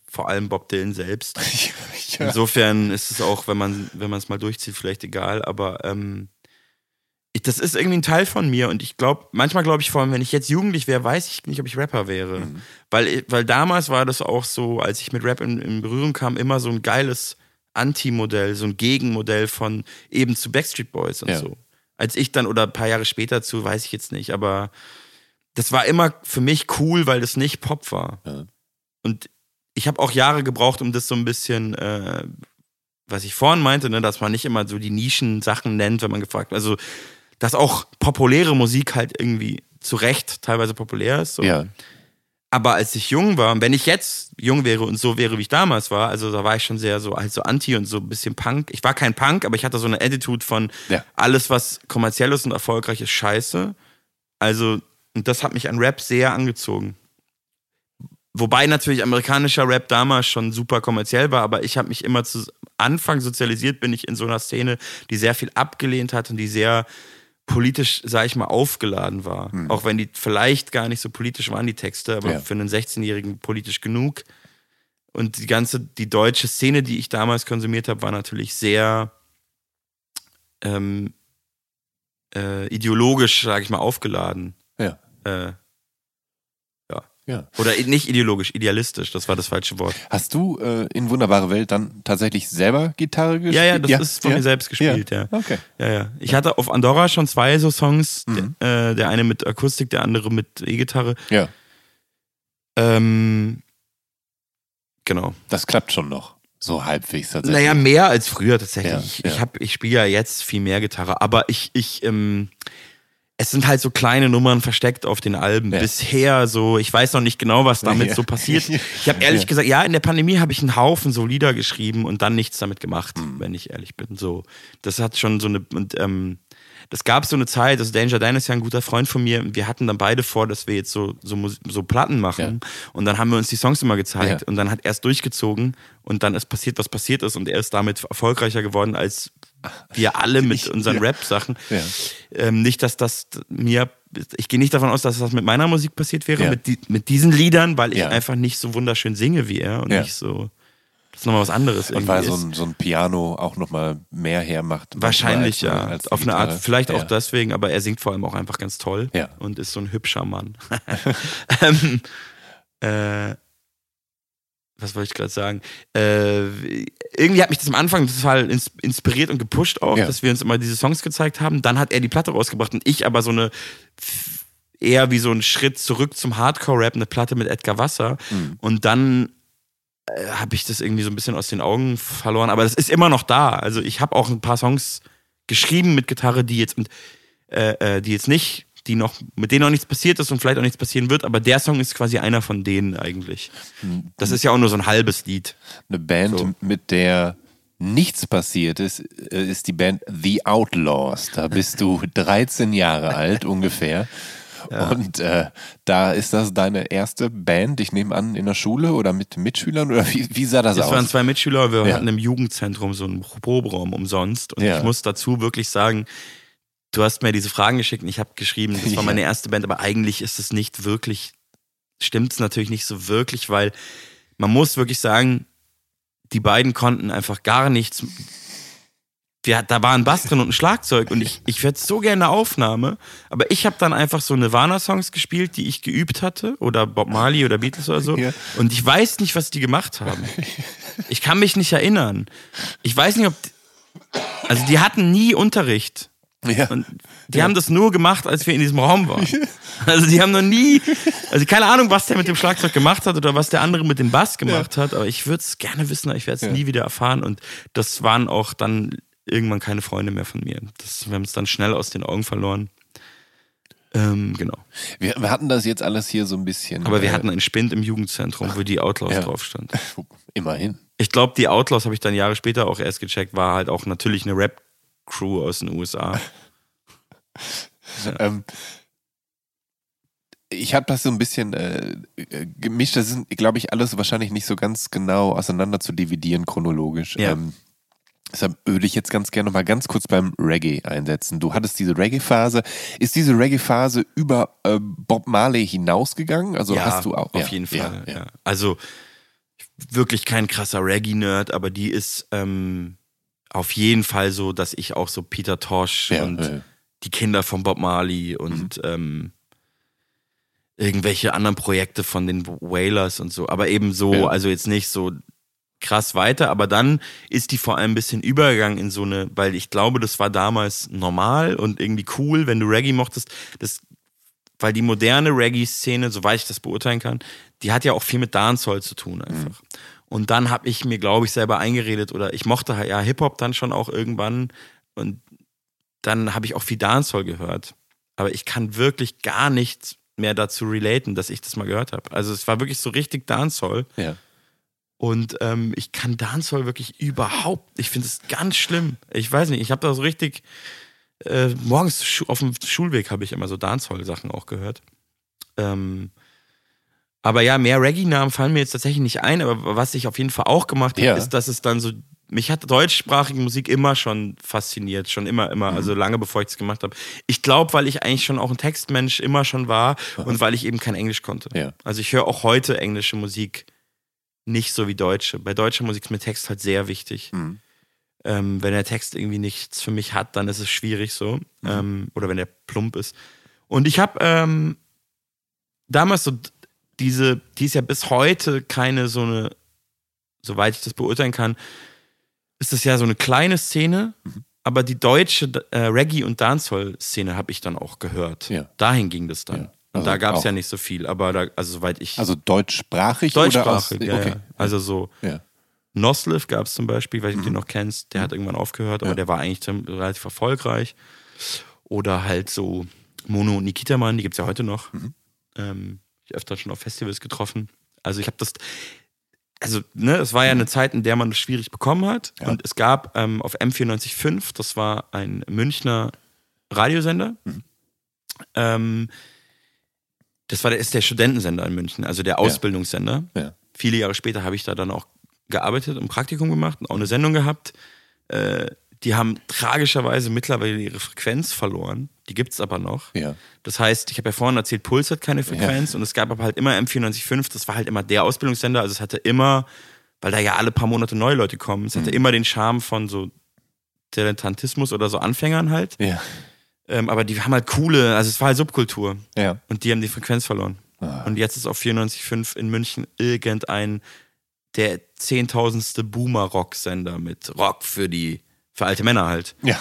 Vor allem Bob Dylan selbst. Insofern ist es auch, wenn man wenn man es mal durchzieht, vielleicht egal. Aber ähm, ich, das ist irgendwie ein Teil von mir und ich glaube, manchmal glaube ich vor allem, wenn ich jetzt jugendlich wäre, weiß ich nicht, ob ich Rapper wäre. Weil, weil damals war das auch so, als ich mit Rap in, in Berührung kam, immer so ein geiles Anti-Modell, so ein Gegenmodell von eben zu Backstreet Boys und Ja. so. Als ich dann oder ein paar Jahre später zu, weiß ich jetzt nicht, aber das war immer für mich cool, weil das nicht Pop war. Ja. Und ich habe auch Jahre gebraucht, um das so ein bisschen, äh, was ich vorhin meinte, ne, dass man nicht immer so die Nischen-Sachen nennt, wenn man gefragt Also, dass auch populäre Musik halt irgendwie zu Recht teilweise populär ist. So. Ja. Aber als ich jung war, wenn ich jetzt jung wäre und so wäre, wie ich damals war, also da war ich schon sehr so, halt so anti und so ein bisschen Punk. Ich war kein Punk, aber ich hatte so eine Attitude von Ja. alles, was kommerziell ist und erfolgreich ist, scheiße. Also, und das hat mich an Rap sehr angezogen. Wobei natürlich amerikanischer Rap damals schon super kommerziell war, aber ich habe mich immer zu Anfang sozialisiert, bin ich in so einer Szene, die sehr viel abgelehnt hat und die sehr politisch, sag ich mal, aufgeladen war. Auch wenn die vielleicht gar nicht so politisch waren, die Texte, aber Ja. für einen 16-Jährigen politisch genug. Und die ganze, die deutsche Szene, die ich damals konsumiert habe, war natürlich sehr ähm, äh, ideologisch, sag ich mal, aufgeladen. Ja. Äh, Ja. oder nicht ideologisch, idealistisch, das war das falsche Wort. Hast du äh, in Wunderbare Welt dann tatsächlich selber Gitarre gespielt? Ja, ja, das ist von mir selbst gespielt, ja. Okay. Ja, ja. Ich hatte auf Andorra schon zwei so Songs, Mhm. der, äh, der eine mit Akustik, der andere mit E-Gitarre. Ja, Ähm, genau. das klappt schon noch. So halbwegs tatsächlich. Naja, mehr als früher tatsächlich. Ja, ich ja. ich, hab- ich spiele ja jetzt viel mehr Gitarre, aber ich, ich, ähm, es sind halt so kleine Nummern versteckt auf den Alben. Ja. Bisher so, ich weiß noch nicht genau, was damit Ja. so passiert. Ich habe ehrlich Ja. gesagt, ja, in der Pandemie habe ich einen Haufen so Lieder geschrieben und dann nichts damit gemacht, Mhm. wenn ich ehrlich bin. So, das hat schon so eine, und, ähm, das gab so eine Zeit, also Danger Dan ist ja ein guter Freund von mir. Wir hatten dann beide vor, dass wir jetzt so, so, so Platten machen. Und dann haben wir uns die Songs immer gezeigt. Ja. Und dann hat er es durchgezogen und dann ist passiert, was passiert ist. Und er ist damit erfolgreicher geworden als wir alle mit unseren Ja. Rap-Sachen. Ja. Ähm, nicht, dass das mir, ich gehe nicht davon aus, dass das mit meiner Musik passiert wäre, Ja. mit, die, mit diesen Liedern, weil ich einfach nicht so wunderschön singe wie er und nicht so, das ist nochmal was anderes Und weil so ein, so ein Piano auch nochmal mehr hermacht. Wahrscheinlich, manchmal ja. als Auf eine Art, vielleicht auch deswegen, aber er singt vor allem auch einfach ganz toll und ist so ein hübscher Mann. ähm, äh, was wollte ich gerade sagen? Äh, irgendwie hat mich das am Anfang total ins, inspiriert und gepusht auch, Ja. dass wir uns immer diese Songs gezeigt haben. Dann hat er die Platte rausgebracht und ich aber so eine eher wie so ein Schritt zurück zum Hardcore-Rap, eine Platte mit Edgar Wasser. Mhm. Und dann äh, habe ich das irgendwie so ein bisschen aus den Augen verloren. Aber das ist immer noch da. Also ich habe auch ein paar Songs geschrieben mit Gitarre, die jetzt, und, äh, äh, die jetzt nicht, die noch, mit denen noch nichts passiert ist und vielleicht auch nichts passieren wird. Aber der Song ist quasi einer von denen eigentlich. Das ist ja auch nur so ein halbes Lied. Eine Band, So. mit der nichts passiert ist, äh, ist die Band The Outlaws. Da bist du 13 Jahre alt ungefähr. Und äh, da ist das deine erste Band, ich nehme an, in der Schule oder mit Mitschülern? Oder wie, wie sah das, Das aus? waren zwei Mitschüler, wir Ja. hatten im Jugendzentrum so einen Proberaum umsonst. Und Ja. ich muss dazu wirklich sagen, du hast mir diese Fragen geschickt und ich habe geschrieben, das war meine erste Band, aber eigentlich ist es nicht wirklich, stimmt es natürlich nicht so wirklich, weil man muss wirklich sagen, die beiden konnten einfach gar nichts. Wir, da war ein Bass drin und ein Schlagzeug und ich, ich hätte so gerne eine Aufnahme, aber ich habe dann einfach so Nirvana-Songs gespielt, die ich geübt hatte oder Bob Marley oder Beatles oder so Ja. und ich weiß nicht, was die gemacht haben. Ich kann mich nicht erinnern. Ich weiß nicht, ob. Also, die hatten nie Unterricht. Ja. Und die haben das nur gemacht, als wir in diesem Raum waren. Also, die haben noch nie. Also, keine Ahnung, was der mit dem Schlagzeug gemacht hat oder was der andere mit dem Bass gemacht hat. Aber ich würde es gerne wissen, aber ich werde es Ja. nie wieder erfahren. Und das waren auch dann irgendwann keine Freunde mehr von mir. Das, wir haben es dann schnell aus den Augen verloren. Ähm, genau. wir, wir hatten das jetzt alles hier so ein bisschen. Aber wir äh, hatten einen Spind im Jugendzentrum, wo die Outlaws Ja. drauf stand. Immerhin. Ich glaube, die Outlaws habe ich dann Jahre später auch erst gecheckt, war halt auch natürlich eine Rap-Crew aus den USA. Ähm, ich habe das so ein bisschen äh, gemischt. Das sind, glaube ich, alles wahrscheinlich nicht so ganz genau auseinander zu dividieren chronologisch. Ja. Ähm, deshalb würde ich jetzt ganz gerne noch mal ganz kurz beim Reggae einsetzen. Du hattest diese Reggae-Phase. Ist diese Reggae-Phase über äh, Bob Marley hinausgegangen? Also hast du auch? Auf ja, jeden Fall. Ja, Ja, ja. Also wirklich kein krasser Reggae-Nerd, aber die ist ähm, auf jeden Fall so, dass ich auch so Peter Tosh Ja, und ja. die Kinder von Bob Marley und Mhm. ähm, irgendwelche anderen Projekte von den Wailers und so. Aber eben so, Ja. also jetzt nicht so krass weiter, aber dann ist die vor allem ein bisschen übergegangen in so eine, weil ich glaube, das war damals normal und irgendwie cool, wenn du Reggae mochtest, das, weil die moderne Reggae-Szene, soweit ich das beurteilen kann, die hat ja auch viel mit Dancehall zu tun einfach. Und dann habe ich mir, glaube ich, selber eingeredet oder ich mochte ja Hip-Hop dann schon auch irgendwann und dann habe ich auch viel Dancehall gehört. Aber ich kann wirklich gar nicht mehr dazu relaten, dass ich das mal gehört habe. Also es war wirklich so richtig Dancehall. Ja. Und ähm, ich kann Dancehall wirklich überhaupt, ich finde es ganz schlimm. Ich weiß nicht, ich habe da so richtig, äh, morgens auf dem Schulweg habe ich immer so Dancehall-Sachen auch gehört. Ähm, aber ja, mehr Reggae-Namen fallen mir jetzt tatsächlich nicht ein, aber was ich auf jeden Fall auch gemacht habe, Ja. ist, dass es dann so, mich hat deutschsprachige Musik immer schon fasziniert, schon immer, Mhm. immer, also lange bevor ich es gemacht habe. Ich glaube, weil ich eigentlich schon auch ein Textmensch immer schon war und weil ich eben kein Englisch konnte. Ja. Also ich höre auch heute englische Musik nicht so wie deutsche. Bei deutscher Musik ist mir Text halt sehr wichtig. Mhm. Ähm, wenn der Text irgendwie nichts für mich hat, dann ist es schwierig so. Mhm. Ähm, oder wenn der plump ist. Und ich habe ähm, damals so diese, die ist ja bis heute keine so eine, soweit ich das beurteilen kann, ist das ja so eine kleine Szene, Mhm. aber die deutsche äh, Reggae- und Dancehall-Szene habe ich dann auch gehört. Ja. Dahin ging das dann. Ja. Und Also da gab es ja nicht so viel, aber da, also soweit ich. Also deutschsprachig, oder Deutschsprachig, aus, ja, okay. ja. Also so Ja. Nosliv gab es zum Beispiel, weil du den noch kennst, der hat irgendwann aufgehört, aber der war eigentlich relativ erfolgreich. Oder halt so Mono und Nikita Mann, die gibt es ja heute noch. Ähm, ich öfter schon auf Festivals getroffen. Also ich habe das, also ne, es war ja eine Zeit, in der man das schwierig bekommen hat. Ja. Und es gab ähm, auf M945, das war ein Münchner Radiosender. Ähm, das war der, ist der Studentensender in München, also der Ausbildungssender. Ja. Viele Jahre später habe ich da dann auch gearbeitet, ein Praktikum gemacht und auch eine Sendung gehabt. Äh, die haben tragischerweise mittlerweile ihre Frequenz verloren. Die gibt es aber noch. Ja. Das heißt, ich habe ja vorhin erzählt, Puls hat keine Frequenz und es gab aber halt immer M945, das war halt immer der Ausbildungssender. Also es hatte immer, weil da ja alle paar Monate neue Leute kommen, es hatte immer den Charme von so Dilettantismus oder so Anfängern halt. Ja. Ähm, aber die haben halt coole, also es war halt Subkultur. Ja. Und die haben die Frequenz verloren. Ah. Und jetzt ist auf 94.5 in München irgendein der zehntausendste Boomer-Rock-Sender mit Rock für die, für alte Männer halt. Ja.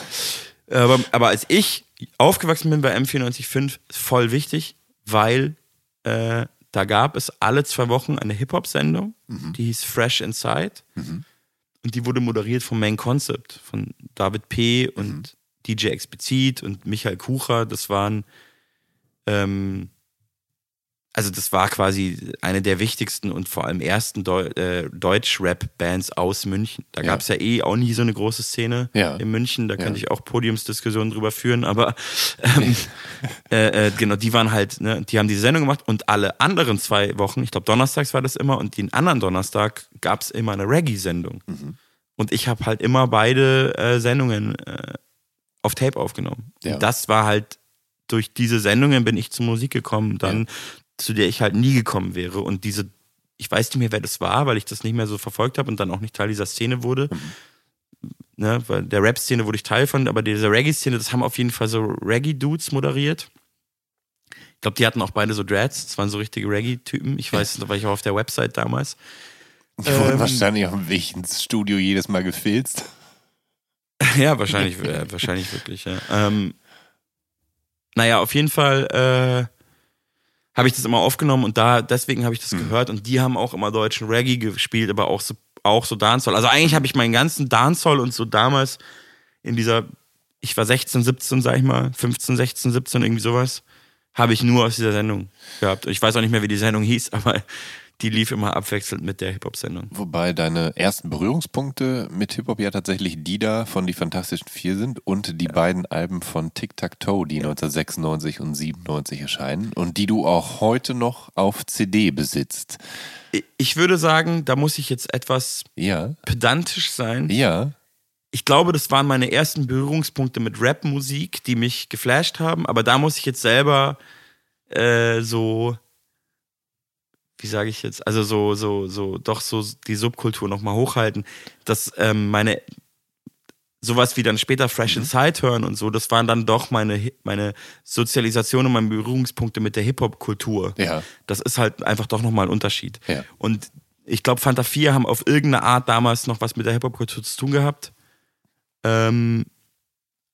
Aber, aber als ich aufgewachsen bin bei M94.5, ist voll wichtig, weil äh, da gab es alle zwei Wochen eine Hip-Hop-Sendung, die hieß Fresh Inside. Und die wurde moderiert vom Main Concept, von David P. und DJ Explizit und Michael Kucher. Das waren, ähm, also das war quasi eine der wichtigsten und vor allem ersten Deu äh, Deutsch-Rap-Bands aus München. Da Ja. gab es ja eh auch nie so eine große Szene Ja. in München. Da Ja. könnte ich auch Podiumsdiskussionen drüber führen, aber ähm, äh, äh, genau, die waren halt, ne, die haben diese Sendung gemacht und alle anderen zwei Wochen, ich glaube donnerstags war das immer und den anderen Donnerstag gab es immer eine Reggae-Sendung. Mhm. Und ich habe halt immer beide äh, Sendungen äh, auf Tape aufgenommen. Ja. Und das war halt, durch diese Sendungen bin ich zur Musik gekommen, dann, zu der ich halt nie gekommen wäre. Und diese, ich weiß nicht mehr, wer das war, weil ich das nicht mehr so verfolgt habe und dann auch nicht Teil dieser Szene wurde. Ne, weil der Rap-Szene wurde ich Teil von, aber diese Reggae-Szene, das haben auf jeden Fall so Reggae-Dudes moderiert. Ich glaube, die hatten auch beide so Dreads, das waren so richtige Reggae-Typen. Ich weiß, da war ich auch auf der Website damals. Die wurden Ähm, wahrscheinlich auf dem Weg ins Studio jedes Mal gefilzt. Ja, wahrscheinlich, äh, wahrscheinlich wirklich, ja. Ähm, naja, auf jeden Fall äh, habe ich das immer aufgenommen und da, deswegen habe ich das gehört und die haben auch immer deutschen Reggae gespielt, aber auch so, auch so Dancehall. Also eigentlich habe ich meinen ganzen Dancehall und so damals in dieser, ich war 16, 17, sag ich mal, 15, 16, 17, irgendwie sowas, habe ich nur aus dieser Sendung gehabt. Ich weiß auch nicht mehr, wie die Sendung hieß, aber die lief immer abwechselnd mit der Hip-Hop-Sendung. Wobei deine ersten Berührungspunkte mit Hip-Hop ja tatsächlich die da von Die Fantastischen Vier sind und die beiden Alben von Tic Tac Toe, die 1996 und 97 erscheinen und die du auch heute noch auf CD besitzt. Ich würde sagen, da muss ich jetzt etwas Ja, pedantisch sein. ja, Ich glaube, das waren meine ersten Berührungspunkte mit Rap-Musik, die mich geflasht haben. Aber da muss ich jetzt selber äh, so, wie sage ich jetzt, also so, so, so, doch so die Subkultur nochmal hochhalten, dass ähm, meine sowas wie dann später Fresh Inside hören und so, das waren dann doch meine, meine Sozialisation und meine Berührungspunkte mit der Hip-Hop-Kultur. ja. Das ist halt einfach doch nochmal ein Unterschied. Ja. Und Ich glaube, Fanta 4 haben auf irgendeine Art damals noch was mit der Hip-Hop-Kultur zu tun gehabt. Ähm,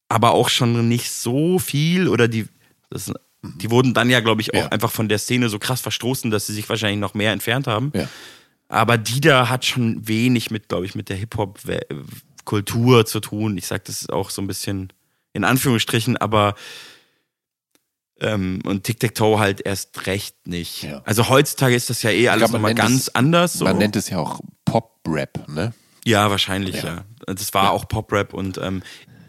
aber auch schon nicht so viel oder die, das, die wurden dann ja, glaube ich, auch Ja. einfach von der Szene so krass verstoßen, dass sie sich wahrscheinlich noch mehr entfernt haben. Ja. Aber Dida hat schon wenig mit, glaube ich, mit der Hip-Hop-Kultur zu tun. Ich sage das ist auch so ein bisschen in Anführungsstrichen, aber ähm, und Tic-Tac-Toe halt erst recht nicht. Ja. Also heutzutage ist das ja eh alles nochmal ganz es- anders. So. Man nennt es ja auch Pop-Rap, ne? Ja, wahrscheinlich, Ja. ja. Das war auch Pop-Rap und ähm,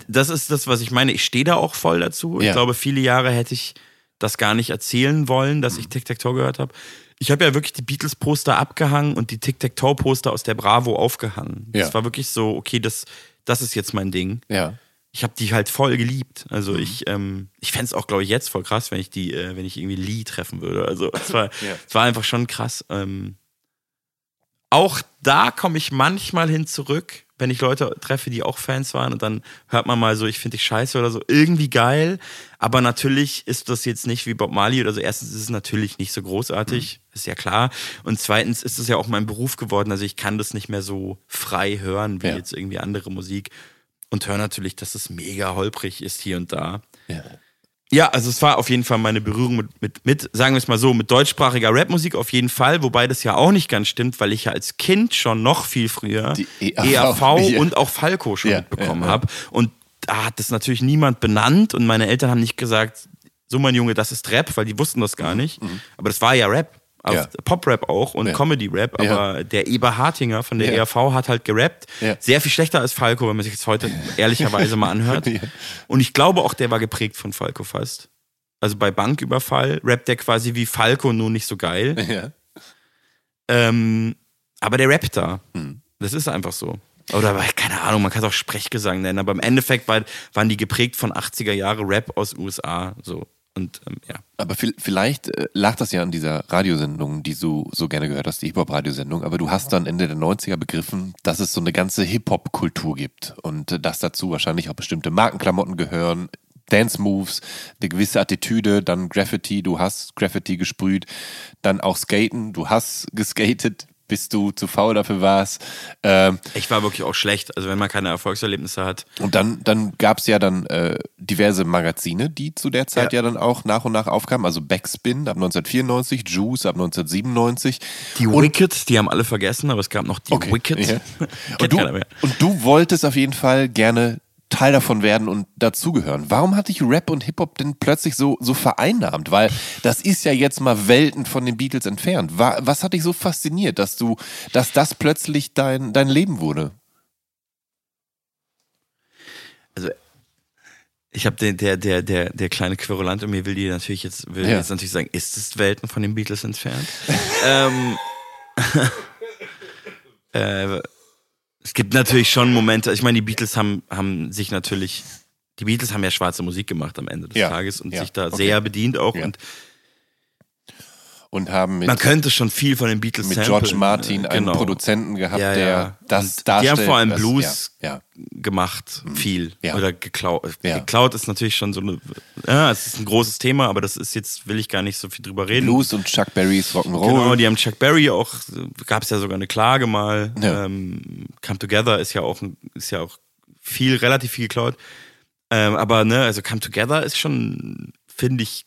das ist das, was ich meine. Ich stehe da auch voll dazu. Ja. Ich glaube, viele Jahre hätte ich das gar nicht erzählen wollen, dass ich Tic-Tac-Toe gehört habe. Ich habe ja wirklich die Beatles-Poster abgehangen und die Tic-Tac-Toe-Poster aus der Bravo aufgehangen. Ja. Das war wirklich so, okay, das, das ist jetzt mein Ding. Ja. Ich habe die halt voll geliebt. Also Mhm. ich, ähm, ich fände es auch, glaube ich, jetzt voll krass, wenn ich die, äh, wenn ich irgendwie Lee treffen würde. Also es war, Ja. es war einfach schon krass. Ähm, auch da komme ich manchmal hin zurück, wenn ich Leute treffe, die auch Fans waren und dann hört man mal so, ich finde dich scheiße oder so, irgendwie geil. Aber natürlich ist das jetzt nicht wie Bob Marley oder so. Erstens ist es natürlich nicht so großartig, ist ja klar. Und zweitens ist es ja auch mein Beruf geworden. Also ich kann das nicht mehr so frei hören wie Ja. jetzt irgendwie andere Musik. Und höre natürlich, dass es mega holprig ist hier und da. Ja. Ja, also es war auf jeden Fall meine Berührung mit, mit, mit sagen wir es mal so, mit deutschsprachiger Rapmusik auf jeden Fall, wobei das ja auch nicht ganz stimmt, weil ich ja als Kind schon noch viel früher Die EAV, EAV ja. und auch Falco schon Ja, mitbekommen ja, ja. habe. Und da hat das natürlich niemand benannt und meine Eltern haben nicht gesagt, so mein Junge, das ist Rap, weil die wussten das gar nicht. Aber das war ja Rap. Auf Ja. Pop-Rap auch und Ja. Comedy-Rap, Ja. aber der Eber Hartinger von der Ja. ERV hat halt gerappt. Ja. Sehr viel schlechter als Falco, wenn man sich das heute ehrlicherweise mal anhört. Ja. Und ich glaube auch, der war geprägt von Falco fast. Also bei Banküberfall rappt der quasi wie Falco, nur nicht so geil. Ja. Ähm, aber der rappt da. Hm. Das ist einfach so. Oder keine Ahnung, man kann es auch Sprechgesang nennen, aber im Endeffekt war, waren die geprägt von 80er Jahre Rap aus USA. So. Und ähm, ja. Aber vi- vielleicht äh, lag das ja an dieser Radiosendung, die du so gerne gehört hast, die Hip-Hop-Radiosendung. Aber du hast dann Ende der 90er begriffen, dass es so eine ganze Hip-Hop-Kultur gibt und äh, dass dazu wahrscheinlich auch bestimmte Markenklamotten gehören, Dance-Moves, eine gewisse Attitüde, dann Graffiti, du hast Graffiti gesprüht, dann auch Skaten, du hast geskatet, bis du zu faul dafür warst. Ähm, Ich war wirklich auch schlecht. Also wenn man keine Erfolgserlebnisse hat. und dann, dann gab es ja dann äh, diverse Magazine, die zu der Zeit ja. Ja. dann auch nach und nach aufkamen. Also Backspin ab 1994, Juice ab 1997. Die Wicked, die haben alle vergessen, aber es gab noch die Okay, Wicked. ja. Und, du, und du wolltest auf jeden Fall gerne Teil davon werden und dazugehören. Warum hat dich Rap und Hip-Hop denn plötzlich so, so vereinnahmt? Weil das ist ja jetzt mal Welten von den Beatles entfernt. Wa- Was hat dich so fasziniert, dass du, dass das plötzlich dein, dein Leben wurde? also ich habe den, der, der, der, der kleine Querulant in mir will die natürlich jetzt, will Ja. jetzt natürlich sagen, ist es Welten von den Beatles entfernt? ähm, äh, es gibt natürlich schon Momente, ich meine, die Beatles haben, haben sich natürlich, die Beatles haben ja schwarze Musik gemacht am Ende des Ja. Tages und Ja. sich da Okay. sehr bedient auch und Und haben mit, man könnte schon viel von den Beatles mit samplen. George Martin Äh, einen genau. Produzenten gehabt, Ja, der ja. das Und darstellt. Die haben vor allem Blues Ja, gemacht, viel. Ja. Oder geklaut. Ja. Geklaut ist natürlich schon so eine, ja, es ist ein großes Thema, aber das ist jetzt, will ich gar nicht so viel drüber reden. Blues und Chuck Berrys Rock'n'Roll. Genau, die haben Chuck Berry auch, gab es ja sogar eine Klage mal. Ähm, Come Together ist ja auch, ist ja auch viel, relativ viel geklaut. Ähm, aber ne, also Come Together ist schon, finde ich,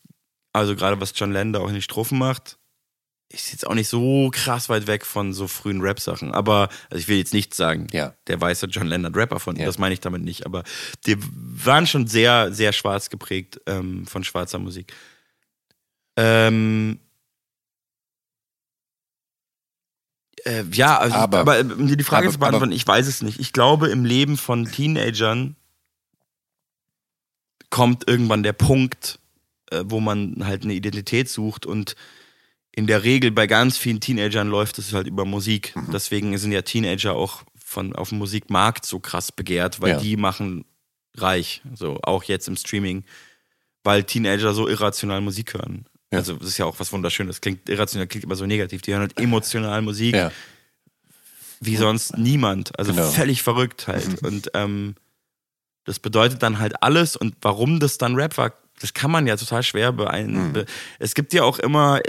also gerade was John da auch in den Strophen macht, ist jetzt auch nicht so krass weit weg von so frühen Rap-Sachen. Aber, also ich will jetzt nicht sagen, Ja. der weiße John Lennon Rapper von, Ja. das meine ich damit nicht, aber die waren schon sehr, sehr schwarz geprägt ähm, von schwarzer Musik. Ähm, äh, ja, also, Aber- aber, um dir die Frage aber- zu beantworten, ich weiß es nicht. Ich glaube, im Leben von Teenagern kommt irgendwann der Punkt, äh, wo man halt eine Identität sucht und in der Regel bei ganz vielen Teenagern läuft es halt über Musik. Mhm. Deswegen sind ja Teenager auch von auf dem Musikmarkt so krass begehrt, weil Ja. die machen reich, so auch jetzt im Streaming, weil Teenager so irrational Musik hören. Ja. Also das ist ja auch was wunderschönes. Klingt irrational, klingt immer so negativ. Die hören halt emotional Musik Ja. wie sonst niemand. Also Genau. völlig verrückt halt. Und ähm, das bedeutet dann halt alles. Und warum das dann Rap war, das kann man ja total schwer beeinflussen. Be es gibt ja auch immer,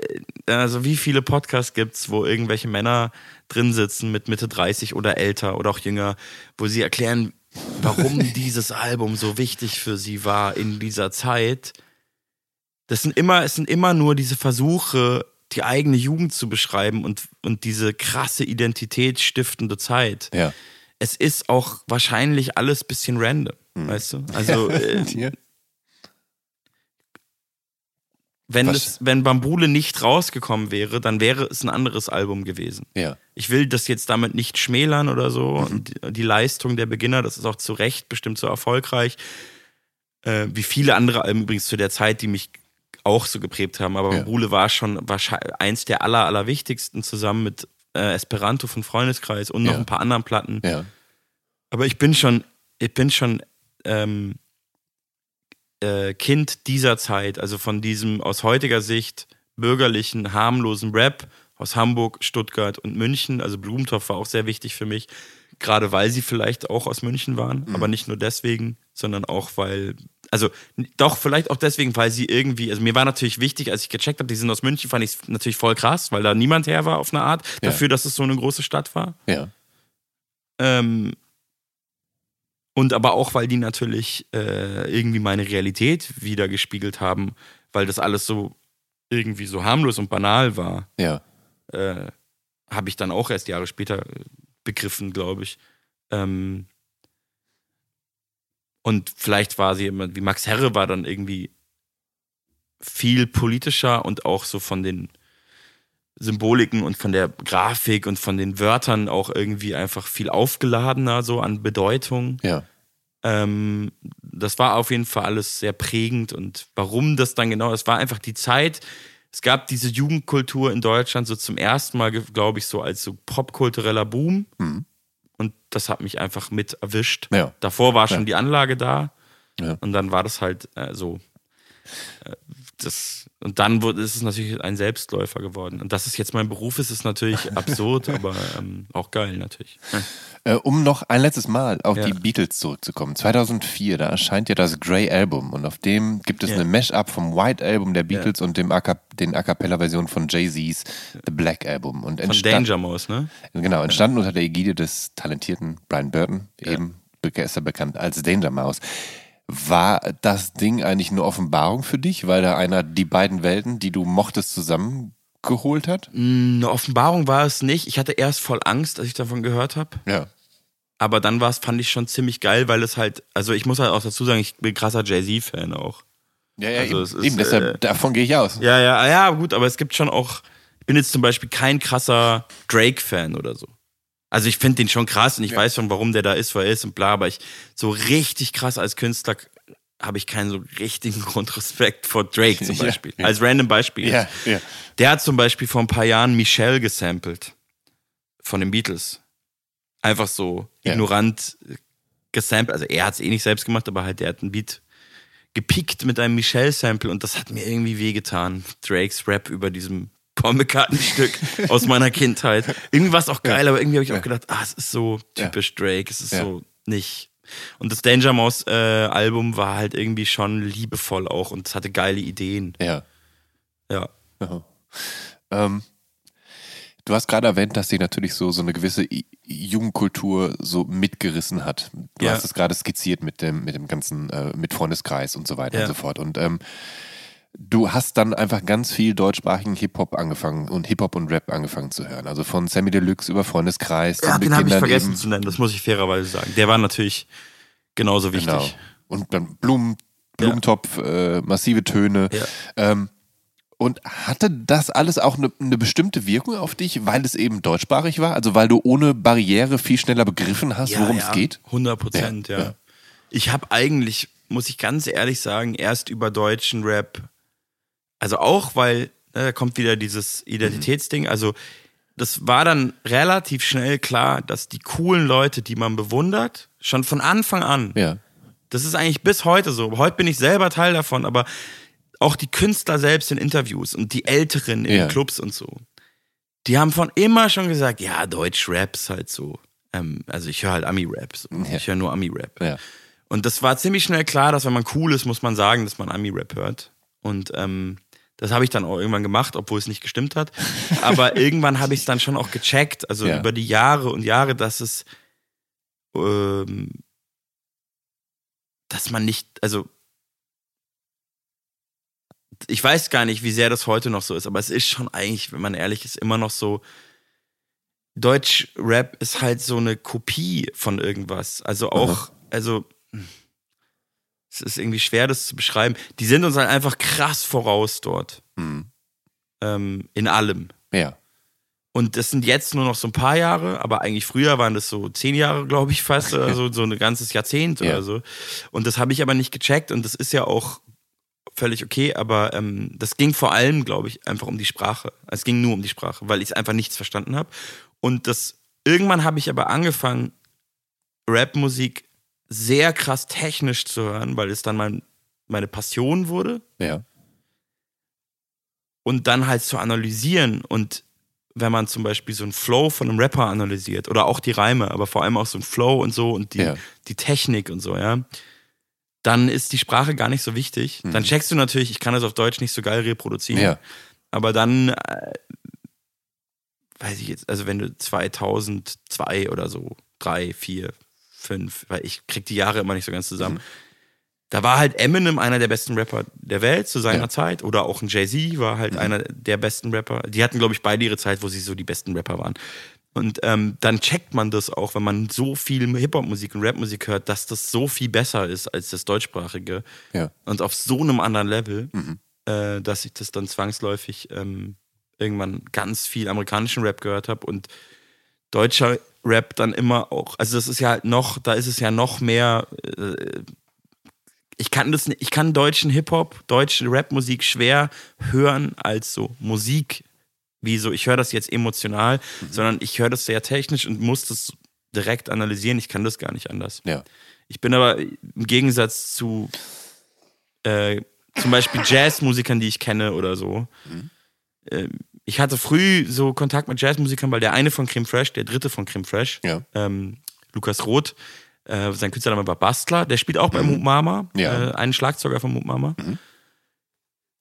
äh, also wie viele Podcasts gibt's, wo irgendwelche Männer drin sitzen mit Mitte 30 oder älter oder auch jünger, wo sie erklären, warum dieses Album so wichtig für sie war in dieser Zeit. Das sind immer, es sind immer nur diese Versuche, die eigene Jugend zu beschreiben und, und diese krasse identitätsstiftende Zeit. Ja. Es ist auch wahrscheinlich alles bisschen random, weißt du? Also, äh, Ja. Wenn, es, wenn Bambule nicht rausgekommen wäre, dann wäre es ein anderes Album gewesen. ja. Ich will das jetzt damit nicht schmälern oder so. Mhm. Und die, die Leistung der Beginner, das ist auch zu Recht bestimmt so erfolgreich. Äh, wie viele andere Alben übrigens zu der Zeit, die mich auch so geprägt haben. Aber Ja. Bambule war schon wahrscheinlich eins der aller, allerwichtigsten zusammen mit äh, Esperanto von Freundeskreis und noch Ja. ein paar anderen Platten. Ja. Aber ich bin schon, ich bin schon ähm, äh, Kind dieser Zeit, also von diesem aus heutiger Sicht bürgerlichen, harmlosen Rap aus Hamburg, Stuttgart und München. Also Blumentopf war auch sehr wichtig für mich, gerade weil sie vielleicht auch aus München waren, aber nicht nur deswegen, sondern auch weil, also doch vielleicht auch deswegen, weil sie irgendwie, also mir war natürlich wichtig, als ich gecheckt habe, die sind aus München, fand ich es natürlich voll krass, weil da niemand her war auf eine Art, Ja. dafür, dass es so eine große Stadt war. Ja. Ähm, und aber auch, weil die natürlich äh, irgendwie meine Realität wiedergespiegelt haben, weil das alles so irgendwie so harmlos und banal war, Ja. äh, habe ich dann auch erst Jahre später äh, begriffen, glaube ich. Ähm, und vielleicht war sie immer, wie Max Herre war dann irgendwie viel politischer und auch so von den Symboliken und von der Grafik und von den Wörtern auch irgendwie einfach viel aufgeladener so an Bedeutung. Ja. Ähm, das war auf jeden Fall alles sehr prägend und warum das dann genau, es war einfach die Zeit. Es gab diese Jugendkultur in Deutschland so zum ersten Mal, glaube ich, so als so popkultureller Boom. Mhm. Und das hat mich einfach mit erwischt. Ja. Davor war schon Ja. die Anlage da Ja. und dann war das halt äh, so. Äh, das, und dann wurde, ist es natürlich ein Selbstläufer geworden. Und dass es jetzt mein Beruf ist, ist natürlich absurd, aber ähm, auch geil natürlich. Äh, um noch ein letztes Mal auf Ja. die Beatles zurückzukommen. 2004, da erscheint ja das Grey Album und auf dem gibt es Ja. eine Mash-up vom White Album der Beatles und dem A den A Cappella-Version von Jay-Z's The Black Album. Und Von Danger Mouse, ne? Genau, entstanden unter der Ägide des talentierten Brian Burton, eben besser bekannt als Danger Mouse. War das Ding eigentlich eine Offenbarung für dich, weil da einer die beiden Welten, die du mochtest, zusammengeholt hat? Eine Offenbarung war es nicht. Ich hatte erst voll Angst, als ich davon gehört habe. Ja. Aber dann war es, fand ich schon ziemlich geil, weil es halt, also ich muss halt auch dazu sagen, ich bin krasser Jay-Z-Fan auch. Ja, ja, Also eben, ist, eben deshalb, äh, davon gehe ich aus. Ja, ja, ja, gut, aber es gibt schon auch, ich bin jetzt zum Beispiel kein krasser Drake-Fan oder so. Also ich finde den schon krass und ich weiß schon, warum der da ist, wo er ist und bla, aber ich so richtig krass als Künstler habe ich keinen so richtigen Grundrespekt vor Drake zum Ja, Beispiel. ja. Als random Beispiel. Ja, ja. Der hat zum Beispiel vor ein paar Jahren Michelle gesampelt von den Beatles. Einfach so Ja. ignorant gesampelt. Also er hat es eh nicht selbst gemacht, aber halt der hat einen Beat gepickt mit einem Michelle-Sample und das hat mir irgendwie wehgetan. Drakes Rap über diesem Paul McCartney-Stück aus meiner Kindheit. Irgendwie war es auch geil, aber irgendwie habe ich auch gedacht, ah, es ist so typisch Drake, es ist Ja. so nicht. Und das Danger Mouse äh, Album war halt irgendwie schon liebevoll auch und es hatte geile Ideen. Ja. Ja. Ähm, du hast gerade erwähnt, dass dich natürlich so, so eine gewisse Jugendkultur so mitgerissen hat. Du Ja. hast es gerade skizziert mit dem, mit dem ganzen, äh, mit Freundeskreis und so weiter Ja. und so fort. Und ähm, du hast dann einfach ganz viel deutschsprachigen Hip-Hop angefangen und Hip-Hop und Rap angefangen zu hören. Also von Sammy Deluxe über Freundeskreis. Ja, den habe ich vergessen eben- zu nennen, das muss ich fairerweise sagen. Der war natürlich genauso wichtig. Genau. Und dann Blumen, Blumentopf, äh, massive Töne. Ja. Ähm, und hatte das alles auch eine, eine bestimmte Wirkung auf dich, weil es eben deutschsprachig war? Also weil du ohne Barriere viel schneller begriffen hast, worum es geht? 100 Prozent, Ja, ja. ja. Ich habe eigentlich, muss ich ganz ehrlich sagen, erst über deutschen Rap, also auch, weil, ne, da kommt wieder dieses Identitätsding, also das war dann relativ schnell klar, dass die coolen Leute, die man bewundert, schon von Anfang an, Ja. das ist eigentlich bis heute so. Heute bin ich selber Teil davon, aber auch die Künstler selbst in Interviews und die Älteren in Ja. den Clubs und so, die haben von immer schon gesagt, ja, Deutsch-Rap ist halt so. Ähm, also ich höre halt Ami-Rap. So. Ja. Ich höre nur Ami-Rap. Ja. Und das war ziemlich schnell klar, dass wenn man cool ist, muss man sagen, dass man Ami-Rap hört. Und ähm, das habe ich dann auch irgendwann gemacht, obwohl es nicht gestimmt hat. Aber irgendwann habe ich es dann schon auch gecheckt, also Ja. über die Jahre und Jahre, dass es, ähm, dass man nicht, also ich weiß gar nicht, wie sehr das heute noch so ist, aber es ist schon eigentlich, wenn man ehrlich ist, immer noch so. Deutsch-Rap ist halt so eine Kopie von irgendwas. Also auch, also es ist irgendwie schwer, das zu beschreiben. Die sind uns halt einfach krass voraus dort. Mhm. Ähm, in allem. Ja. Und das sind jetzt nur noch so ein paar Jahre, aber eigentlich früher waren das so zehn Jahre, glaube ich, fast, oder so, so ein ganzes Jahrzehnt Ja. oder so. Und das habe ich aber nicht gecheckt und das ist ja auch völlig okay, aber ähm, das ging vor allem, glaube ich, einfach um die Sprache. Es ging nur um die Sprache, weil ich einfach nichts verstanden habe. Und das irgendwann habe ich aber angefangen, Rapmusik sehr krass technisch zu hören, weil es dann mein, meine Passion wurde Ja. und dann halt zu analysieren und wenn man zum Beispiel so einen Flow von einem Rapper analysiert oder auch die Reime, aber vor allem auch so ein Flow und so und die, Ja. die Technik und so, ja, dann ist die Sprache gar nicht so wichtig. Dann checkst du natürlich, ich kann das auf Deutsch nicht so geil reproduzieren, Mhm. Ja. aber dann äh, weiß ich jetzt, also wenn du 2002 oder so, drei, vier, fünf, weil ich krieg die Jahre immer nicht so ganz zusammen. Mhm. Da war halt Eminem einer der besten Rapper der Welt zu seiner Ja. Zeit oder auch ein Jay-Z war halt einer der besten Rapper. Die hatten, glaube ich, beide ihre Zeit, wo sie so die besten Rapper waren. Und ähm, dann checkt man das auch, wenn man so viel Hip-Hop-Musik und Rap-Musik hört, dass das so viel besser ist als das deutschsprachige Ja. und auf so einem anderen Level, äh, dass ich das dann zwangsläufig ähm, irgendwann ganz viel amerikanischen Rap gehört habe und deutscher Rap dann immer auch, also das ist ja halt noch, da ist es ja noch mehr, äh, ich kann das, ich kann deutschen Hip-Hop, deutsche Rap-Musik schwer hören als so Musik, wie so, ich höre das jetzt emotional, sondern ich höre das sehr technisch und muss das direkt analysieren, ich kann das gar nicht anders. Ja. Ich bin aber im Gegensatz zu äh, zum Beispiel Jazzmusikern, die ich kenne oder so. Ähm, ich hatte früh so Kontakt mit Jazzmusikern, weil der eine von Creme Fresh, der dritte von Creme Fresh, Ja. ähm, Lukas Roth, äh, sein Künstlername war Bastler, der spielt auch bei Moot Mama, Ja. äh, einen Schlagzeuger von Moot Mama.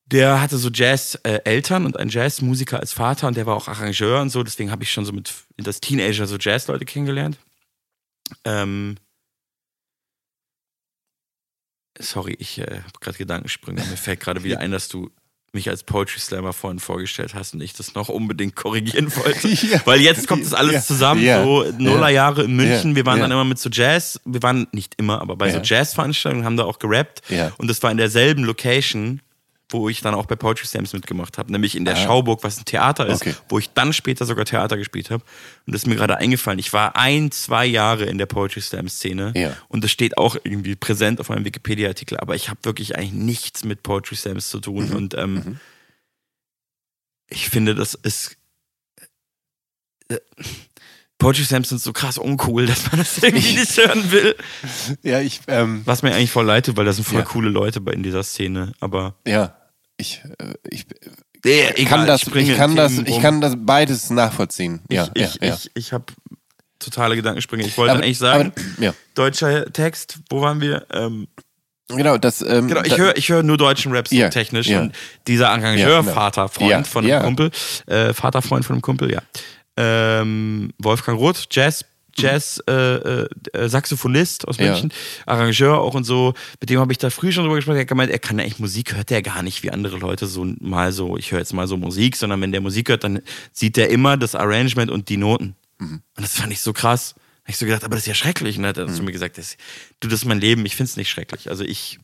Der hatte so Jazz-Eltern und einen Jazzmusiker als Vater und der war auch Arrangeur und so, deswegen habe ich schon so mit in das Teenager so Jazzleute kennengelernt. Ähm, sorry, ich äh, habe gerade Gedankensprünge. Mir fällt gerade wieder ein, dass du mich als Poetry Slammer vorhin vorgestellt hast und ich das noch unbedingt korrigieren wollte. Ja. Weil jetzt kommt das alles Ja. zusammen, Ja. so Nullerjahre in München. Wir waren dann immer mit so Jazz, wir waren nicht immer, aber bei so Jazz-Veranstaltungen haben da auch gerappt. Und das war in derselben Location, wo ich dann auch bei Poetry Slams mitgemacht habe, nämlich in der Ah. Schauburg, was ein Theater ist, Okay. wo ich dann später sogar Theater gespielt habe. Und das ist mir gerade eingefallen. Ich war ein, zwei Jahre in der Poetry Slam Szene Ja. und das steht auch irgendwie präsent auf meinem Wikipedia-Artikel, aber ich habe wirklich eigentlich nichts mit Poetry Slams zu tun Mhm. und ähm, ich finde, das ist äh, Poetry Slams sind so krass uncool, dass man das irgendwie nicht hören will. Ja, ich, ähm, Was mir eigentlich voll leid tut, weil da sind voll Ja. coole Leute bei in dieser Szene. Aber ja, ich, äh, ich, ich kann das, springe ich kann das, ich kann das beides nachvollziehen. Ja, ich, ich, ja, ja. ich, ich habe totale Gedankensprünge. Ich wollte Aber- eigentlich sagen, aber- ja. deutscher Text, wo waren wir? Ähm, Genau, das, ähm, genau, ich höre ich hör nur deutschen Rap so Ja, technisch. ja. Und dieser Ja, Arrangeur, genau. Vaterfreund Ja, von einem. Kumpel, äh, Vaterfreund von einem Kumpel, ja. Ähm, Wolfgang Roth, Jazz, Jazz, äh, äh, aus Ja. München, Arrangeur auch und so. Mit dem habe ich da früh schon drüber gesprochen. Er hat gemeint, er kann ja eigentlich Musik, hört er gar nicht wie andere Leute so mal so, ich höre jetzt mal so Musik, sondern wenn der Musik hört, dann sieht er immer das Arrangement und die Noten. Mhm. Und das fand ich so krass. Hab ich so gedacht, aber das ist ja schrecklich. Und dann hat er zu mir gesagt, das, du, das ist mein Leben, ich finde es nicht schrecklich. Also ich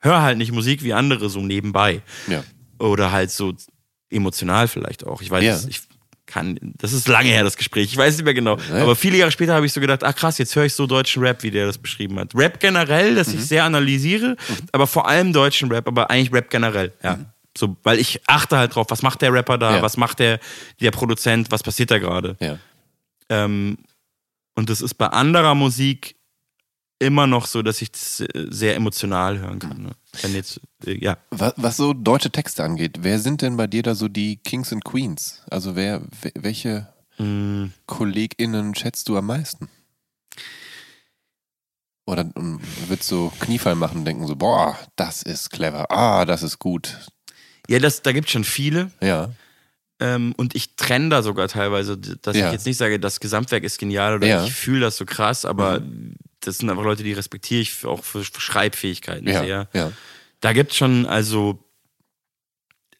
höre halt nicht Musik wie andere so nebenbei. Ja. Oder halt so emotional vielleicht auch. Ich weiß, Ja. ich kann, das ist lange her, das Gespräch. Ich weiß nicht mehr genau. Aber viele Jahre später habe ich so gedacht, ach krass, jetzt höre ich so deutschen Rap, wie der das beschrieben hat. Rap generell, dass Mhm. ich sehr analysiere, aber vor allem deutschen Rap, aber eigentlich Rap generell, ja. So, weil ich achte halt drauf, was macht der Rapper da, Mhm. Ja. was macht der, der Produzent, was passiert da gerade. ja. Ähm, und das ist bei anderer Musik immer noch so, dass ich das äh, sehr emotional hören kann. Ne? Wenn jetzt, äh, ja. Was, was so deutsche Texte angeht, wer sind denn bei dir da so die Kings and Queens? Also wer, we- welche Mm, KollegInnen schätzt du am meisten? Oder und wird so Kniefall machen und denken so, boah, das ist clever, ah, das ist gut. Ja, das, da gibt es schon viele. Ja. Ähm, und ich trenne da sogar teilweise, dass Ja. ich jetzt nicht sage, das Gesamtwerk ist genial oder Ja. Mhm. ich fühle das so krass, aber das sind einfach Leute, die respektiere ich auch für, Schreibfähigkeiten Ja. sehr. Ja. Da gibt es schon, also,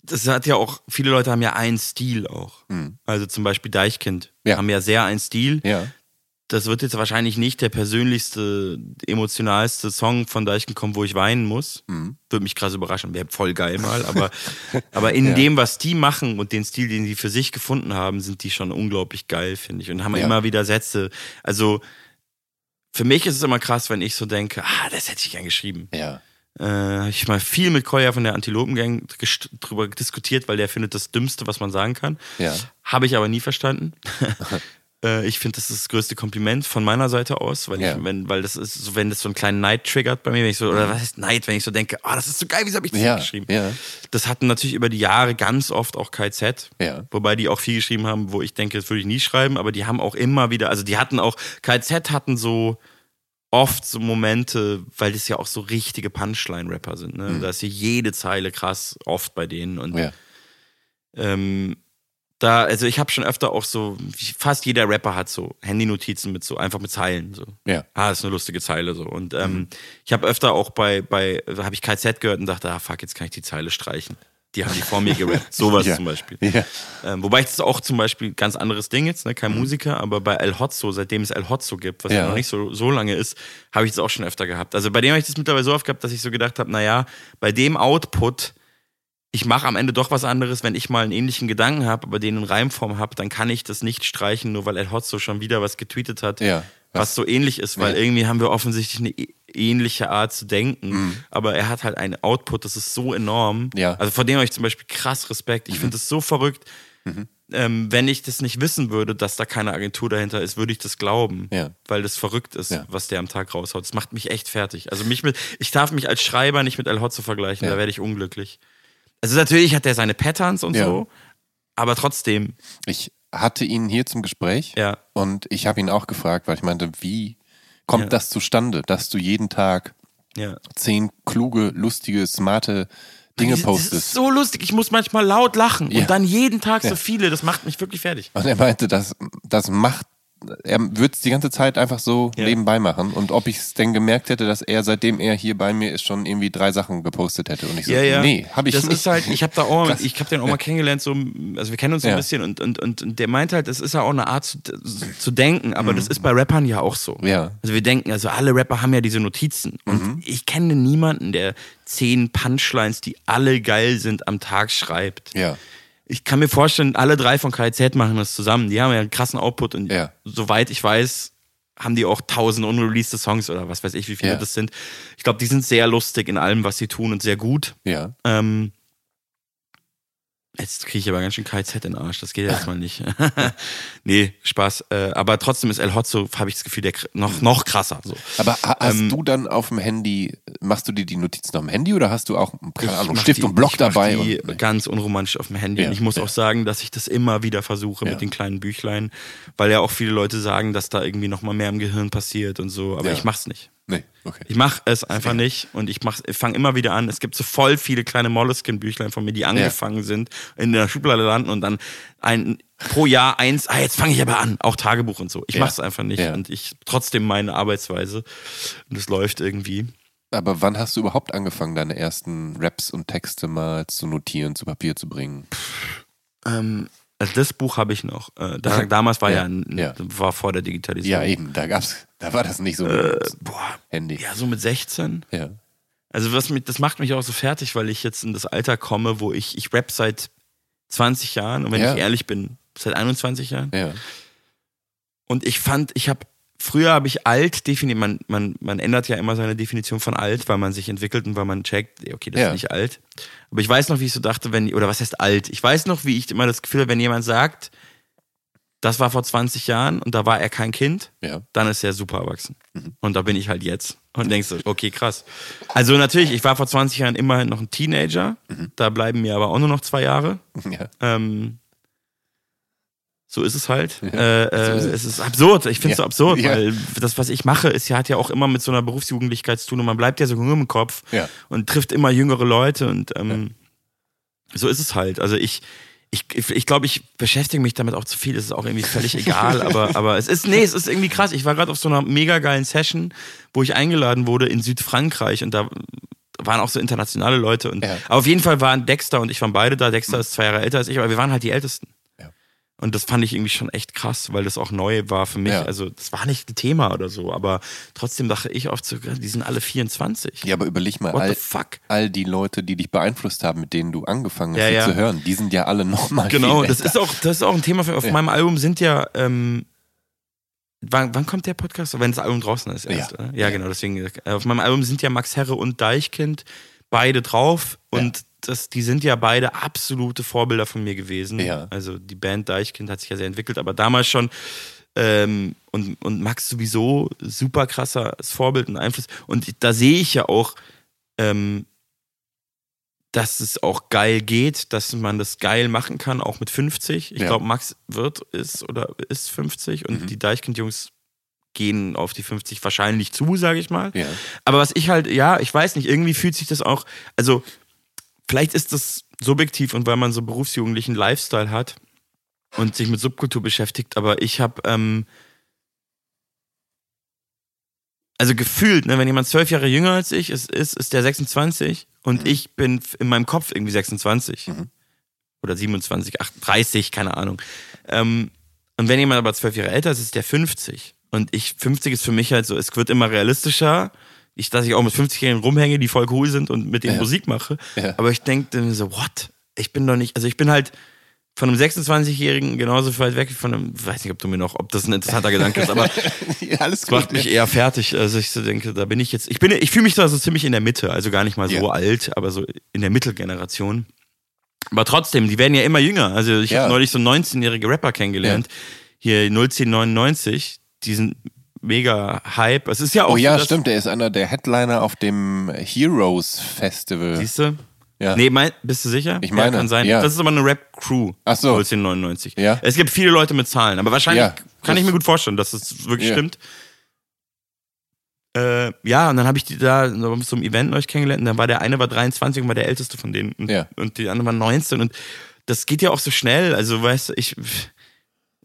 das hat ja auch, viele Leute haben ja einen Stil auch. Also zum Beispiel Deichkind Mhm. Ja. haben ja sehr einen Stil. Ja. Das wird jetzt wahrscheinlich nicht der persönlichste, emotionalste Song von Deichkind kommen, wo ich weinen muss. Mhm. Würde mich krass überraschen, wäre voll geil mal. Aber, aber in Ja. dem, was die machen und den Stil, den die für sich gefunden haben, sind die schon unglaublich geil, finde ich. Und haben immer wieder Sätze. Also für mich ist es immer krass, wenn ich so denke, ah, das hätte ich gern geschrieben. Ja. Äh, habe ich mal viel mit Kolja von der Antilopengang drüber diskutiert, weil der findet das Dümmste, was man sagen kann. Ja. Habe ich aber nie verstanden. Äh, ich finde, das ist das größte Kompliment von meiner Seite aus, weil, Ja. ich, wenn, weil das ist so, wenn das so einen kleinen Neid triggert bei mir, wenn ich so, oder was heißt Neid, wenn ich so denke, ah, das ist so geil, wieso habe ich das Ja. geschrieben? Ja. Das hatten natürlich über die Jahre ganz oft auch KZ, Ja. wobei die auch viel geschrieben haben, wo ich denke, das würde ich nie schreiben, aber die haben auch immer wieder, also die hatten auch, KZ hatten so oft so Momente, weil das ja auch so richtige Punchline-Rapper sind, ne? Da ist ja jede Zeile krass oft bei denen und Mhm. Ja. ähm, da, also ich habe schon öfter auch so, fast jeder Rapper hat so Handynotizen mit so, einfach mit Zeilen. So. Ja. Ah, ist eine lustige Zeile so. Und ähm, Mhm. ich habe öfter auch bei, bei habe ich KZ gehört und dachte, ah fuck, jetzt kann ich die Zeile streichen. Die haben die vor mir gerappt. Sowas Ja. zum Beispiel. Ja. Ähm, wobei ich das auch zum Beispiel ganz anderes Ding jetzt, ne? kein Musiker, aber bei El Hotzo, seitdem es El Hotzo gibt, was Mhm. Ja. ja noch nicht so, so lange ist, habe ich das auch schon öfter gehabt. Also bei dem habe ich das mittlerweile so oft gehabt, dass ich so gedacht habe, naja, bei dem Output, ich mache am Ende doch was anderes, wenn ich mal einen ähnlichen Gedanken habe, aber den in Reimform habe, dann kann ich das nicht streichen, nur weil El Hotzo schon wieder was getweetet hat, Ja. was so ähnlich ist, weil Ja. irgendwie haben wir offensichtlich eine ähnliche Art zu denken, Mhm. aber er hat halt einen Output, das ist so enorm. Ja. Mhm. Also vor dem habe ich zum Beispiel krass Respekt. Ich finde das so verrückt. Ähm, wenn ich das nicht wissen würde, dass da keine Agentur dahinter ist, würde ich das glauben. Ja. Weil das verrückt ist, Ja. was der am Tag raushaut. Das macht mich echt fertig. Also mich mit, ich darf mich als Schreiber nicht mit El Hotzo vergleichen, da werde ich unglücklich. Also natürlich hat er seine Patterns und Ja. so, aber trotzdem, Ich hatte ihn hier zum Gespräch ja. und ich habe ihn auch gefragt, weil ich meinte, wie kommt Ja. das zustande, dass du jeden Tag Ja. zehn kluge, lustige, smarte Dinge Das- Das postest? ist so lustig. Ich muss manchmal laut lachen und dann jeden Tag so viele. Das macht mich wirklich fertig. Und er meinte, das, das macht, er würde es die ganze Zeit einfach so Ja. nebenbei machen. Und ob ich es denn gemerkt hätte, dass er, seitdem er hier bei mir ist, schon irgendwie drei Sachen gepostet hätte. Und ich so, Ja, ja. nee, habe ich das nicht. ist halt, ich habe da auch, Krass. ich habe den auch mal kennengelernt, so, also wir kennen uns ein bisschen und, und, und, der meint halt, es ist ja auch eine Art zu, zu denken, aber Mhm. das ist bei Rappern ja auch so. Ja. Also wir denken, also alle Rapper haben ja diese Notizen und Mhm. ich kenne niemanden, der zehn Punchlines, die alle geil sind, am Tag schreibt. ja, Ich kann mir vorstellen, alle drei von KZ machen das zusammen. Die haben ja einen krassen Output und Ja. soweit ich weiß, haben die auch tausend unreleased Songs oder was weiß ich, wie viele Ja. das sind. Ich glaube, die sind sehr lustig in allem, was sie tun und sehr gut. ja. Ähm, jetzt kriege ich aber ganz schön KZ in den Arsch. Das geht ja jetzt mal nicht. nee, Spaß. Äh, aber trotzdem ist El Hotzo, habe ich das Gefühl, der noch, noch krasser. So. Aber ha- hast Ähm, du dann auf dem Handy, machst du dir die Notizen auf dem Handy oder hast du auch, keine Ahnung, Stift die- und Block dabei? Die und, ganz unromantisch auf dem Handy. Ja, und ich muss ja. auch sagen, dass ich das immer wieder versuche Ja. mit den kleinen Büchlein, weil ja auch viele Leute sagen, dass da irgendwie noch mal mehr im Gehirn passiert und so. Aber ich mach's nicht. nee, okay. Ich mache es einfach nicht und ich, ich fange immer wieder an. Es gibt so voll viele kleine Moleskine-Büchlein von mir, die angefangen sind, in der Schublade landen und dann ein, pro Jahr eins, ah, jetzt fange ich aber an, auch Tagebuch und so. Ich Ja. mache es einfach nicht Ja. und ich trotzdem meine Arbeitsweise und es läuft irgendwie. Aber wann hast du überhaupt angefangen, deine ersten Raps und Texte mal zu notieren, zu Papier zu bringen? Ähm, also das Buch habe ich noch. Äh, da, damals war ja, Ja. war vor der Digitalisierung. Ja, eben, da gab's, da war das nicht so Äh, boah, Handy. ja, so mit 16. Ja. Also was mich, das macht mich auch so fertig, weil ich jetzt in das Alter komme, wo ich, ich rap seit 20 Jahren und wenn Ja. ich ehrlich bin, seit 21 Jahren. Ja. Und ich fand, ich habe, früher habe ich alt definiert, man, man, man ändert ja immer seine Definition von alt, weil man sich entwickelt und weil man checkt, okay, das Ja. ist nicht alt. Aber ich weiß noch, wie ich so dachte, wenn, oder was heißt alt? Ich weiß noch, wie ich immer das Gefühl habe, wenn jemand sagt, das war vor 20 Jahren und da war er kein Kind, Ja. dann ist er super erwachsen. Und da bin ich halt jetzt. Und denkst du, okay, krass. Also natürlich, ich war vor 20 Jahren immerhin noch ein Teenager. Da bleiben mir aber auch nur noch zwei Jahre. Ja. Ähm, So ist es halt. Äh, äh, es ist absurd. Ich finde es Ja. so absurd, Ja. weil das, was ich mache, ist ja, hat ja auch immer mit so einer Berufsjugendlichkeit zu tun und man bleibt ja so jung im Kopf Ja. und trifft immer jüngere Leute und ähm, so ist es halt. Also ich, ich, ich glaube, ich beschäftige mich damit auch zu viel. Es ist auch irgendwie völlig egal, aber, aber es ist, nee, es ist irgendwie krass. Ich war gerade auf so einer mega geilen Session, wo ich eingeladen wurde in Südfrankreich und da waren auch so internationale Leute und Ja. aber auf jeden Fall waren Dexter und ich waren beide da. Dexter ist zwei Jahre älter als ich, aber wir waren halt die Ältesten. Und das fand ich irgendwie schon echt krass, weil das auch neu war für mich. Ja. Also, das war nicht ein Thema oder so, aber trotzdem dachte ich oft so, die sind alle 24. Ja, aber überleg mal, What the all, fuck? all die Leute, die dich beeinflusst haben, mit denen du angefangen hast Ja, ja. zu hören, die sind ja alle nochmal Genau, das ist auch, das ist auch ein Thema für, auf meinem Album sind ja, ähm, wann, wann kommt der Podcast? Wenn das Album draußen ist erst, Ja. Ja, genau, deswegen, äh, auf meinem Album sind ja Max Herre und Deichkind beide drauf und das, die sind ja beide absolute Vorbilder von mir gewesen. Ja. Also die Band Deichkind hat sich ja sehr entwickelt, aber damals schon ähm, und, und Max sowieso super krasses Vorbild und Einfluss. Und da sehe ich ja auch, ähm, dass es auch geil geht, dass man das geil machen kann, auch mit 50. Ich Ja. glaube, Max wird ist oder ist 50 und Mhm. die Deichkind-Jungs gehen auf die 50 wahrscheinlich zu, sage ich mal. Ja. Aber was ich halt, ja, ich weiß nicht, irgendwie fühlt sich das auch, also vielleicht ist das subjektiv und weil man so berufsjugendlichen Lifestyle hat und sich mit Subkultur beschäftigt, aber ich habe, ähm, also gefühlt, ne, wenn jemand zwölf Jahre jünger als ich ist, ist, ist der 26 und ich bin in meinem Kopf irgendwie 26 Mhm. oder 27, 38, keine Ahnung. Ähm, und wenn jemand aber zwölf Jahre älter ist, ist der 50. Und ich, 50 ist für mich halt so, es wird immer realistischer. Ich, dass ich auch mit 50-Jährigen rumhänge, die voll cool sind und mit denen Ja. Musik mache. Ja. Aber ich denke dann so, what? Ich bin doch nicht, also ich bin halt von einem 26-Jährigen genauso weit weg wie von einem, weiß nicht, ob du mir noch, ob das ein interessanter Gedanke ist, aber ja, alles das macht mich eher fertig. Also ich so denke, da bin ich jetzt, ich bin, ich fühle mich da so ziemlich in der Mitte, also gar nicht mal so alt, aber so in der Mittelgeneration. Aber trotzdem, die werden ja immer jünger. Also ich habe neulich so 19-jährige Rapper kennengelernt, hier 01099, die sind mega Hype. Es ist ja auch Oh ja, so, stimmt, der ist einer der Headliner auf dem Heroes Festival. Siehst du? Ja. Nee, mein, bist du sicher? Ich meine, ja, kann sein. ja. Das ist aber eine Rap-Crew. Ach so. 1999. Ja. Es gibt viele Leute mit Zahlen, aber wahrscheinlich Ja, kann ich mir gut vorstellen, dass das wirklich Ja. stimmt. Äh, ja, und dann habe ich die da so auf so einem Event euch kennengelernt und dann war der eine war 23 und war der älteste von denen und, Ja. und die andere war 19 und das geht ja auch so schnell, also weißt du, ich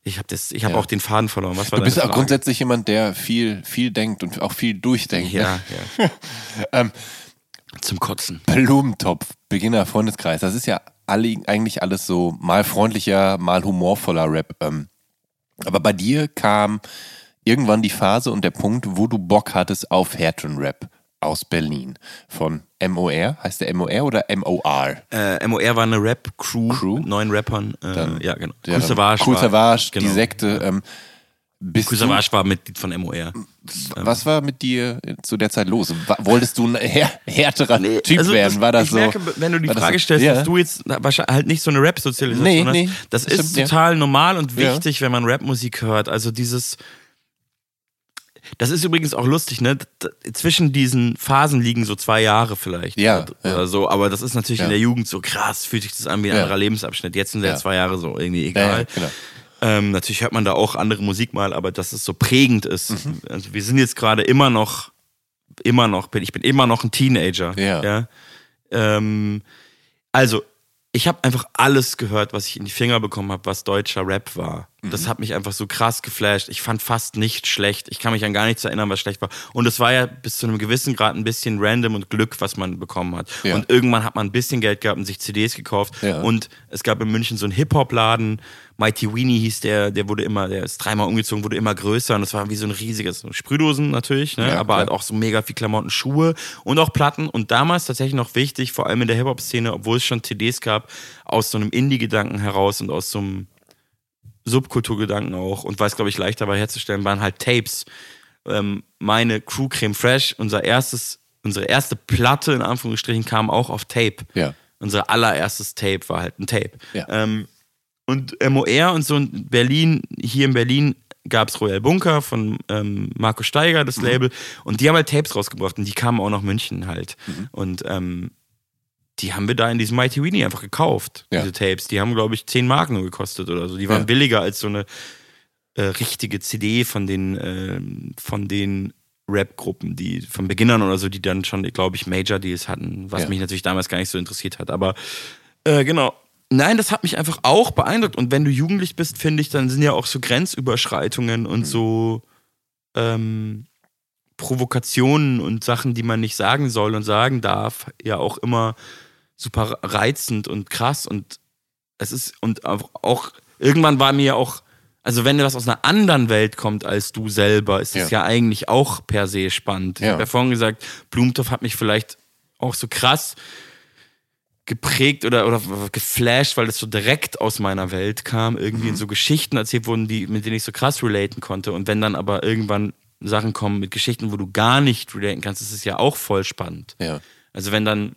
ich habe das ich habe Ja. auch den Faden verloren. Was war Du bist auch Frage? grundsätzlich jemand, der viel, viel denkt und auch viel durchdenkt. ne? ja, ja. Ähm, Zum Kotzen. Blumentopf, Beginner, Freundeskreis, das ist ja alle, eigentlich alles so mal freundlicher, mal humorvoller Rap. Ähm, aber bei dir kam irgendwann die Phase und der Punkt, wo du Bock hattest auf Härten-Rap aus Berlin. Von MOR, heißt der MOR oder MOR? Äh, MOR war eine Rap-Crew Crew? mit neun Rappern. Äh, Dann- ja, genau. Ja, Cool Savage Cool war- Savage, die genau. Sekte. Ähm, bist Cool Savage war Mitglied von MOR. was war mit dir zu der Zeit los? Wolltest du ein här härterer Typ also werden? War das ich so? merke, wenn du die Frage so- stellst, Ja. dass du jetzt wahrscheinlich halt nicht so eine Rap-Sozialisation Nee, hast, nee, das, das ist stimmt, ja. total normal und Ja. wichtig, wenn man Rapmusik hört. Also dieses das ist übrigens auch lustig, ne? Zwischen diesen Phasen liegen so zwei Jahre vielleicht. Ja, Oder, ja. so. Aber das ist natürlich Ja. in der Jugend so krass, fühlt sich das an wie ein Ja. anderer Lebensabschnitt. Jetzt sind Ja. zwei Jahre so irgendwie egal. genau. Ähm, natürlich hört man da auch andere Musik mal, aber dass es so prägend ist. Mhm. Also wir sind jetzt gerade immer noch, immer noch, ich bin immer noch ein Teenager. Ja. Ähm, also, ich habe einfach alles gehört, was ich in die Finger bekommen habe, was deutscher Rap war. Mhm. Das hat mich einfach so krass geflasht. Ich fand fast nicht schlecht. Ich kann mich an gar nichts erinnern, was schlecht war. Und es war ja bis zu einem gewissen Grad ein bisschen random und Glück, was man bekommen hat. Ja. Und irgendwann hat man ein bisschen Geld gehabt und sich CDs gekauft. Ja. Und es gab in München so einen Hip-Hop-Laden. Mighty Weenie hieß der, der wurde immer, der ist dreimal umgezogen, wurde immer größer und es war wie so ein riesiges, Sprühdosen natürlich, ne? Ja, aber klar. halt auch so mega viel Klamotten, Schuhe und auch Platten. Und damals tatsächlich noch wichtig, vor allem in der Hip-Hop-Szene, obwohl es schon CDs gab, aus so einem Indie-Gedanken heraus und aus so einem Subkulturgedanken auch und weil es, glaube ich, leichter war herzustellen, waren halt Tapes. Ähm, meine Crew Creme Fresh, unser erstes, unsere erste Platte in Anführungsstrichen kam auch auf Tape. Ja. Unser allererstes Tape war halt ein Tape. Ja. Ähm, und MOR und so in Berlin, hier in Berlin gab es Royal Bunker von ähm, Marco Steiger, das Label. Und die haben halt Tapes rausgebracht und die kamen auch nach München halt. Und ähm, die haben wir da in diesem Mighty Weenie einfach gekauft, Ja. diese Tapes. Die haben, glaube ich, 10 Mark nur gekostet oder so. Die waren Ja. billiger als so eine äh, richtige CD von den, ähm, von den Rap-Gruppen, die von Beginnern oder so, die dann schon, glaube ich, Major-Deals hatten, was Ja. mich natürlich damals gar nicht so interessiert hat. Aber äh, genau. Nein, das hat mich einfach auch beeindruckt. Und wenn du jugendlich bist, finde ich, dann sind ja auch so Grenzüberschreitungen und so ähm, Provokationen und Sachen, die man nicht sagen soll und sagen darf, ja auch immer super reizend und krass. Und es ist, und auch, irgendwann war mir auch, also wenn das aus einer anderen Welt kommt als du selber, ist das Ja. ja, eigentlich auch per se spannend. Ich Ja. habe ja vorhin gesagt, Blumentopf hat mich vielleicht auch so krass geprägt oder, oder geflasht, weil das so direkt aus meiner Welt kam, irgendwie Mhm. in so Geschichten erzählt wurden, die, mit denen ich so krass relaten konnte. Und wenn dann aber irgendwann Sachen kommen mit Geschichten, wo du gar nicht relaten kannst, ist es ja auch voll spannend. Ja. Also wenn dann,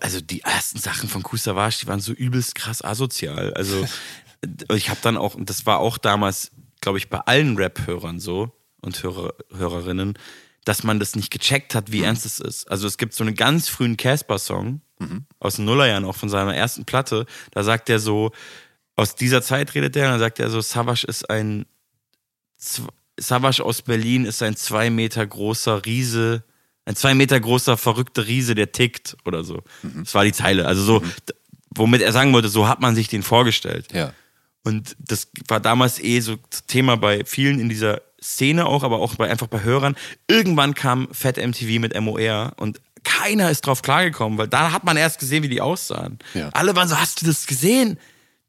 also die ersten Sachen von Kusavage, die waren so übelst krass asozial. Also ich habe dann auch, und das war auch damals, glaube ich, bei allen Rap-Hörern so und Hörer, Hörerinnen, dass man das nicht gecheckt hat, wie ernst es ist. Also es gibt so einen ganz frühen Casper-Song aus den Nullerjahren, auch von seiner ersten Platte. Da sagt er so, aus dieser Zeit redet er, und dann sagt er so, Savage ist ein Savage aus Berlin ist ein zwei Meter großer Riese, ein zwei Meter großer verrückter Riese, der tickt oder so. Das war die Zeile. Also so, d- womit er sagen wollte, so hat man sich den vorgestellt. Ja. Und das war damals eh so Thema bei vielen in dieser Szene auch, aber auch bei, einfach bei Hörern. Irgendwann kam Fat MTV mit MOR und keiner ist drauf klargekommen, weil da hat man erst gesehen, wie die aussahen. Ja. Alle waren so, hast du das gesehen?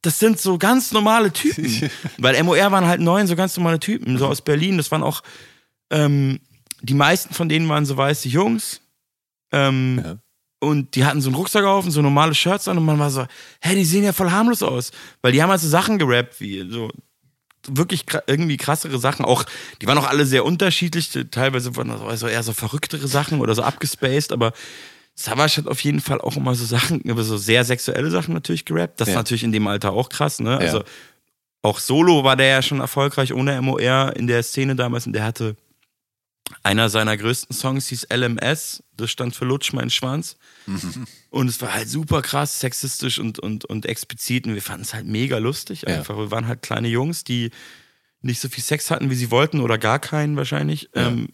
Das sind so ganz normale Typen. weil MOR waren halt neun so ganz normale Typen, so aus Berlin. Das waren auch, ähm, die meisten von denen waren so weiße Jungs. Ähm, Ja. und die hatten so einen Rucksack auf und so normale Shirts an und man war so, hä, die sehen ja voll harmlos aus. Weil die haben halt so Sachen gerappt, wie so wirklich irgendwie krassere Sachen. Auch, die waren auch alle sehr unterschiedlich. Teilweise waren das also eher so verrücktere Sachen oder so abgespaced, aber Savage hat auf jeden Fall auch immer so Sachen, über so sehr sexuelle Sachen natürlich gerappt. Das ist Ja. natürlich in dem Alter auch krass, ne? Also Ja. auch solo war der ja schon erfolgreich ohne MOR in der Szene damals und der hatte einer seiner größten Songs hieß LMS, das stand für Lutsch mein Schwanz. Und es war halt super krass, sexistisch und, und, und explizit und wir fanden es halt mega lustig Ja. einfach. Wir waren halt kleine Jungs, die nicht so viel Sex hatten, wie sie wollten oder gar keinen wahrscheinlich. Ja. Ähm,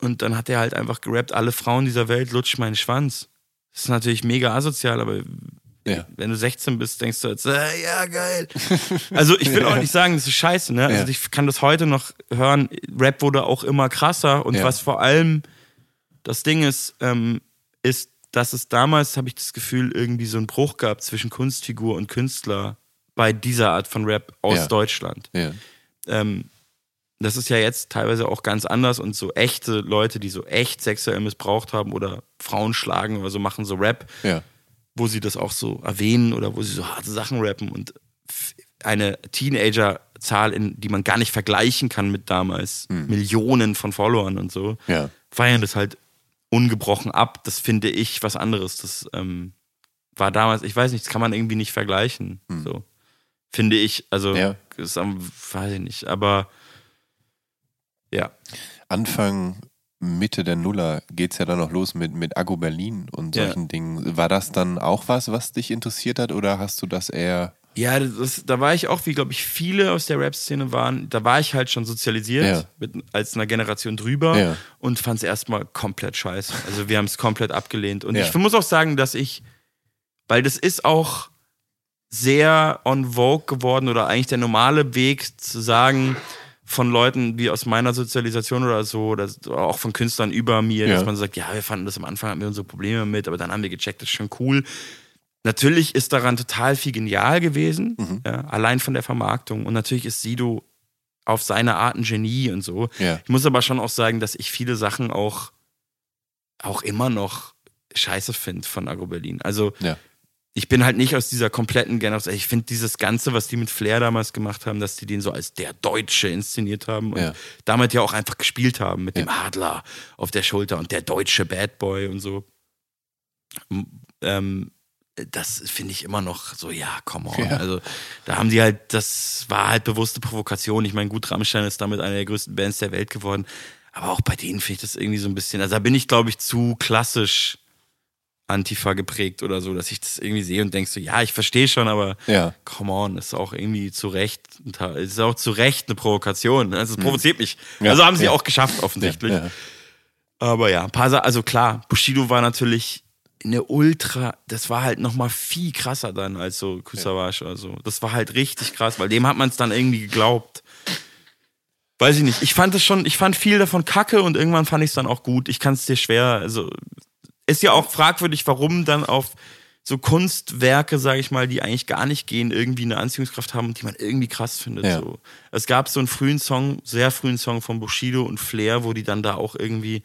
und dann hat er halt einfach gerappt, alle Frauen dieser Welt lutsch meinen Schwanz. Das ist natürlich mega asozial, aber Ja. wenn du 16 bist, denkst du jetzt, äh, ja, geil. Also ich will auch nicht sagen, das ist scheiße, ne? Also Ja. ich kann das heute noch hören. Rap wurde auch immer krasser und Ja. was vor allem das Ding ist, ähm, ist, dass es damals, habe ich das Gefühl, irgendwie so einen Bruch gab zwischen Kunstfigur und Künstler bei dieser Art von Rap aus Ja. Deutschland. Ja. Ähm, das ist ja jetzt teilweise auch ganz anders und so echte Leute, die so echt sexuell missbraucht haben oder Frauen schlagen oder so, machen so Rap Ja. Wo sie das auch so erwähnen oder wo sie so harte Sachen rappen und eine Teenager-Zahl, die man gar nicht vergleichen kann mit damals, Millionen von Followern und so, Ja. feiern das halt ungebrochen ab. Das finde ich was anderes. Das ähm, war damals, ich weiß nicht, das kann man irgendwie nicht vergleichen. So. Finde ich. Also, Ja. ist am, weiß ich nicht, aber ja. Anfang, Mitte der Nuller geht es ja dann noch los mit, mit Aggo Berlin und Ja. solchen Dingen. War das dann auch was, was dich interessiert hat oder hast du das eher. Ja, das, da war ich auch, wie glaube ich viele aus der Rap-Szene waren, da war ich halt schon sozialisiert, Ja. mit, als einer Generation drüber Ja. und fand es erstmal komplett scheiße. Also wir haben es komplett abgelehnt. Und Ja. ich muss auch sagen, dass ich, weil das ist auch sehr on vogue geworden oder eigentlich der normale Weg zu sagen, von Leuten wie aus meiner Sozialisation oder so, oder auch von Künstlern über mir, Ja. dass man sagt, ja, wir fanden das am Anfang, hatten wir unsere Probleme mit, aber dann haben wir gecheckt, das ist schon cool. Natürlich ist daran total viel genial gewesen, Mhm. ja, allein von der Vermarktung. Und natürlich ist Sido auf seine Art ein Genie und so. Ja. Ich muss aber schon auch sagen, dass ich viele Sachen auch, auch immer noch scheiße finde von Agro Berlin. Also. Ich bin halt nicht aus dieser kompletten Generation. Ich finde dieses Ganze, was die mit Flair damals gemacht haben, dass die den so als der Deutsche inszeniert haben und Ja. damit ja auch einfach gespielt haben mit Ja. dem Adler auf der Schulter und der deutsche Bad Boy und so. Ähm, das finde ich immer noch so, ja, come on. Ja. Also da haben die halt, das war halt bewusste Provokation. Ich meine, gut, Rammstein ist damit eine der größten Bands der Welt geworden. Aber auch bei denen finde ich das irgendwie so ein bisschen, also da bin ich, glaube ich, zu klassisch Antifa geprägt oder so, dass ich das irgendwie sehe und denke so, ja, ich verstehe schon, aber Ja. come on, ist auch irgendwie zu Recht, ist auch zu Recht eine Provokation. Also es provoziert mich. Ja, Also haben sie ja. auch geschafft, offensichtlich. Aber ja, ein paar Sa also klar, Bushido war natürlich eine Ultra, das war halt nochmal viel krasser dann als so Kusawasch oder so. Das war halt richtig krass, weil dem hat man es dann irgendwie geglaubt. Weiß ich nicht. Ich fand es schon, ich fand viel davon kacke und irgendwann fand ich es dann auch gut. Ich kann es dir schwer, also ist ja auch fragwürdig, warum dann auf so Kunstwerke, sage ich mal, die eigentlich gar nicht gehen, irgendwie eine Anziehungskraft haben und die man irgendwie krass findet. Ja. So. Es gab so einen frühen Song, sehr frühen Song von Bushido und Flair, wo die dann da auch irgendwie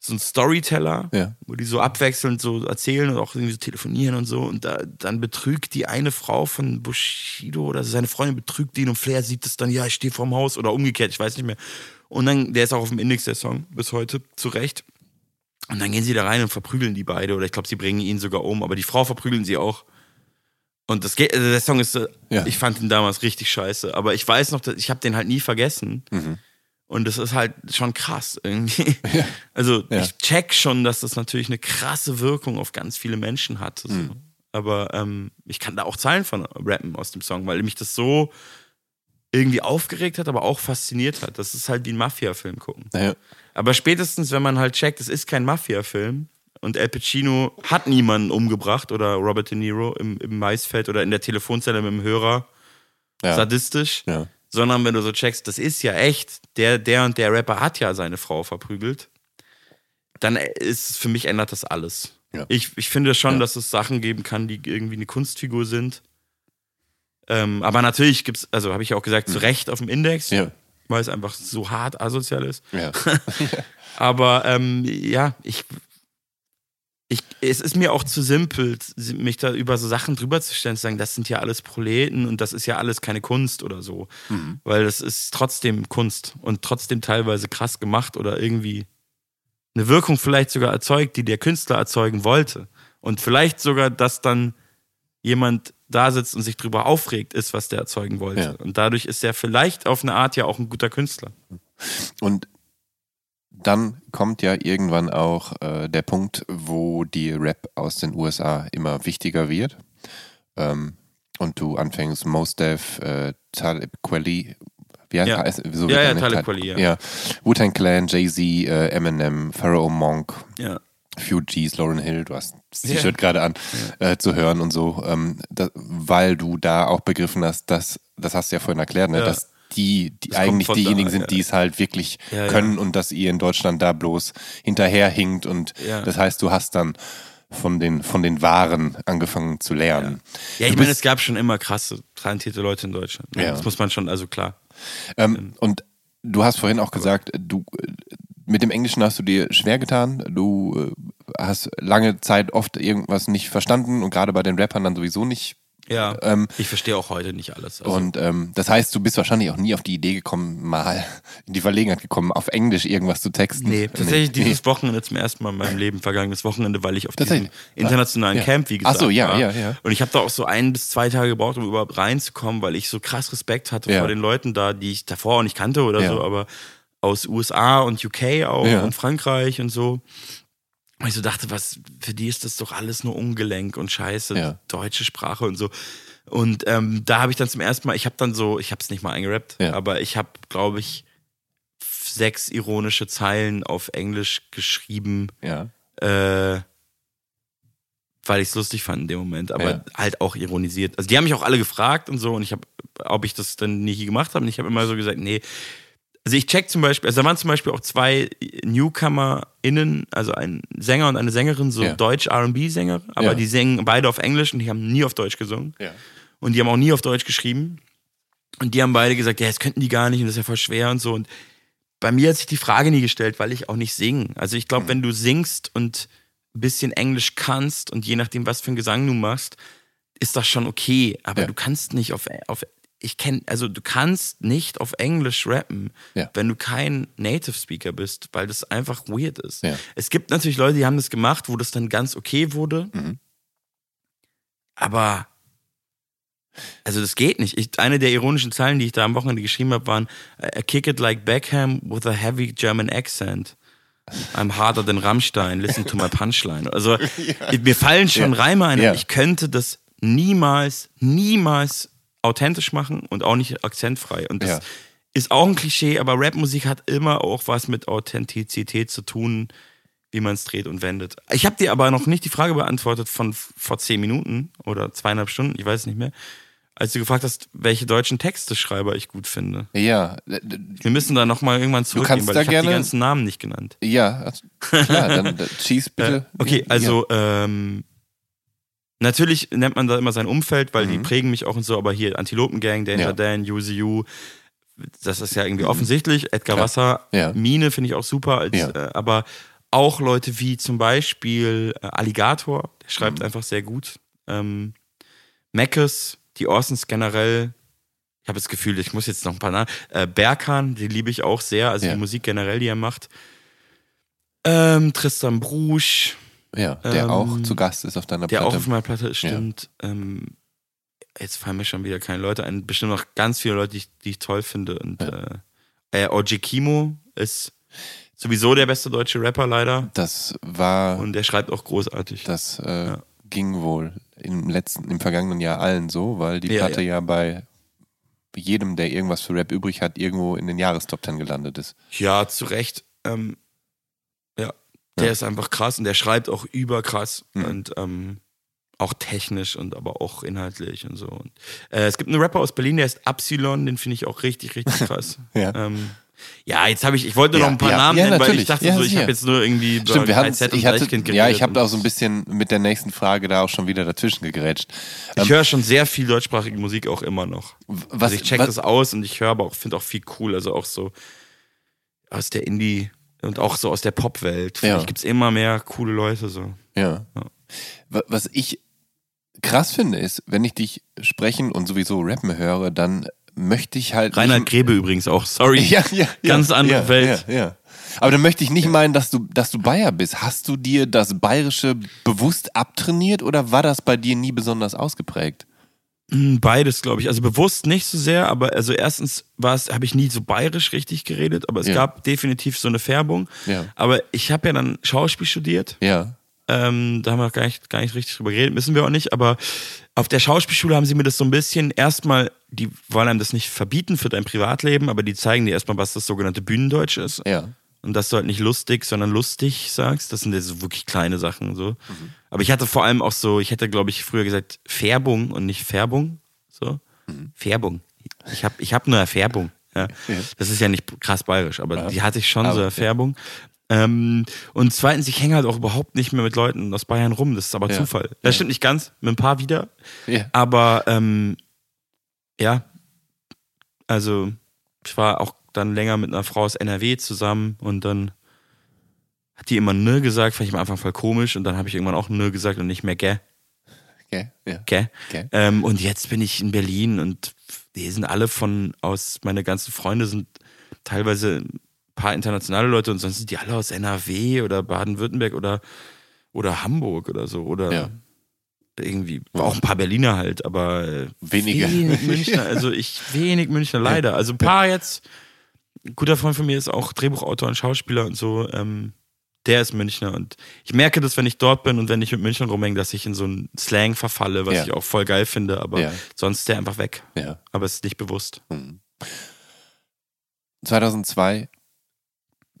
so ein Storyteller, Ja. wo die so abwechselnd so erzählen und auch irgendwie so telefonieren und so. Und da, dann betrügt die eine Frau von Bushido oder seine Freundin betrügt ihn und Flair sieht es dann, ja, ich stehe vorm Haus oder umgekehrt, ich weiß nicht mehr. Und dann, der ist auch auf dem Index der Song bis heute, zu Recht. Und dann gehen sie da rein und verprügeln die beide oder ich glaube, sie bringen ihn sogar um, aber die Frau verprügeln sie auch. Und das geht, also der Song ist, Ja. ich fand ihn damals richtig scheiße, aber ich weiß noch, dass- ich habe den halt nie vergessen. Und das ist halt schon krass irgendwie. Also Ja. ich check schon, dass das natürlich eine krasse Wirkung auf ganz viele Menschen hat. So. Mhm. Aber ähm, ich kann da auch Zeilen von rappen aus dem Song, weil mich das so irgendwie aufgeregt hat, aber auch fasziniert hat. Das ist halt wie ein Mafia-Film gucken. Ja. Aber spätestens, wenn man halt checkt, es ist kein Mafia-Film und Al Pacino hat niemanden umgebracht oder Robert De Niro im, im Maisfeld oder in der Telefonzelle mit dem Hörer Ja. sadistisch, Ja. sondern wenn du so checkst, das ist ja echt, der, der und der Rapper hat ja seine Frau verprügelt, dann ist es für mich ändert das alles. Ich, ich finde schon, dass es Sachen geben kann, die irgendwie eine Kunstfigur sind. Ähm, aber natürlich gibt es, also habe ich ja auch gesagt, zu Recht auf dem Index, Mhm. Ja. weil es einfach so hart asozial ist. Ja. Aber ähm, ja, ich, ich, es ist mir auch zu simpel, mich da über so Sachen drüber zu stellen, zu sagen, das sind ja alles Proleten und das ist ja alles keine Kunst oder so. Weil das ist trotzdem Kunst und trotzdem teilweise krass gemacht oder irgendwie eine Wirkung vielleicht sogar erzeugt, die der Künstler erzeugen wollte. Und vielleicht sogar, dass dann jemand da sitzt und sich drüber aufregt, ist, was der erzeugen wollte. Ja. Und dadurch ist er vielleicht auf eine Art ja auch ein guter Künstler. Und dann kommt ja irgendwann auch äh, der Punkt, wo die Rap aus den USA immer wichtiger wird. Ähm, und du anfängst Mos Def, äh, Talib Kweli, wie heißt Ja. heißt- so Ja, ja? Talib Kweli, ja. ja. Wu-Tang Clan, Jay-Z, äh, Eminem, Pharaoh Monk, Ja. Fugees, Lauren Hill, du hast das. T-Shirt gerade an, äh, zu hören und so, ähm, da, weil du da auch begriffen hast, dass, das hast du ja vorhin erklärt, ne, Ja. dass die, die Das eigentlich diejenigen da, sind, ja. die es halt wirklich Ja, können und dass ihr in Deutschland da bloß hinterherhinkt und das heißt, du hast dann von den, von den Waren angefangen zu lernen. Ja, ich meine, es gab schon immer krasse, talentierte Leute in Deutschland. ne? Ja. Das muss man schon, also klar. Ähm, und du hast vorhin auch gesagt, du mit dem Englischen hast du dir schwer getan. Du äh, hast lange Zeit oft irgendwas nicht verstanden und gerade bei den Rappern dann sowieso nicht. Ja. Ähm, ich verstehe auch heute nicht alles. Also, Und ähm, das heißt, du bist wahrscheinlich auch nie auf die Idee gekommen, mal in die Verlegenheit gekommen, auf Englisch irgendwas zu texten. nee, tatsächlich Nee. dieses Wochenende zum ersten Mal in meinem Leben, vergangenes Wochenende, weil ich auf diesem internationalen Ja. Camp, wie Ach gesagt, so, ja, war. ja, ja. Und ich habe da auch so ein bis zwei Tage gebraucht, um überhaupt reinzukommen, weil ich so krass Respekt hatte Ja. vor den Leuten da, die ich davor auch nicht kannte oder Ja. so, aber aus USA und UK auch Ja. und Frankreich und so. Und ich so dachte, was, für die ist das doch alles nur Ungelenk und Scheiße, Ja. deutsche Sprache und so. Und ähm, da habe ich dann zum ersten Mal, ich habe dann so, ich habe es nicht mal eingerappt, Ja. aber ich habe, glaube ich, sechs ironische Zeilen auf Englisch geschrieben, Ja. äh, weil ich es lustig fand in dem Moment, aber Ja. halt auch ironisiert. Also die haben mich auch alle gefragt und so und ich habe, ob ich das dann nie gemacht habe und ich habe immer so gesagt, nee. Also ich check zum Beispiel, also da waren zum Beispiel auch zwei NewcomerInnen, also ein Sänger und eine Sängerin, so Ja. Deutsch-R&B-Sänger, aber Ja. die singen beide auf Englisch und die haben nie auf Deutsch gesungen. Ja. Und die haben auch nie auf Deutsch geschrieben. Und die haben beide gesagt, ja, das könnten die gar nicht und das ist ja voll schwer und so. Und bei mir hat sich die Frage nie gestellt, weil ich auch nicht singe. Also ich glaube, wenn du singst und ein bisschen Englisch kannst und je nachdem, was für einen Gesang du machst, ist das schon okay. Aber Ja. du kannst nicht auf, auf ich kenne, also du kannst nicht auf Englisch rappen, Ja. wenn du kein Native Speaker bist, weil das einfach weird ist. Ja. Es gibt natürlich Leute, die haben das gemacht, wo das dann ganz okay wurde. Mhm. Aber also das geht nicht. Ich, eine der ironischen Zeilen, die ich da am Wochenende geschrieben habe, waren I kick it like Beckham with a heavy German accent. I'm harder than Rammstein, listen to my punchline. Also mir fallen schon Ja. Reime ein, Ja. ich könnte das niemals, niemals authentisch machen und auch nicht akzentfrei. Und das Ja. ist auch ein Klischee, aber Rapmusik hat immer auch was mit Authentizität zu tun, wie man es dreht und wendet. Ich habe dir aber noch nicht die Frage beantwortet von vor zehn Minuten oder zweieinhalb Stunden, ich weiß nicht mehr, als du gefragt hast, welche deutschen Texteschreiber ich gut finde. Ja, Wir müssen da nochmal irgendwann zurückgehen, kannst weil da ich habe die gerne- ganzen Namen nicht genannt. ja, also, klar, dann dann schieß bitte. Äh, okay, Ja. also ähm, natürlich nennt man da immer sein Umfeld, weil die Mhm. prägen mich auch und so, aber hier Antilopengang, Danger Ja. Dan, You, das ist ja irgendwie offensichtlich. Edgar Klar. Wasser, Ja. Mine finde ich auch super, als, Ja. äh, aber auch Leute wie zum Beispiel äh, Alligator, der Mhm. schreibt einfach sehr gut. Ähm, Meckes, die Orsons generell. Ich habe das Gefühl, ich muss jetzt noch ein paar Namen. Äh, Berkan, die liebe ich auch sehr, also Ja. die Musik generell, die er macht. Ähm, Tristan Brusch, ja, der ähm, auch zu Gast ist auf deiner der Platte. auch auf meiner Platte ist, stimmt. Ähm, jetzt fallen mir schon wieder keine Leute ein. Bestimmt noch ganz viele Leute, die ich, die ich toll finde. Und äh, äh, OG Kimo ist sowieso der beste deutsche Rapper leider. das war, Und der schreibt auch großartig. das äh, ging wohl im letzten, im vergangenen Jahr allen so, weil die Ja, Platte ja. bei jedem, der irgendwas für Rap übrig hat, irgendwo in den Jahrestop 10 gelandet ist. Ja, zu Recht. Ähm, ja, der Ja. ist einfach krass und der schreibt auch überkrass Mhm. und ähm, auch technisch und aber auch inhaltlich und so. Und, äh, es gibt einen Rapper aus Berlin, der ist Absilon, den finde ich auch richtig, richtig krass. Ja. Ähm, ja, jetzt habe ich, ich wollte nur Ja, noch ein paar ja. Namen Ja, nennen, weil natürlich. ich dachte so, ich habe jetzt nur irgendwie Stimmt, wir hatten, ich hatte, Deichkind ja, ich geredet habe auch so ein bisschen mit der nächsten Frage da auch schon wieder dazwischen gegrätscht. Ich höre schon sehr viel deutschsprachige Musik auch immer noch. Was, also ich check was, das aus und ich höre aber auch, finde auch viel cool, also auch so aus der Indie und auch so aus der Popwelt. Ja. Gibt es immer mehr coole Leute so. Ja. Ja. Wa- Was ich krass finde, ist, wenn ich dich sprechen und sowieso rappen höre, dann möchte ich halt. Reinhard Grebe übrigens auch, sorry. ja, ja, ja, Ganz andere ja, Welt. Ja, ja. Aber dann möchte ich nicht meinen, dass du, dass du Bayer bist. Hast du dir das Bayerische bewusst abtrainiert oder war das bei dir nie besonders ausgeprägt? Mm, Beides, glaube ich. Also bewusst nicht so sehr, aber also erstens war es, habe ich nie so bayerisch richtig geredet, aber es Ja. gab definitiv so eine Färbung. Ja. Aber ich habe ja dann Schauspiel studiert. Ja. Ähm, da haben wir gar nicht, gar nicht richtig drüber geredet, müssen wir auch nicht. Aber auf der Schauspielschule haben sie mir das so ein bisschen erstmal, die wollen einem das nicht verbieten für dein Privatleben, aber die zeigen dir erstmal, was das sogenannte Bühnendeutsch ist. Ja. Und dass du halt nicht lustig, sondern lustig sagst. Das sind ja so wirklich kleine Sachen so. Mhm. Aber ich hatte vor allem auch so, ich hätte, glaube ich, früher gesagt, Färbung und nicht Färbung. So. Mhm. Färbung. Ich habe ich hab nur Erfärbung. Ja. Das ist ja nicht krass bayerisch, aber die hatte ich schon Aber, so ja. Erfärbung. Ähm, und zweitens, ich hänge halt auch überhaupt nicht mehr mit Leuten aus Bayern rum. Das ist aber Ja. Zufall. Das stimmt nicht ganz, mit ein paar wieder. Ja. Aber ähm, ja, also ich war auch dann länger mit einer Frau aus NRW zusammen und dann die immer ne gesagt, fand ich am Anfang voll komisch und dann habe ich irgendwann auch ne gesagt und nicht mehr gä, Okay. Ja. gä. Gä. Ähm, und jetzt bin ich in Berlin und die sind alle von aus, meine ganzen Freunde sind teilweise ein paar internationale Leute und sonst sind die alle aus NRW oder Baden-Württemberg oder, oder Hamburg oder so oder Ja. irgendwie, auch ein paar Berliner halt, aber äh, Weniger. wenig Münchner, also ich, wenig Münchner leider. Also ein paar jetzt, ein guter Freund von mir ist auch Drehbuchautor und Schauspieler und so, ähm, der ist Münchner und ich merke das, wenn ich dort bin und wenn ich mit Münchnern rumhänge, dass ich in so einen Slang verfalle, was Ja. ich auch voll geil finde, aber Ja. sonst ist der einfach weg. Ja. Aber es ist nicht bewusst. 2002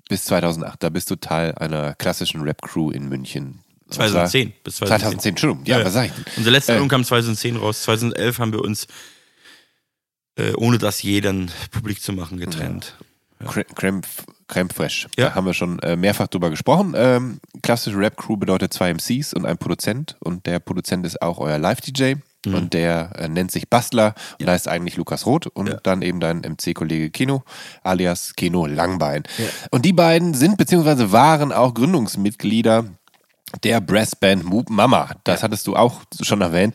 bis 2008, da bist du Teil einer klassischen Rap-Crew in München. Und zwar- 2010 bis 2010. 2010, Entschuldigung. Ja, Ja, ja. was sag ich denn? Unser letzter Äh. Album kam 2010 raus. 2011 haben wir uns, äh, ohne das je dann publik zu machen, getrennt. Cre- Creme, Creme Fraiche. Ja. Da haben wir schon äh, mehrfach drüber gesprochen. Ähm, klassische Rap-Crew bedeutet zwei MCs und ein Produzent. Und der Produzent ist auch euer Live-DJ. Mhm. Und der äh, nennt sich Bastler und da ist eigentlich Lukas Roth und Ja. dann eben dein MC-Kollege Keno, alias Keno Langbein. Und die beiden sind beziehungsweise waren auch Gründungsmitglieder der Brassband Moop Mama. Das hattest du auch schon erwähnt.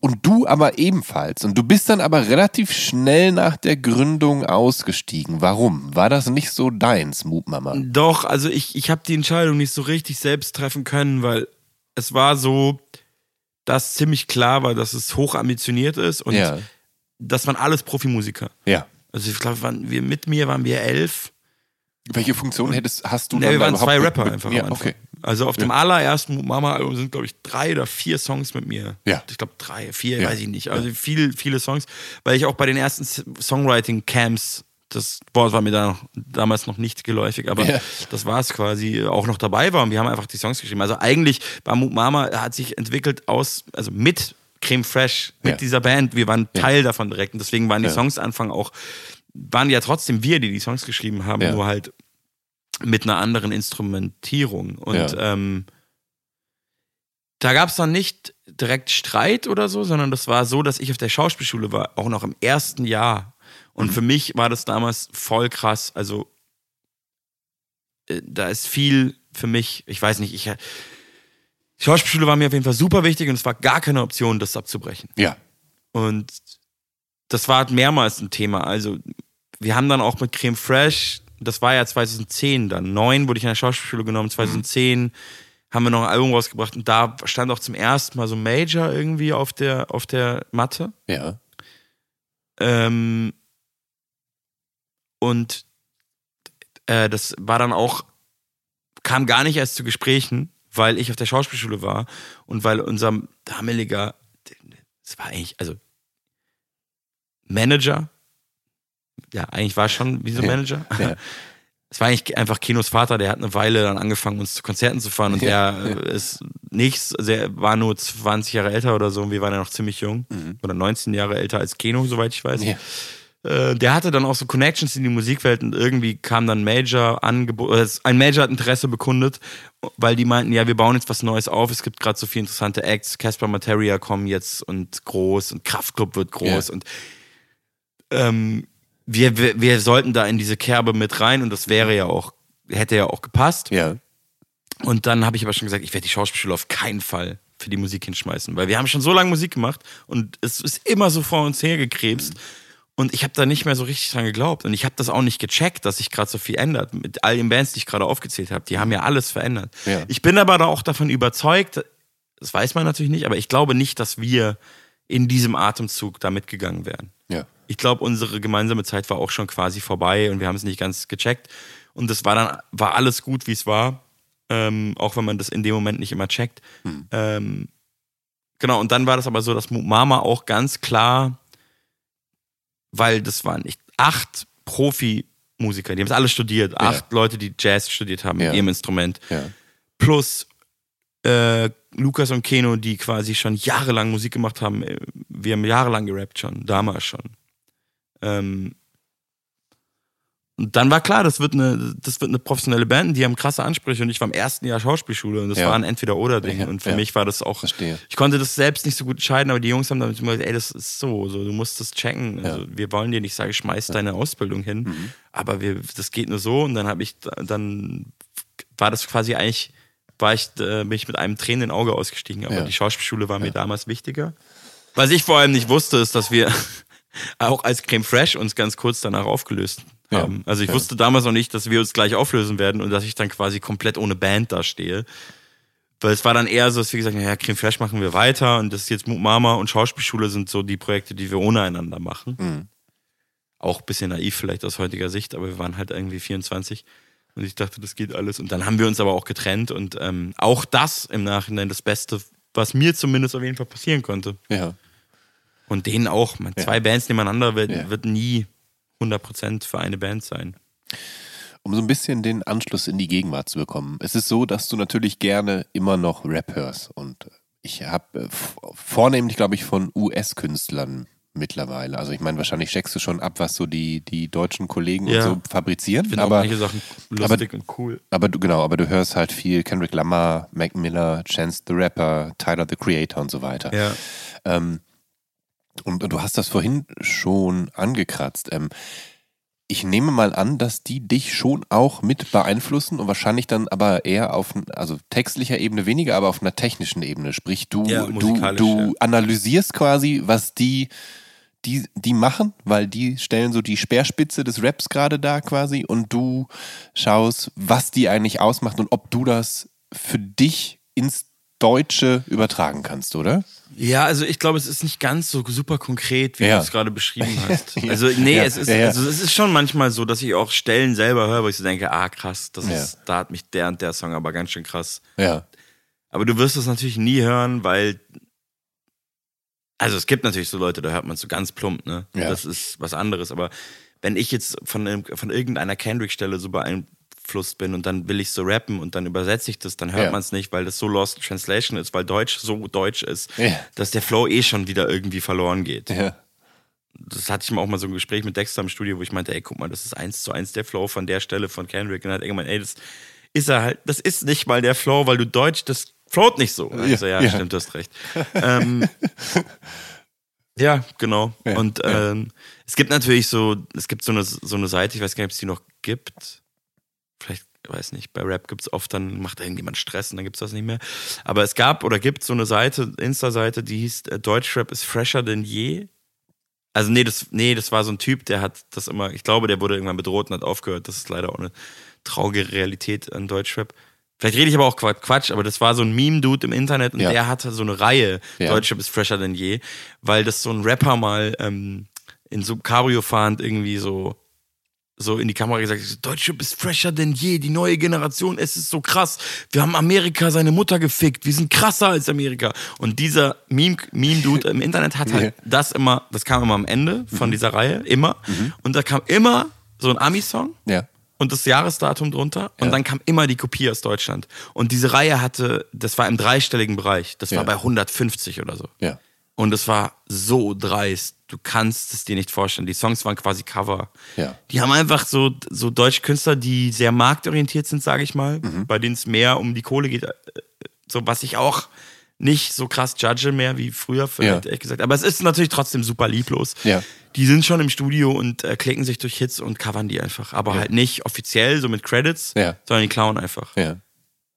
Und du aber ebenfalls. Und du bist dann aber relativ schnell nach der Gründung ausgestiegen. Warum? War das nicht so deins, Moop Mama? Doch, also ich, ich habe die Entscheidung nicht so richtig selbst treffen können, weil es war so, dass ziemlich klar war, dass es hoch ambitioniert ist und Ja. das waren alles Profimusiker. Ja. Also ich glaube, wir mit mir waren wir elf Welche Funktion hättest, hast du Ja, dann wir waren zwei Rapper einfach. Ja, okay. Also auf dem allerersten Mama-Album sind, glaube ich, drei oder vier Songs mit mir. Ja. Ich glaube, drei, vier, Ja. weiß ich nicht. Also viel, viele Songs, weil ich auch bei den ersten Songwriting-Camps, das Wort war mir da noch, damals noch nicht geläufig, aber Ja. das war es quasi, auch noch dabei war und wir haben einfach die Songs geschrieben. Also eigentlich Moop Mama hat sich entwickelt aus, also mit Creme Fresh, mit Ja. dieser Band. Wir waren Teil davon direkt und deswegen waren die Ja. Songs Anfang auch, waren ja trotzdem wir, die die Songs geschrieben haben, Ja. nur halt mit einer anderen Instrumentierung. Und Ja. ähm, da gab es dann nicht direkt Streit oder so, sondern das war so, dass ich auf der Schauspielschule war, auch noch im ersten Jahr. Und für mich war das damals voll krass. Also äh, da ist viel für mich, ich weiß nicht, ich die Schauspielschule war mir auf jeden Fall super wichtig und es war gar keine Option, das abzubrechen. Ja. Und das war mehrmals ein Thema. Also, wir haben dann auch mit Creme Fresh, das war ja 2010 dann, neun wurde ich an der Schauspielschule genommen, 2010 haben wir noch ein Album rausgebracht und da stand auch zum ersten Mal so Major irgendwie auf der, auf der Matte. Ja. Ähm, und äh, das war dann auch, kam gar nicht erst zu Gesprächen, weil ich auf der Schauspielschule war und weil unser damaliger, das war eigentlich, also Manager, ja, eigentlich war schon wie so ein Ja. Manager. Ja. Es war eigentlich einfach Kinos Vater, der hat eine Weile dann angefangen, uns zu Konzerten zu fahren und Ja, der äh, ist nichts, also er war nur 20 Jahre älter oder so und wir waren ja noch ziemlich jung oder 19 Jahre älter als Keno, soweit ich weiß. Mhm. Ja. Äh, der hatte dann auch so Connections in die Musikwelt und irgendwie kam dann Major Angebot, äh, ein Major hat Interesse bekundet, weil die meinten, ja, wir bauen jetzt was Neues auf, es gibt gerade so viele interessante Acts, Casper Materia kommen jetzt und groß und Kraftklub wird groß Ja. und ähm, wir, wir, wir sollten da in diese Kerbe mit rein und das wäre ja auch, hätte ja auch gepasst. Ja. Und dann habe ich aber schon gesagt, ich werde die Schauspielschule auf keinen Fall für die Musik hinschmeißen, weil wir haben schon so lange Musik gemacht und es ist immer so vor uns hergekrebst. Und ich habe da nicht mehr so richtig dran geglaubt. Und ich habe das auch nicht gecheckt, dass sich gerade so viel ändert. Mit all den Bands, die ich gerade aufgezählt habe, die haben ja alles verändert. Ja. Ich bin aber da auch davon überzeugt, das weiß man natürlich nicht, aber ich glaube nicht, dass wir in diesem Atemzug da mitgegangen wären. Ja. Ich glaube, unsere gemeinsame Zeit war auch schon quasi vorbei und wir haben es nicht ganz gecheckt. Und das war dann, war alles gut, wie es war. Ähm, auch wenn man das in dem Moment nicht immer checkt. Ähm, genau, und dann war das aber so, dass Mama auch ganz klar, weil das waren nicht acht Profi-Musiker, die haben es alle studiert, acht Leute, die Jazz studiert haben Ja. mit ihrem Instrument, Ja. plus äh, Lukas und Keno, die quasi schon jahrelang Musik gemacht haben. Äh, Wir haben jahrelang gerappt schon, damals schon. Ähm, und dann war klar, das wird eine, das wird eine professionelle Band, die haben krasse Ansprüche und ich war im ersten Jahr Schauspielschule und das Ja. war ein Entweder-Oder-Ding. Ja, und für ja. mich war das auch, Verstehe. ich konnte das selbst nicht so gut entscheiden, aber die Jungs haben damit immer gesagt, ey, das ist so, so du musst das checken. Also. Wir wollen dir nicht sagen, schmeiß deine Ausbildung hin, Mhm. aber wir, das geht nur so und dann habe ich, da- dann war das quasi eigentlich, war ich, äh, bin ich mit einem tränenden Auge ausgestiegen, aber die Schauspielschule war mir damals wichtiger. Was ich vor allem nicht wusste, ist, dass wir auch als Creme Fresh uns ganz kurz danach aufgelöst Ja. haben. Also ich Ja. wusste damals noch nicht, dass wir uns gleich auflösen werden und dass ich dann quasi komplett ohne Band da stehe. Weil es war dann eher so, dass wir gesagt haben, ja, Creme Fresh machen wir weiter und das ist jetzt Mama und Schauspielschule sind so die Projekte, die wir ohne einander machen. Mhm. Auch ein bisschen naiv vielleicht aus heutiger Sicht, aber wir waren halt irgendwie 24 und ich dachte, das geht alles. Und dann haben wir uns aber auch getrennt und ähm, auch das im Nachhinein das Beste, was mir zumindest auf jeden Fall passieren konnte. Ja. Und denen auch. Man, Ja. Zwei Bands nebeneinander wird, Ja. wird nie 100% für eine Band sein. Um so ein bisschen den Anschluss in die Gegenwart zu bekommen. Es ist so, dass du natürlich gerne immer noch Rap hörst. Und ich habe äh, vornehmlich, glaube ich, von US-Künstlern mittlerweile. Also ich meine, wahrscheinlich checkst du schon ab, was so die, die deutschen Kollegen Ja. und so fabrizieren. Ich finde auch aber, manche Sachen lustig und cool. aber du, genau, aber du hörst halt viel Kendrick Lamar, Mac Miller, Chance the Rapper, Tyler the Creator und so weiter. Ja. Ähm, und, und du hast das vorhin schon angekratzt. Ähm, ich nehme mal an, dass die dich schon auch mit beeinflussen und wahrscheinlich dann aber eher auf, also textlicher Ebene weniger, aber auf einer technischen Ebene. Sprich, du, Ja, du, du ja. analysierst quasi, was die, die, die machen, weil die stellen so die Speerspitze des Raps gerade da quasi und du schaust, was die eigentlich ausmacht und ob du das für dich ins Deutsche übertragen kannst, oder? Ja, also ich glaube, es ist nicht ganz so super konkret, wie Ja. du es gerade beschrieben hast. Also nee, Ja, es ist also es ist schon manchmal so, dass ich auch Stellen selber höre, wo ich so denke, ah krass, das ist, da hat mich der und der Song aber ganz schön krass. Ja. Aber du wirst es natürlich nie hören, weil also es gibt natürlich so Leute, da hört man es so ganz plump, ne? Ja. Das ist was anderes. Aber wenn ich jetzt von, einem- von irgendeiner Kendrick-Stelle so beeinflusst bin und dann will ich so rappen und dann übersetze ich das, dann hört Ja. man es nicht, weil das so Lost Translation ist, weil Deutsch so deutsch ist, Ja. dass der Flow eh schon wieder irgendwie verloren geht. Ja. Das hatte ich mal auch mal so ein Gespräch mit Dexter im Studio, wo ich meinte, ey, guck mal, das ist eins zu eins der Flow von der Stelle von Kendrick. Und dann hat er gemeint, ey, das ist er halt, das ist nicht mal der Flow, weil du Deutsch, das float nicht so. Dann Ja, ich so, ja, ja. stimmt, du hast recht. ähm, ja, genau. Und ähm, es gibt natürlich so, es gibt so eine, so eine Seite, ich weiß gar nicht, ob es die noch gibt. Vielleicht, weiß nicht, bei Rap gibt es oft, dann macht irgendjemand Stress und dann gibt es das nicht mehr. Aber es gab oder gibt so eine Seite, Insta-Seite, die hieß äh, Deutschrap ist fresher denn je. Also nee, das, nee, das war so ein Typ, der hat das immer, ich glaube, der wurde irgendwann bedroht und hat aufgehört. Das ist leider auch eine traurige Realität an Deutschrap. Vielleicht rede ich aber auch Qua- Quatsch, aber das war so ein Meme-Dude im Internet und Ja. der hatte so eine Reihe, Ja. Deutschrap ist fresher denn je, weil das so ein Rapper mal ähm, in so Cabrio fahrend irgendwie so so in die Kamera gesagt, Deutschrap ist fresher denn je, die neue Generation, es ist so krass. Wir haben Amerika seine Mutter gefickt, wir sind krasser als Amerika. Und dieser Meme- Meme-Dude im Internet hat halt das immer, das kam immer am Ende von dieser Reihe, immer. Und da kam immer so ein Ami-Song Ja. und das Jahresdatum drunter und Ja. dann kam immer die Kopie aus Deutschland. Und diese Reihe hatte, das war im dreistelligen Bereich, das Ja. war bei 150 oder so. Ja. Und es war so dreist. Du kannst es dir nicht vorstellen. Die Songs waren quasi Cover. Ja. Die haben einfach so, so deutsche Künstler, die sehr marktorientiert sind, sage ich mal, Mhm. bei denen es mehr um die Kohle geht. äh, So, was ich auch nicht so krass judge mehr wie früher, vielleicht Ja. ehrlich gesagt. Aber es ist natürlich trotzdem super lieblos. Ja. Die sind schon im Studio und äh, klicken sich durch Hits und covern die einfach. Aber halt nicht offiziell, so mit Credits, Ja. sondern die klauen einfach. Ja.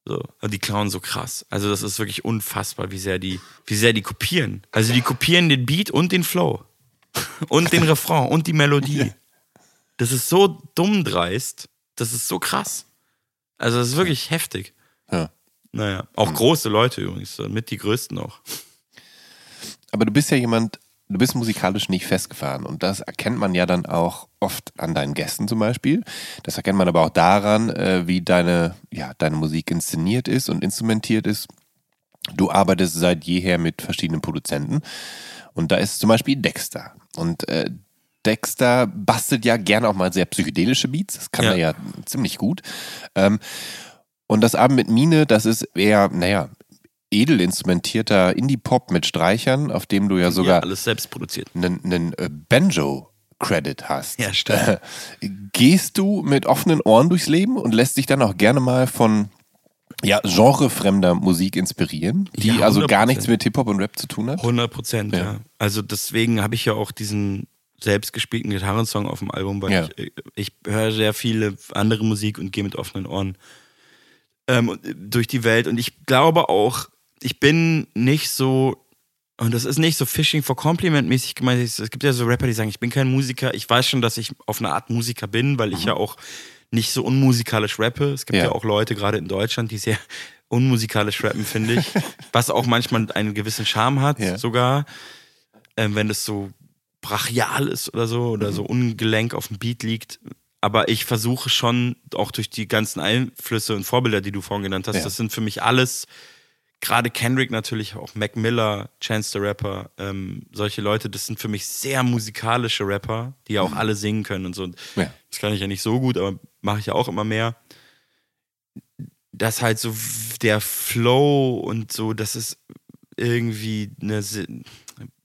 So. Und die klauen so krass. Also das ist wirklich unfassbar, wie sehr die, wie sehr die kopieren. Also die kopieren den Beat und den Flow. Und den Refrain und die Melodie. Das ist so dumm dreist. Das ist so krass. Also das ist wirklich heftig. Ja. Naja, auch große Leute übrigens, mit die größten auch. Aber du bist ja jemand, du bist musikalisch nicht festgefahren und das erkennt man ja dann auch oft an deinen Gästen zum Beispiel. Das erkennt man aber auch daran, äh, wie deine, ja, deine Musik inszeniert ist und instrumentiert ist. Du arbeitest seit jeher mit verschiedenen Produzenten und da ist zum Beispiel Dexter und äh, Dexter bastelt ja gerne auch mal sehr psychedelische Beats, das kann Ja. er ja ziemlich gut. Ähm, und das Abend mit Mine, das ist eher, naja, edel instrumentierter Indie-Pop mit Streichern, auf dem du ja Ja, sogar alles selbst produziert. einen, einen äh, Banjo-Credit hast. Ja, stimmt. Gehst du mit offenen Ohren durchs Leben und lässt dich dann auch gerne mal von ja, genrefremder Musik inspirieren, die Ja, also gar 100%. nichts mit Hip-Hop und Rap zu tun hat? 100 Prozent, ja. Ja. Also deswegen habe ich ja auch diesen selbstgespielten Gitarrensong auf dem Album, weil Ja. ich, ich höre sehr viele andere Musik und gehe mit offenen Ohren ähm, äh, durch die Welt. Und ich glaube auch, ich bin nicht so, und das ist nicht so Fishing for Compliment mäßig gemeint. Es gibt ja so Rapper, die sagen, ich bin kein Musiker. Ich weiß schon, dass ich auf eine Art Musiker bin, weil ich ja auch nicht so unmusikalisch rappe. Es gibt ja, Ja. auch Leute, gerade in Deutschland, die sehr unmusikalisch rappen, finde ich. was auch manchmal einen gewissen Charme hat, Ja. sogar. Ähm, wenn es so brachial ist oder so, oder so ungelenk auf dem Beat liegt. Aber ich versuche schon, auch durch die ganzen Einflüsse und Vorbilder, die du vorhin genannt hast, Ja. das sind für mich alles, gerade Kendrick natürlich, auch Mac Miller, Chance the Rapper, ähm, solche Leute, das sind für mich sehr musikalische Rapper, die ja auch alle singen können und so. Und Ja. Das kann ich ja nicht so gut, aber mache ich ja auch immer mehr. Dass halt so der Flow und so, dass es irgendwie eine,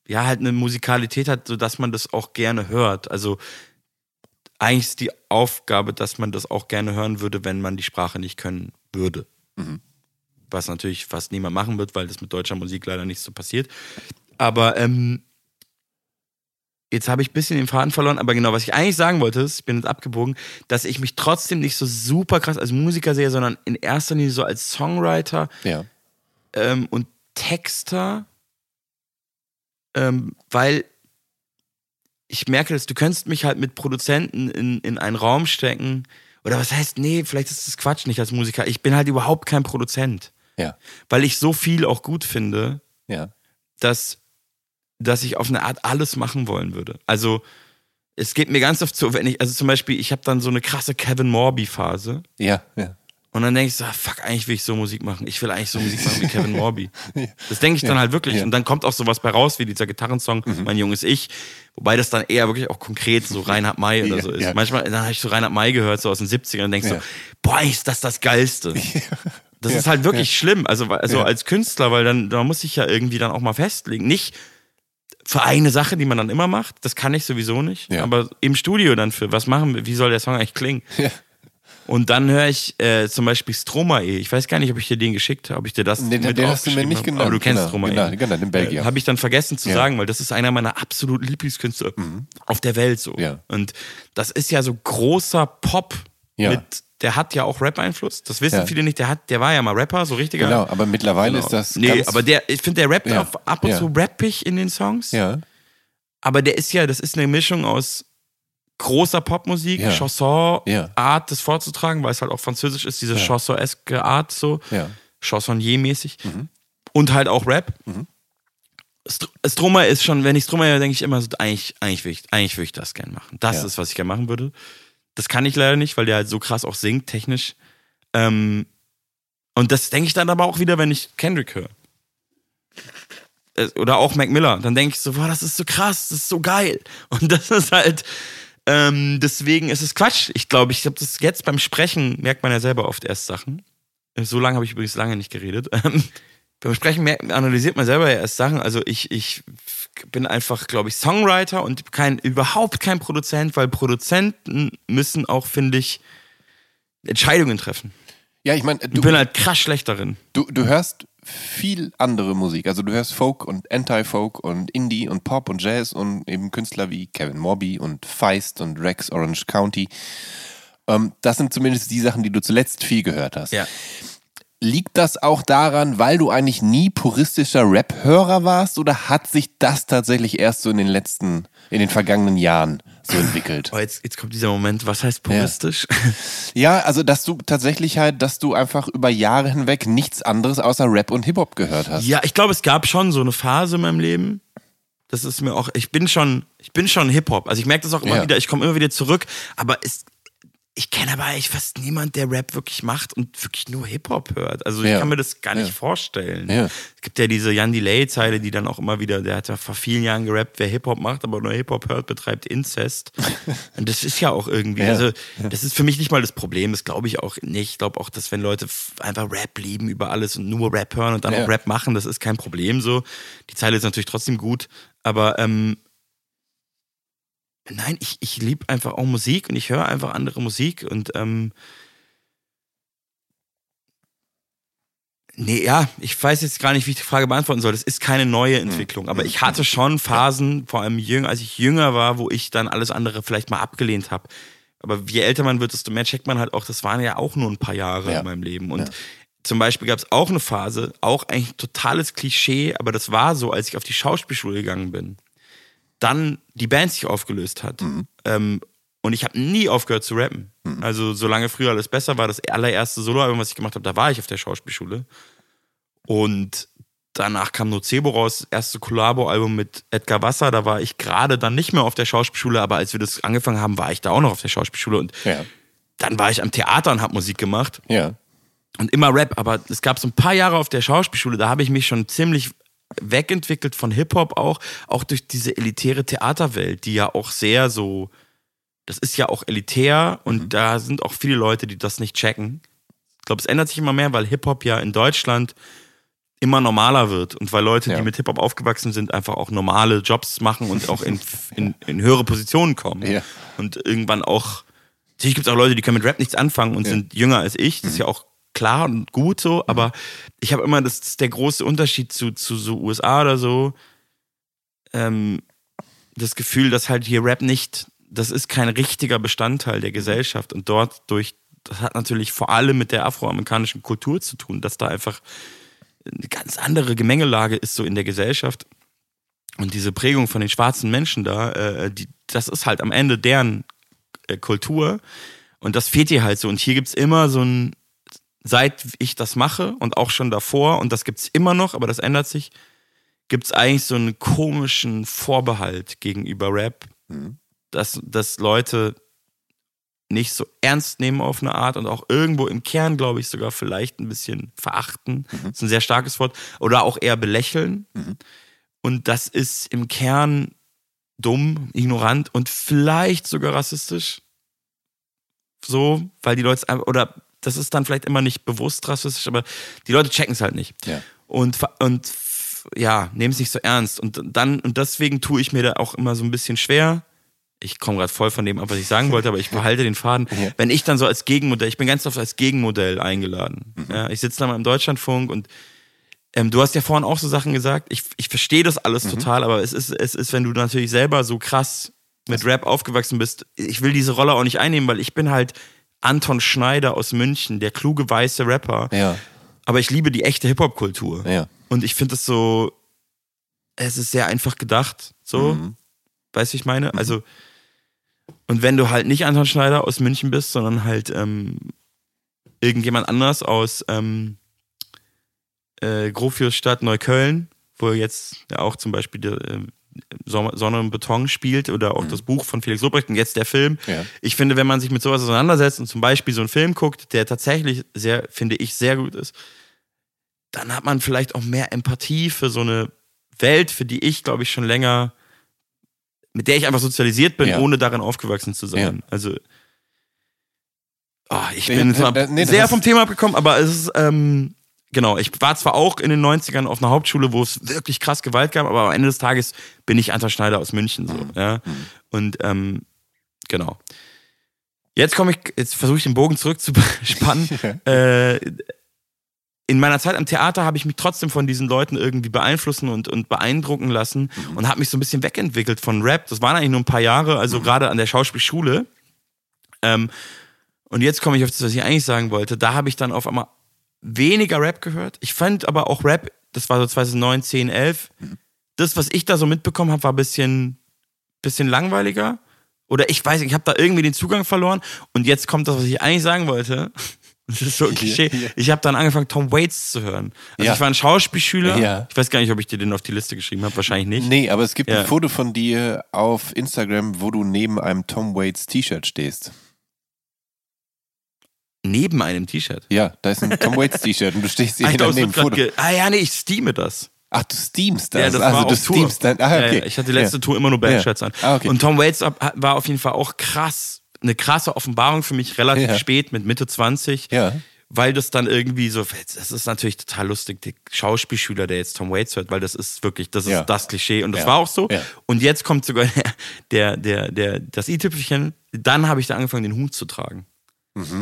ja, halt eine Musikalität hat, sodass man das auch gerne hört. Also eigentlich ist die Aufgabe, dass man das auch gerne hören würde, wenn man die Sprache nicht können würde. Was natürlich fast niemand machen wird, weil das mit deutscher Musik leider nicht so passiert. Aber ähm, jetzt habe ich ein bisschen den Faden verloren, aber genau, was ich eigentlich sagen wollte, ist, ich bin jetzt abgebogen, dass ich mich trotzdem nicht so super krass als Musiker sehe, sondern in erster Linie so als Songwriter Ja. ähm, und Texter, ähm, weil ich merke, dass du könntest mich halt mit Produzenten in, in einen Raum stecken. Oder was heißt, nee, vielleicht ist das Quatsch nicht als Musiker. Ich bin halt überhaupt kein Produzent. Ja. Weil ich so viel auch gut finde, Ja. dass, dass ich auf eine Art alles machen wollen würde. Also es geht mir ganz oft so, wenn ich, also zum Beispiel, ich habe dann so eine krasse Kevin Morby-Phase. Ja, ja. Und dann denke ich so, ah, fuck, eigentlich will ich so Musik machen. Ich will eigentlich so Musik machen wie Kevin Morby. Das denke ich dann Ja, halt wirklich. ja. Und dann kommt auch sowas bei raus, wie dieser Gitarrensong, Mein junges Ich. Wobei das dann eher wirklich auch konkret so Reinhard May oder Ja, so ist. ja. Manchmal dann habe ich so Reinhard May gehört, so aus den 70ern, und denkst Ja. so, boah, ist das das Geilste. Das Ja, ist halt wirklich schlimm. Also, also Ja. als Künstler, weil dann, da muss ich ja irgendwie dann auch mal festlegen. Nicht für eine Sache, die man dann immer macht, das kann ich sowieso nicht. Ja. Aber im Studio dann für, was machen wir, wie soll der Song eigentlich klingen? Ja. Und dann höre ich äh, zum Beispiel Stromae. Ich weiß gar nicht, ob ich dir den geschickt habe, ob ich dir das Nee, den- mit den hast du mir nicht genannt. Aber du kennst Genau, Stromae. genau, genau, den Belgier. Äh, habe ich dann vergessen zu Ja. sagen, weil das ist einer meiner absoluten Lieblingskünstler auf der Welt so. Mhm. Ja. Und das ist ja so großer Pop Ja. mit, der hat ja auch Rap-Einfluss. Das wissen Ja. viele nicht. Der hat, der war ja mal Rapper, so richtiger. Genau, aber mittlerweile Genau. ist das. Nee, aber der, ich finde, der rappt Ja. auf, ab und Ja. zu rappig in den Songs. Ja, Aber der ist ja, das ist eine Mischung aus großer Popmusik, Ja. Chanson. Art, das vorzutragen, weil es halt auch französisch ist, diese Ja. Chanson-eske Art so, ja. Chansonnier-mäßig. Und halt auch Rap. Str Stromae ist schon, wenn ich Stromae höre, denke ich immer so, eigentlich, eigentlich, will ich, eigentlich will ich das gerne machen. Das Ja. ist, was ich gerne machen würde. Das kann ich leider nicht, weil der halt so krass auch singt, technisch. Ähm, und das denke ich dann aber auch wieder, wenn ich Kendrick höre. Äh, Oder auch Mac Miller. Dann denke ich so, boah, das ist so krass, das ist so geil. Und das ist halt, ähm, deswegen ist es Quatsch. Ich glaube, ich habe das jetzt beim Sprechen, merkt man ja selber oft erst Sachen. Äh, So lange habe ich übrigens lange nicht geredet. Beim Sprechen analysiert man selber ja erst Sachen. Also ich, ich bin einfach, glaube ich, Songwriter und kein, überhaupt kein Produzent, weil Produzenten müssen auch, finde ich, Entscheidungen treffen. Ja, ich meine, Ich du, bin halt krass schlecht darin. du, du hörst viel andere Musik. Also du hörst Folk und Anti-Folk und Indie und Pop und Jazz und eben Künstler wie Kevin Morby und Feist und Rex Orange County. Ähm, das sind zumindest die Sachen, die du zuletzt viel gehört hast. Ja. Liegt das auch daran, weil du eigentlich nie puristischer Rap-Hörer warst oder hat sich das tatsächlich erst so in den letzten, in den vergangenen Jahren so entwickelt? Oh, jetzt, jetzt kommt dieser Moment, was heißt puristisch? Ja, also dass du tatsächlich halt, dass du einfach über Jahre hinweg nichts anderes außer Rap und Hip-Hop gehört hast. Ja, ich glaube, es gab schon so eine Phase in meinem Leben. Das ist mir auch, ich bin schon, ich bin schon Hip-Hop. Also ich merke das auch immer Ja. wieder, ich komme immer wieder zurück, aber es, ich kenne aber eigentlich fast niemand, der Rap wirklich macht und wirklich nur Hip-Hop hört. Also ich Ja. kann mir das gar nicht Ja. vorstellen. Ja. Es gibt ja diese Jan Delay-Zeile, die dann auch immer wieder, der hat ja vor vielen Jahren gerappt, wer Hip-Hop macht, aber nur Hip-Hop hört, betreibt Inzest. und das ist ja auch irgendwie, also das ist für mich nicht mal das Problem, das glaube ich auch nicht. Ich glaube auch, dass wenn Leute einfach Rap lieben über alles und nur Rap hören und dann auch Rap machen, das ist kein Problem so. Die Zeile ist natürlich trotzdem gut, aber ähm, nein, ich, ich liebe einfach auch Musik und ich höre einfach andere Musik und ähm, Nee, ja, ich weiß jetzt gar nicht, wie ich die Frage beantworten soll. Das ist keine neue Entwicklung. Aber ich hatte schon Phasen, vor allem jünger, als ich jünger war, wo ich dann alles andere vielleicht mal abgelehnt habe. Aber je älter man wird, desto mehr checkt man halt auch, das waren ja auch nur ein paar Jahre Ja. in meinem Leben. Und zum Beispiel gab es auch eine Phase, auch eigentlich ein totales Klischee, aber das war so, als ich auf die Schauspielschule gegangen bin. Dann die Band sich aufgelöst hat. Ähm, und ich habe nie aufgehört zu rappen. Also solange früher alles besser war, das allererste Soloalbum, was ich gemacht habe, da war ich auf der Schauspielschule. Und danach kam Nocebo raus, das erste Collabo-Album mit Edgar Wasser. Da war ich gerade dann nicht mehr auf der Schauspielschule, aber als wir das angefangen haben, war ich da auch noch auf der Schauspielschule. Und Ja. dann war ich am Theater und habe Musik gemacht Ja. und immer Rap. Aber es gab so ein paar Jahre auf der Schauspielschule, da habe ich mich schon ziemlich wegentwickelt von Hip-Hop auch, auch durch diese elitäre Theaterwelt, die ja auch sehr so, das ist ja auch elitär und da sind auch viele Leute, die das nicht checken. Ich glaube, es ändert sich immer mehr, weil Hip-Hop ja in Deutschland immer normaler wird und weil Leute, Ja. die mit Hip-Hop aufgewachsen sind, einfach auch normale Jobs machen und auch in, in, in höhere Positionen kommen. Ja. Und irgendwann auch, natürlich gibt es auch Leute, die können mit Rap nichts anfangen und sind jünger als ich. Das ist ja auch klar und gut so, aber ich habe immer, das ist der große Unterschied zu, zu so USA oder so, ähm, das Gefühl, dass halt hier Rap nicht, das ist kein richtiger Bestandteil der Gesellschaft und dort durch, das hat natürlich vor allem mit der afroamerikanischen Kultur zu tun, dass da einfach eine ganz andere Gemengelage ist so in der Gesellschaft. Und diese Prägung von den schwarzen Menschen da, äh, die, das ist halt am Ende deren äh, Kultur. Und das fehlt hier halt so. Und hier gibt's immer so ein, seit ich das mache und auch schon davor, und das gibt's immer noch, aber das ändert sich, gibt es eigentlich so einen komischen Vorbehalt gegenüber Rap, dass, dass Leute nicht so ernst nehmen auf eine Art und auch irgendwo im Kern, glaube ich, sogar vielleicht ein bisschen verachten. Das ist ein sehr starkes Wort. Oder auch eher belächeln. Und das ist im Kern dumm, ignorant und vielleicht sogar rassistisch. So, weil die Leute es oder das ist dann vielleicht immer nicht bewusst rassistisch, aber die Leute checken es halt nicht. Ja. Und, und ja, nehmen es nicht so ernst. Und dann, und deswegen tue ich mir da auch immer so ein bisschen schwer. Ich komme gerade voll von dem ab, was ich sagen wollte, aber ich behalte den Faden. Ja. Wenn ich dann so als Gegenmodell, ich bin ganz oft als Gegenmodell eingeladen. Mhm. Ja, ich sitze da mal im Deutschlandfunk und ähm, du hast ja vorhin auch so Sachen gesagt. Ich, ich verstehe das alles Mhm. total, aber es ist, es ist, wenn du natürlich selber so krass mit Rap aufgewachsen bist, ich will diese Rolle auch nicht einnehmen, weil ich bin halt Anton Schneider aus München, der kluge weiße Rapper. Ja. Aber ich liebe die echte Hip-Hop-Kultur. Ja. Und ich finde es so, es ist sehr einfach gedacht, so. Mhm. Weißt du, ich meine? Also, und wenn du halt nicht Anton Schneider aus München bist, sondern halt ähm, irgendjemand anders aus ähm, äh, Großfürstadt Neukölln, wo jetzt ja auch zum Beispiel der, äh, Sonne und Beton spielt oder auch das Buch von Felix Lobrecht und jetzt der Film. Ja. Ich finde, wenn man sich mit sowas auseinandersetzt und zum Beispiel so einen Film guckt, der tatsächlich sehr, finde ich, sehr gut ist, dann hat man vielleicht auch mehr Empathie für so eine Welt, für die ich, glaube ich, schon länger, mit der ich einfach sozialisiert bin, Ja. ohne darin aufgewachsen zu sein. Ja. Also, oh, ich bin nee, nee, sehr vom Thema abgekommen, aber es ist, ähm, genau, ich war zwar auch in den 90ern auf einer Hauptschule, wo es wirklich krass Gewalt gab, aber am Ende des Tages bin ich Anton Schneider aus München, so, ja. Und, ähm, genau. Jetzt komme ich, jetzt versuche ich den Bogen zurückzuspannen. äh, in meiner Zeit am Theater habe ich mich trotzdem von diesen Leuten irgendwie beeinflussen und, und beeindrucken lassen und habe mich so ein bisschen wegentwickelt von Rap. Das waren eigentlich nur ein paar Jahre, also gerade an der Schauspielschule. Ähm, und jetzt komme ich auf das, was ich eigentlich sagen wollte. Da habe ich dann auf einmal weniger Rap gehört. Ich fand aber auch Rap, das war so 2009, 10, 11. Das, was ich da so mitbekommen habe, war ein bisschen, bisschen langweiliger. Oder ich weiß nicht, ich habe da irgendwie den Zugang verloren. Und jetzt kommt das, was ich eigentlich sagen wollte. Das ist so ein Klischee. Ich habe dann angefangen, Tom Waits zu hören. Also Ja. ich war ein Schauspielschüler. Ja. Ich weiß gar nicht, ob ich dir den auf die Liste geschrieben habe. Wahrscheinlich nicht. Nee, aber es gibt Ja. ein Foto von dir auf Instagram, wo du neben einem Tom Waits T-Shirt stehst. Neben einem T-Shirt. Ja, da ist ein Tom Waits T-Shirt und du stehst hier ich glaub, es neben wird Foto. ah ja, nee, ich steame das. Ach, du steamst das. Ja, das also war du steamst dann. Ah, okay. ja, ich hatte die letzte ja. Tour immer nur Bandshirts an. Ah, okay. Und Tom Waits war auf jeden Fall auch krass, eine krasse Offenbarung für mich, relativ spät, mit Mitte 20. Ja. Weil das dann irgendwie so, das ist natürlich total lustig, der Schauspielschüler, der jetzt Tom Waits hört, weil das ist wirklich, das ist Ja. das Klischee und das Ja. war auch so. Ja. Und jetzt kommt sogar der, der, der, das i-Tüpfelchen, dann habe ich da angefangen, den Hut zu tragen.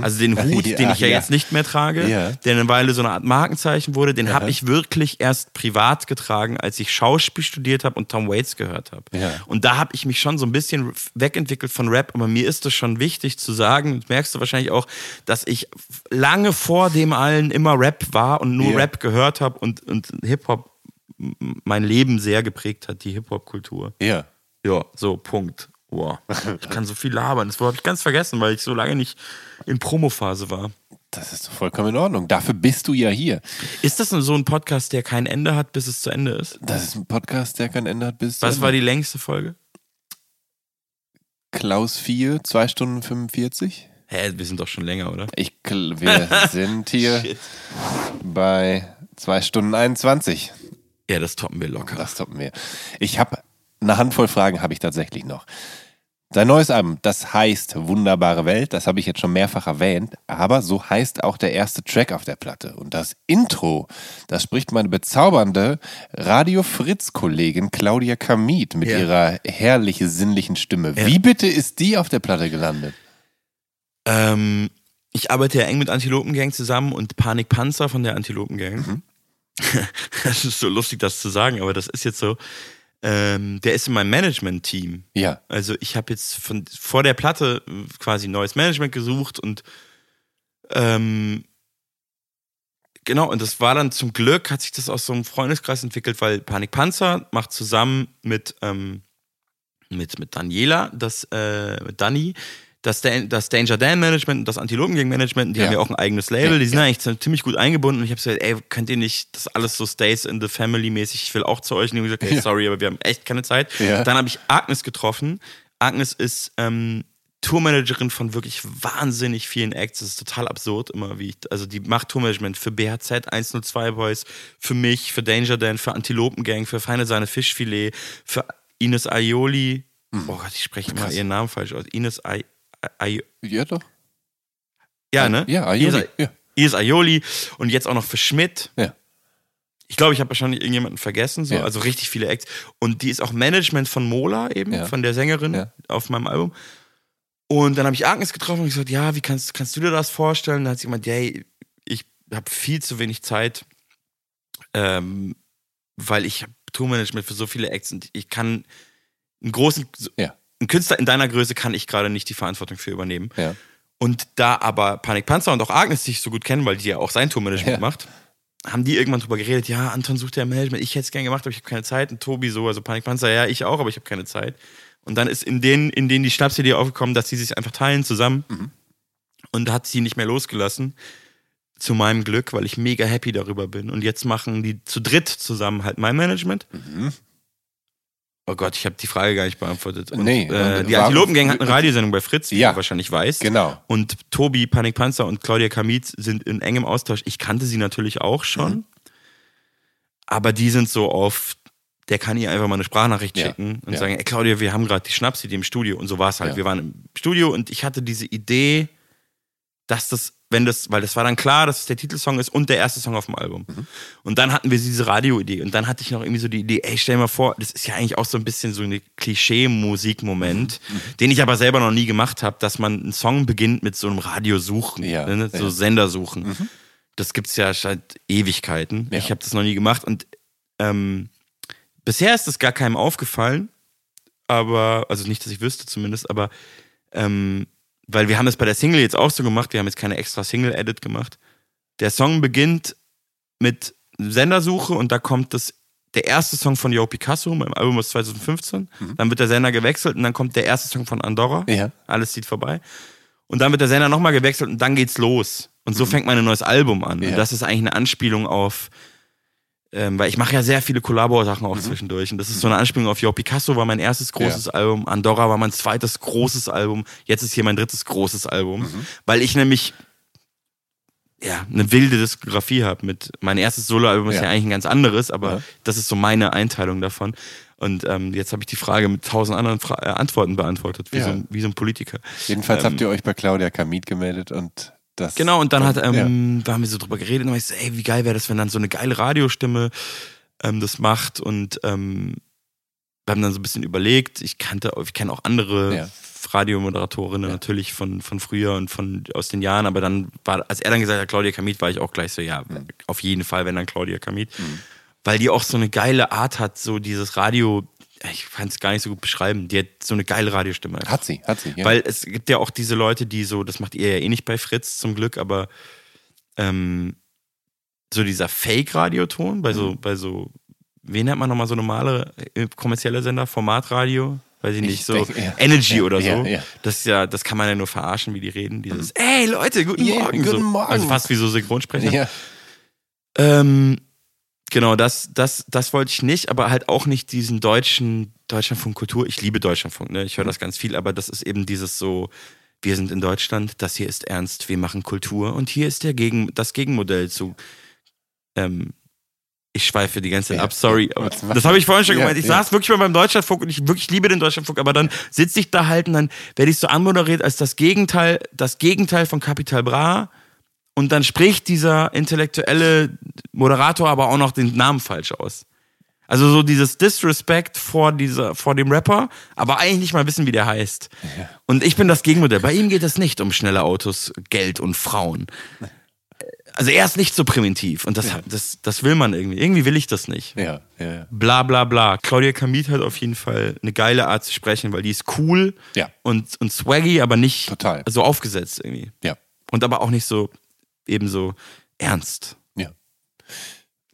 Also den Hut, Ja, den ich ja, ja. jetzt nicht mehr trage, Ja. der eine Weile so eine Art Markenzeichen wurde, den habe ich wirklich erst privat getragen, als ich Schauspiel studiert habe und Tom Waits gehört habe. Ja. Und da habe ich mich schon so ein bisschen wegentwickelt von Rap, aber mir ist es schon wichtig zu sagen, merkst du wahrscheinlich auch, dass ich lange vor dem allen immer Rap war und nur Ja. Rap gehört habe und, und Hip-Hop mein Leben sehr geprägt hat, die Hip-Hop-Kultur. Ja. Ja, so, Punkt. Wow. Ich kann so viel labern. Das habe ich ganz vergessen, weil ich so lange nicht in Promophase war. Das ist vollkommen in Ordnung. Dafür bist du ja hier. Ist das so ein Podcast, der kein Ende hat, bis es zu Ende ist? Das ist ein Podcast, der kein Ende hat bis. zu Was Ende. war die längste Folge? Klaus 4, 2 Stunden 45? Hä, wir sind doch schon länger, oder? Ich, wir sind hier bei 2 Stunden 21. Ja, das toppen wir locker. Das toppen wir. Ich habe eine Handvoll Fragen habe ich tatsächlich noch. Sein neues Album, das heißt Wunderbare Welt, das habe ich jetzt schon mehrfach erwähnt, aber so heißt auch der erste Track auf der Platte. Und das Intro, das spricht meine bezaubernde Radio Fritz-Kollegin Claudia Kamit mit Ja. ihrer herrlich sinnlichen Stimme. Ja. Wie bitte ist die auf der Platte gelandet? Ähm, ich arbeite ja eng mit Antilopengang zusammen und Panik Panzer von der Antilopengang. Mhm. Das ist so lustig, das zu sagen, aber das ist jetzt so. Ähm, der ist in meinem Management-Team. Ja, Also ich habe jetzt von vor der Platte äh, quasi neues Management gesucht und ähm, genau, und das war dann zum Glück, hat sich das aus so einem Freundeskreis entwickelt, weil Panik Panzer macht zusammen mit, ähm, mit, mit Daniela, das, äh, mit Dani, das, das Danger Dan Management und das Antilopen Gang Management, die Ja. haben ja auch ein eigenes Label, die sind ja. eigentlich ziemlich gut eingebunden und ich habe gesagt, ey, könnt ihr nicht, das alles so stays in the family mäßig, ich will auch zu euch und die haben gesagt, ey, Ja. sorry, aber wir haben echt keine Zeit. Dann habe ich Agnes getroffen. Agnes ist ähm, Tourmanagerin von wirklich wahnsinnig vielen Acts, das ist total absurd immer, wie ich, also die macht Tourmanagement für BHZ 102 Boys, für mich, für Danger Dan, für Antilopen Gang, für Feine Sahne Fischfilet, für Ines Aioli, oh Gott, ich spreche immer ihren Namen falsch aus, Ines Ai, Ai, Ja, doch. ja, ne? Ja, Aioli. Ja. Ines Aioli und jetzt auch noch für Schmidt. Ja. Ich glaube, ich habe wahrscheinlich irgendjemanden vergessen, so, Ja. also richtig viele Acts. Und die ist auch Management von Mola eben, Ja. von der Sängerin Ja. auf meinem Album. Und dann habe ich Agnes getroffen und gesagt, ja, wie kannst, kannst du dir das vorstellen? Dann hat sie gemeint, hey, ich habe viel zu wenig Zeit, ähm, weil ich habe Tourmanagement für so viele Acts und ich kann einen großen, Ja. Einen Künstler in deiner Größe kann ich gerade nicht die Verantwortung für übernehmen. Ja. Und da aber Panik Panzer und auch Agnes sich so gut kennen, weil die ja auch sein Tourmanagement Ja. macht, haben die irgendwann drüber geredet, ja, Anton sucht ja Management, ich hätte es gern gemacht, aber ich habe keine Zeit. Und Tobi so, also Panik Panzer, ja, ich auch, aber ich habe keine Zeit. Und dann ist in denen, in denen die Schnapsidee aufgekommen, dass sie sich einfach teilen zusammen. Mhm. Und hat sie nicht mehr losgelassen. Zu meinem Glück, weil ich mega happy darüber bin. Und jetzt machen die zu dritt zusammen halt mein Management. Mhm. Oh Gott, ich habe die Frage gar nicht beantwortet. Und, Nee, äh, die Antilopengang hat eine Radiosendung bei Fritz, wie Ja. du wahrscheinlich weißt. Genau. Und Tobi, Panikpanzer und Claudia Kamit sind in engem Austausch. Ich kannte sie natürlich auch schon. Mhm. Aber die sind so auf, der kann ihr einfach mal eine Sprachnachricht Ja. schicken und Ja. sagen, ey Claudia, wir haben gerade die Schnapsidee im Studio. Und so war es halt. Wir waren im Studio und ich hatte diese Idee, dass das, wenn das, weil das war dann klar, dass es der Titelsong ist und der erste Song auf dem Album. Mhm. Und dann hatten wir diese Radioidee und dann hatte ich noch irgendwie so die Idee, ey, stell dir mal vor, das ist ja eigentlich auch so ein bisschen so eine Klischee-Musik-Moment, Mhm. den ich aber selber noch nie gemacht habe, dass man einen Song beginnt mit so einem Radiosuchen, Ja, ne? so ja. Mhm. Sendersuchen. Das gibt's ja seit Ewigkeiten. Ja. Ich habe das noch nie gemacht und ähm, bisher ist das gar keinem aufgefallen, aber, also nicht, dass ich wüsste zumindest, aber ähm, weil wir haben das bei der Single jetzt auch so gemacht, wir haben jetzt keine extra Single-Edit gemacht. Der Song beginnt mit Sendersuche und da kommt das, der erste Song von Yo Picasso, mein Album aus 2015. Dann wird der Sender gewechselt und dann kommt der erste Song von Andorra. Mhm. Ja. Alles zieht vorbei. Und dann wird der Sender nochmal gewechselt und dann geht's los. Und so fängt mein neues Album an. Mhm. Ja. Und das ist eigentlich eine Anspielung auf, ähm, weil ich mache ja sehr viele Kollabor-Sachen Mhm. auch zwischendurch. Und das ist so eine Anspielung auf Yo Picasso war mein erstes großes Album, Andorra war mein zweites großes Album, jetzt ist hier mein drittes großes Album. Mhm. Weil ich nämlich ja, eine wilde Diskografie habe mit mein erstes Soloalbum ist Ja. ja eigentlich ein ganz anderes, aber Ja. das ist so meine Einteilung davon. Und ähm, jetzt habe ich die Frage mit tausend anderen Fra äh, Antworten beantwortet, wie, Ja. so, ein- wie so ein Politiker. Jedenfalls Ähm, habt ihr euch bei Claudia Kamit gemeldet und das. Genau, und dann hat, ja. ähm, da haben wir so drüber geredet und ich so, ey, wie geil wäre das, wenn dann so eine geile Radiostimme ähm, das macht und ähm, wir haben dann so ein bisschen überlegt, ich kannte, ich kenne auch andere Ja. Radiomoderatorinnen Ja. natürlich von, von früher und von aus den Jahren, aber dann war, als er dann gesagt hat, Claudia Kamit, war ich auch gleich so, ja, Mhm. auf jeden Fall, wenn dann Claudia Kamit. Weil die auch so eine geile Art hat, so dieses Radio, ich kann es gar nicht so gut beschreiben, die hat so eine geile Radiostimme. einfach. Hat sie, hat sie. Ja. Weil es gibt ja auch diese Leute, die so, das macht ihr ja eh nicht bei Fritz zum Glück, aber ähm, so dieser Fake-Radioton, bei Mhm. so, bei so, wen nennt man nochmal so normale äh, kommerzielle Sender, Formatradio? Weiß ich nicht, Ich so denke, ja. Energy Ja, oder so. Das ist ja, das kann man ja nur verarschen, wie die reden. Dieses, ey Leute, guten Yeah, Morgen. guten so. Morgen. Also fast wie so Synchronsprecher. ja. Ähm, genau, das, das, das wollte ich nicht, aber halt auch nicht diesen deutschen Deutschlandfunk Kultur. Ich liebe Deutschlandfunk, ne? Ich höre das ganz viel, aber das ist eben dieses so, wir sind in Deutschland, das hier ist ernst, wir machen Kultur und hier ist der Gegen, das Gegenmodell zu. Ähm, ich schweife die ganze Zeit Ja. ab, sorry. Das habe ich vorhin schon Ja, gemeint. Ich ja. saß wirklich mal beim Deutschlandfunk und ich wirklich liebe den Deutschlandfunk, aber dann sitze ich da halt und dann werde ich so anmoderiert als das Gegenteil, das Gegenteil von Capital Bra. Und dann spricht dieser intellektuelle Moderator aber auch noch den Namen falsch aus. Also so dieses Disrespect vor dieser, vor dem Rapper, aber eigentlich nicht mal wissen, wie der heißt. Und ich bin das Gegenmodell. Bei ihm geht es nicht um schnelle Autos, Geld und Frauen. Also er ist nicht so primitiv und das, das, das will man irgendwie. Irgendwie will ich das nicht. Ja, ja, ja. Bla bla bla. Claudia Kamit hat auf jeden Fall eine geile Art zu sprechen, weil die ist cool Ja. und, und swaggy, aber nicht Total. so aufgesetzt irgendwie. Ja. Und aber auch nicht so ebenso ernst. Ja.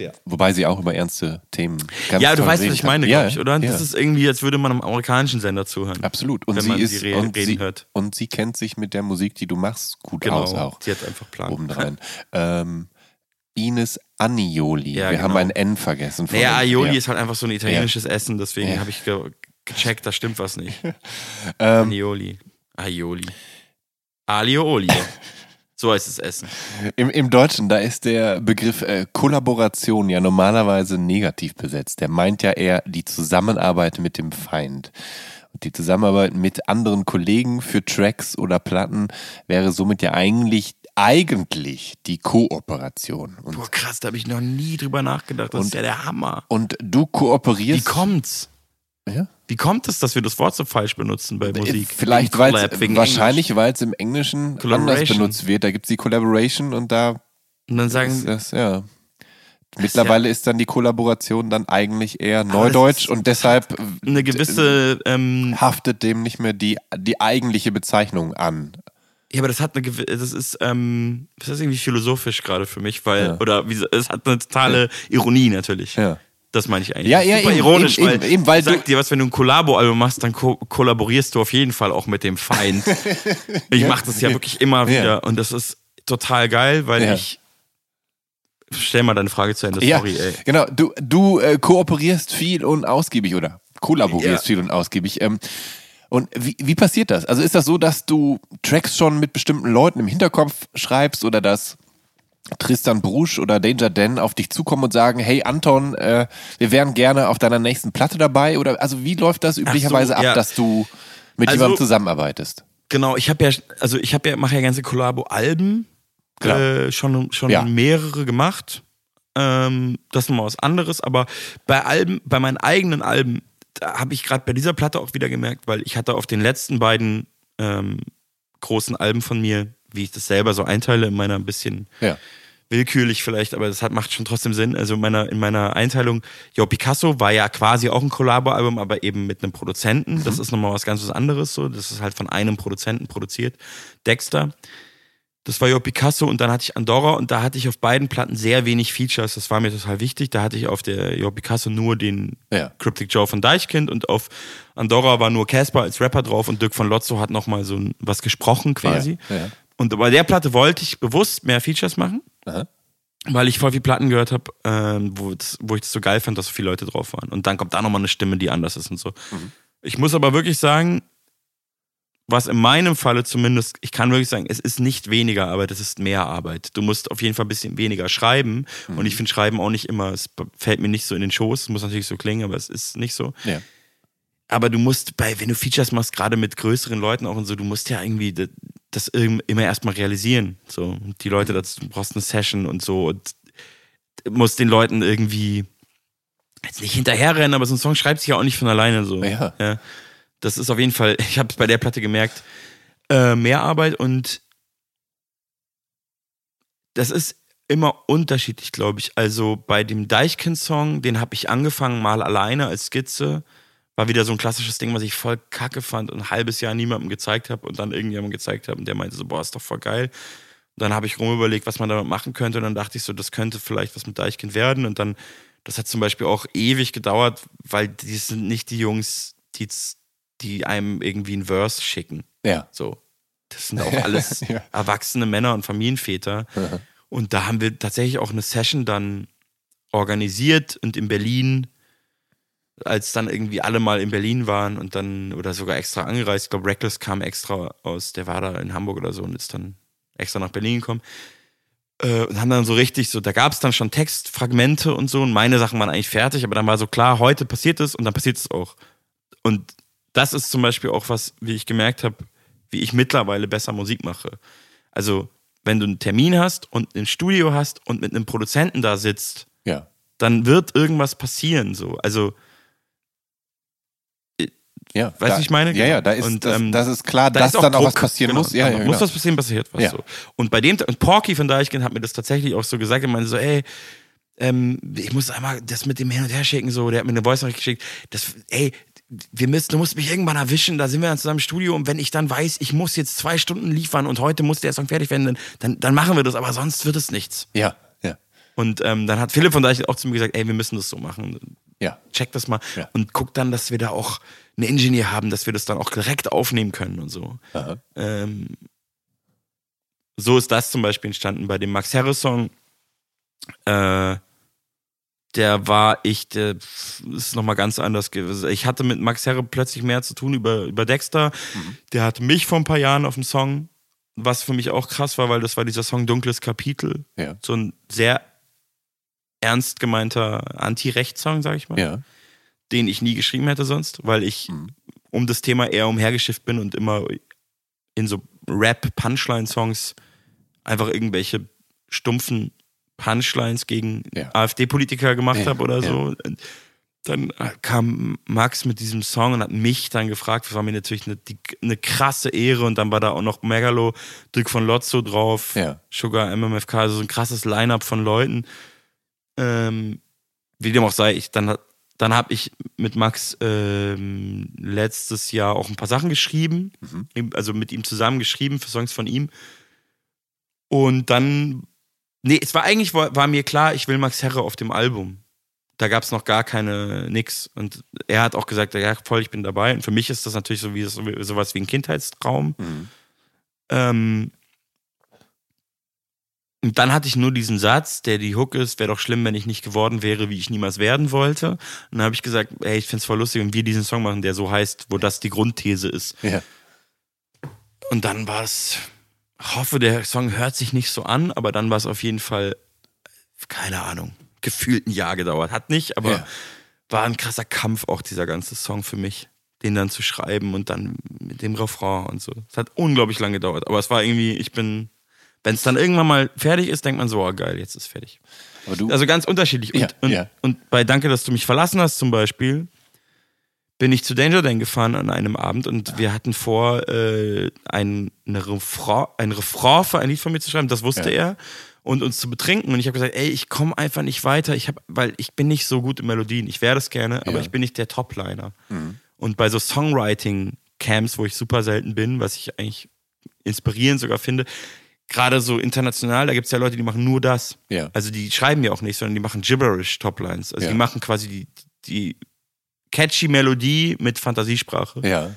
Ja. Wobei sie auch über ernste Themen ganz Ja, du weißt, was ich kann. meine, glaube ich, oder? Ja. Das ist irgendwie, als würde man am amerikanischen Sender zuhören. Absolut. Und wenn sie man ist sie re- und reden sie, hört. und sie kennt sich mit der Musik, die du machst, gut Genau. aus auch. Sie hat einfach Plan. Obendrein. ähm, Ines Anioli. Ja, Wir haben genau. ein N vergessen. von Naja, Aioli ja. ist halt einfach so ein italienisches Essen, deswegen habe ich ge gecheckt, da stimmt was nicht. Ähm, Aioli. Aioli. Alioli. so heißt das Essen. Im, Im Deutschen, da ist der Begriff äh, Kollaboration ja normalerweise negativ besetzt. Der meint ja eher die Zusammenarbeit mit dem Feind. Und die Zusammenarbeit mit anderen Kollegen für Tracks oder Platten wäre somit ja eigentlich, eigentlich die Kooperation. Und, Boah, krass, da habe ich noch nie drüber nachgedacht. Das Und- ist ja der Hammer. und du Wie kooperierst. kommt's? Ja? Wie kommt es, dass wir das Wort so falsch benutzen bei Musik? Äh, Vielleicht, Wegen weil wahrscheinlich, weil es im Englischen anders benutzt wird. Da gibt es die Collaboration und da. Und dann ist sagen, das, ja. Mittlerweile ist dann die Kollaboration dann eigentlich eher das Neudeutsch ist- und deshalb eine gewisse, ähm, haftet dem nicht mehr die, die eigentliche Bezeichnung an. ja, aber das hat eine gewisse, das ist, ähm, das ist irgendwie philosophisch gerade für mich, weil, Ja. oder wie, es hat eine totale Ironie natürlich. Ja. Das meine ich eigentlich. Ja, ja, Super eben, ironisch, eben, weil, eben, weil ich sag dir was, wenn du ein Kollabo-Album machst, dann ko kollaborierst du auf jeden Fall auch mit dem Feind. ich mache das ja wirklich immer wieder Ja. und das ist total geil, weil Ja. ich stell mal deine Frage zu Ende, Ja, sorry, ey. genau. Du, du äh, kooperierst viel und ausgiebig oder kollaborierst Ja. viel und ausgiebig. Ähm, und wie, wie passiert das? Also ist das so, dass du Tracks schon mit bestimmten Leuten im Hinterkopf schreibst oder dass Tristan Brusch oder Danger Dan auf dich zukommen und sagen, hey Anton, äh, wir wären gerne auf deiner nächsten Platte dabei? Oder also wie läuft das üblicherweise ab, ja. dass du mit Also- jemandem zusammenarbeitest? Genau, ich habe ja, also ich habe ja, mache ja ganze Kollabo-Alben, Genau. äh, schon, schon Ja. mehrere gemacht. Ähm, das ist nochmal was anderes, aber bei Alben, bei meinen eigenen Alben, da habe ich gerade bei dieser Platte auch wieder gemerkt, weil ich hatte auf den letzten beiden ähm, großen Alben von mir, wie ich das selber so einteile in meiner ein bisschen Ja. willkürlich vielleicht, aber das hat, macht schon trotzdem Sinn. Also in meiner, in meiner Einteilung, Jo Picasso war ja quasi auch ein Kollabo-Album, aber eben mit einem Produzenten. Das ist nochmal was ganz was anderes so. Das ist halt von einem Produzenten produziert. Dexter. Das war Jo Picasso und dann hatte ich Andorra und da hatte ich auf beiden Platten sehr wenig Features. Das war mir total wichtig. Da hatte ich auf der Jo Picasso nur den Ja. Cryptic Joe von Deichkind und auf Andorra war nur Casper als Rapper drauf und Dirk von Lotzo hat nochmal so was gesprochen quasi. Ja, ja. Und bei der Platte wollte ich bewusst mehr Features machen Aha. weil ich voll viel Platten gehört habe, ähm, wo, wo ich das so geil fand, dass so viele Leute drauf waren. Und dann kommt da nochmal eine Stimme, die anders ist und so. Ich muss aber wirklich sagen, was in meinem Falle zumindest, ich kann wirklich sagen, es ist nicht weniger Arbeit, es ist mehr Arbeit. Du musst auf jeden Fall ein bisschen weniger schreiben. Und ich finde Schreiben auch nicht immer, es fällt mir nicht so in den Schoß, es muss natürlich so klingen, aber es ist nicht so. Ja. Aber du musst bei, wenn du Features machst, gerade mit größeren Leuten auch und so, du musst ja irgendwie das, das immer erstmal realisieren. So, die Leute dazu, du brauchst eine Session und so und musst den Leuten irgendwie jetzt nicht hinterherrennen, aber so ein Song schreibt sich ja auch nicht von alleine so. Ja. ja. Das ist auf jeden Fall, ich habe es bei der Platte gemerkt, äh, mehr Arbeit und das ist immer unterschiedlich, glaube ich. Also bei dem Deichkind-Song, den habe ich angefangen mal alleine als Skizze. War wieder so ein klassisches Ding, was ich voll kacke fand und ein halbes Jahr niemandem gezeigt habe und dann irgendjemandem gezeigt habe und der meinte so, boah, ist doch voll geil. Und dann habe ich rumüberlegt, was man damit machen könnte und dann dachte ich so, das könnte vielleicht was mit Deichkind werden und dann, das hat zum Beispiel auch ewig gedauert, weil die sind nicht die Jungs, die, die einem irgendwie ein Verse schicken. Ja. So. Das sind auch alles Ja. erwachsene Männer und Familienväter. Und da haben wir tatsächlich auch eine Session dann organisiert und in Berlin, als dann irgendwie alle mal in Berlin waren und dann, oder sogar extra angereist, ich glaube, Reckless kam extra aus, der war da in Hamburg oder so und ist dann extra nach Berlin gekommen. Äh, und haben dann so richtig so, da gab es dann schon Textfragmente und so und meine Sachen waren eigentlich fertig, aber dann war so klar, heute passiert es und dann passiert es auch. Und das ist zum Beispiel auch was, wie ich gemerkt habe, wie ich mittlerweile besser Musik mache. Also, wenn du einen Termin hast und ein Studio hast und mit einem Produzenten da sitzt, Ja. dann wird irgendwas passieren. So. Also, Ja, weißt du, ich meine? Ja, ja, da ist, Und, das, ähm, das ist klar, da dass ist auch dann auch was Druck, passieren genau. muss. Ja, ja, Da muss genau. was passieren, passiert was. Ja. So. Und bei dem, und Porky von Deichkind hat mir das tatsächlich auch so gesagt, er meinte so, ey, ähm, ich muss einmal das mit dem hin und her schicken, so, der hat mir eine Voice geschickt, das, ey, wir müssen, du musst mich irgendwann erwischen, da sind wir dann zusammen im Studio und wenn ich dann weiß, ich muss jetzt zwei Stunden liefern und heute muss der Song fertig werden, dann, dann, machen wir das, aber sonst wird es nichts. Ja, ja. Und ähm, dann hat Philipp von Deichel auch zu mir gesagt, ey, wir müssen das so machen. Ja. Check das mal Ja. und guck dann, dass wir da auch einen Ingenieur haben, dass wir das dann auch direkt aufnehmen können und so. Ähm, so ist das zum Beispiel entstanden bei dem Max Herre-Song. Äh, der war ich, der ist nochmal ganz anders gewesen. Ich hatte mit Max Herre plötzlich mehr zu tun über, über Dexter. Der hatte mich vor ein paar Jahren auf dem Song, was für mich auch krass war, weil das war dieser Song Dunkles Kapitel. Ja. So ein sehr ernst gemeinter Anti-Recht-Song, sag ich mal Ja. den ich nie geschrieben hätte sonst, weil ich Mhm. um das Thema eher umhergeschifft bin und immer in so Rap-Punchline-Songs einfach irgendwelche stumpfen Punchlines gegen Ja. AfD-Politiker gemacht Ja, habe oder so. Dann kam Max mit diesem Song und hat mich dann gefragt. Das war mir natürlich eine, die, eine krasse Ehre. Und dann war da auch noch Megalo, Dirk von Lotzo drauf. Sugar, MMFK, also so ein krasses Line-Up von Leuten. Ähm, wie dem auch sei, ich, dann, dann habe ich mit Max ähm, letztes Jahr auch ein paar Sachen geschrieben, Mhm. also mit ihm zusammen geschrieben für Songs von ihm. Und dann, nee, es war eigentlich, war, war mir klar, ich will Max Herre auf dem Album. Da gab es noch gar keine nix. Und er hat auch gesagt, ja voll, ich bin dabei. Und für mich ist das natürlich so wie so, sowas wie ein Kindheitstraum. Mhm. Ähm, und dann hatte ich nur diesen Satz, der die Hook ist, wäre doch schlimm, wenn ich nicht geworden wäre, wie ich niemals werden wollte. Und dann habe ich gesagt, ey, ich find's voll lustig, wenn wir diesen Song machen, der so heißt, wo das die Grundthese ist. Ja. Und dann war es, hoffe, der Song hört sich nicht so an, aber dann war es auf jeden Fall, keine Ahnung, gefühlt ein Jahr gedauert. Hat nicht, aber Ja. war ein krasser Kampf auch dieser ganze Song für mich, den dann zu schreiben und dann mit dem Refrain und so. Es hat unglaublich lange gedauert, aber es war irgendwie, ich bin, wenn es dann irgendwann mal fertig ist, denkt man so, oh geil, jetzt ist fertig. Aber. Also ganz unterschiedlich. Und, Ja, und, ja. und bei Danke, dass du mich verlassen hast zum Beispiel, bin ich zu Danger Dan gefahren an einem Abend und wir hatten vor, äh, ein, Refrain, ein Refrain für ein Lied von mir zu schreiben, das wusste Ja. er, und uns zu betrinken. Und ich habe gesagt, ey, ich komme einfach nicht weiter, ich hab, weil ich bin nicht so gut in Melodien. Ich wäre das gerne, aber Ja. ich bin nicht der Topliner. Mhm. Und bei so Songwriting-Camps, wo ich super selten bin, was ich eigentlich inspirierend sogar finde, gerade so international, da gibt es ja Leute, die machen nur das. Ja. Also die schreiben ja auch nicht, sondern die machen gibberish Toplines. Also Ja. die machen quasi die, die catchy Melodie mit Fantasiesprache. Ja.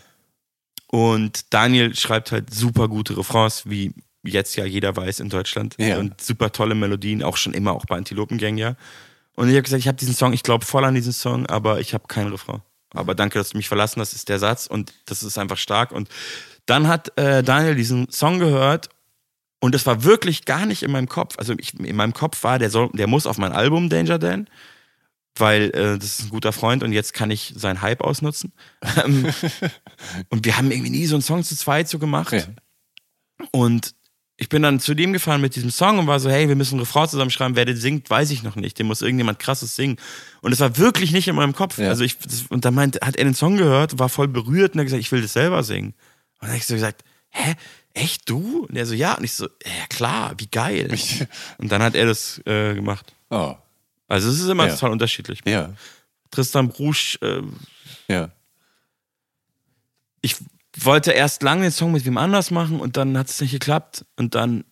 Und Daniel schreibt halt super gute Refrains, wie jetzt ja jeder weiß in Deutschland. Ja. Und super tolle Melodien, auch schon immer, auch bei Antilopengang, ja. Und ich habe gesagt, ich habe diesen Song, ich glaube voll an diesen Song, aber ich habe keinen Refrain. Aber danke, dass du mich verlassen hast, ist der Satz und das ist einfach stark. Und dann hat äh, Daniel diesen Song gehört und das war wirklich gar nicht in meinem Kopf. Also ich, in meinem Kopf war, der, soll, der muss auf mein Album Danger Dan, weil äh, das ist ein guter Freund und jetzt kann ich seinen Hype ausnutzen. Ähm, und wir haben irgendwie nie so einen Song zu zweit so gemacht. Ja. Und ich bin dann zu dem gefahren mit diesem Song und war so, hey, wir müssen einen Refrain zusammenschreiben. Wer den singt, weiß ich noch nicht. Den muss irgendjemand krasses singen. Und es war wirklich nicht in meinem Kopf. Ja. Also ich, das, und dann meint, hat er den Song gehört, war voll berührt und hat gesagt, ich will das selber singen. Und dann habe ich so gesagt, hä, echt du? Und er so, ja. Und ich so, ja klar, wie geil. Und dann hat er das äh, gemacht. Oh. Also es ist immer Ja. total unterschiedlich. Ja. Tristan Brusch, äh, Ja. ich wollte erst lange den Song mit wem anders machen und dann hat es nicht geklappt. Und dann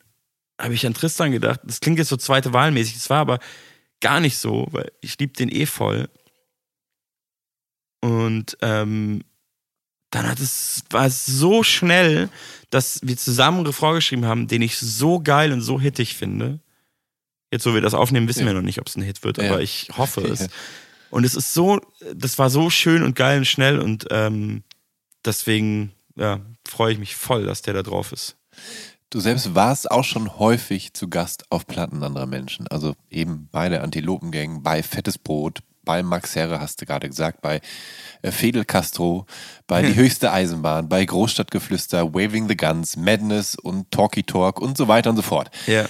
habe ich an Tristan gedacht. Das klingt jetzt so zweite Wahlmäßig, das war aber gar nicht so, weil ich liebe den eh voll. Und ähm, dann hat es, war es so schnell, dass wir zusammen einen Refrain geschrieben haben, den ich so geil und so hittig finde. Jetzt, wo wir das aufnehmen, wissen Ja. wir noch nicht, ob es ein Hit wird, Ja. aber ich hoffe es. Ja. Und es ist so, das war so schön und geil und schnell und ähm, deswegen ja, freue ich mich voll, dass der da drauf ist. Du selbst warst auch schon häufig zu Gast auf Platten anderer Menschen. Also eben bei der Antilopengang, bei Fettes Brot, bei Max Herre, hast du gerade gesagt, bei äh, Fidel Castro, bei Die höchste Eisenbahn, bei Großstadtgeflüster, Waving the Guns, Madness und Talky Talk und so weiter und so fort. Ja.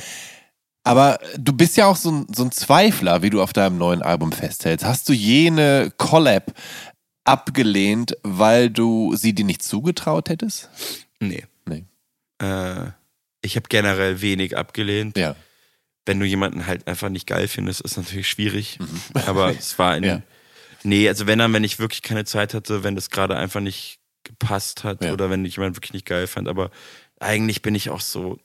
Aber du bist ja auch so ein, so ein Zweifler, wie du auf deinem neuen Album festhältst. Hast du jene Collab abgelehnt, weil du sie dir nicht zugetraut hättest? Nee. Nee. Äh, ich habe generell wenig abgelehnt. Ja. Wenn du jemanden halt einfach nicht geil findest, ist natürlich schwierig. Aber es war ein. Ja. Nee, also wenn dann, wenn ich wirklich keine Zeit hatte, wenn das gerade einfach nicht gepasst hat Ja. oder wenn ich jemanden wirklich nicht geil fand. Aber eigentlich bin ich auch so.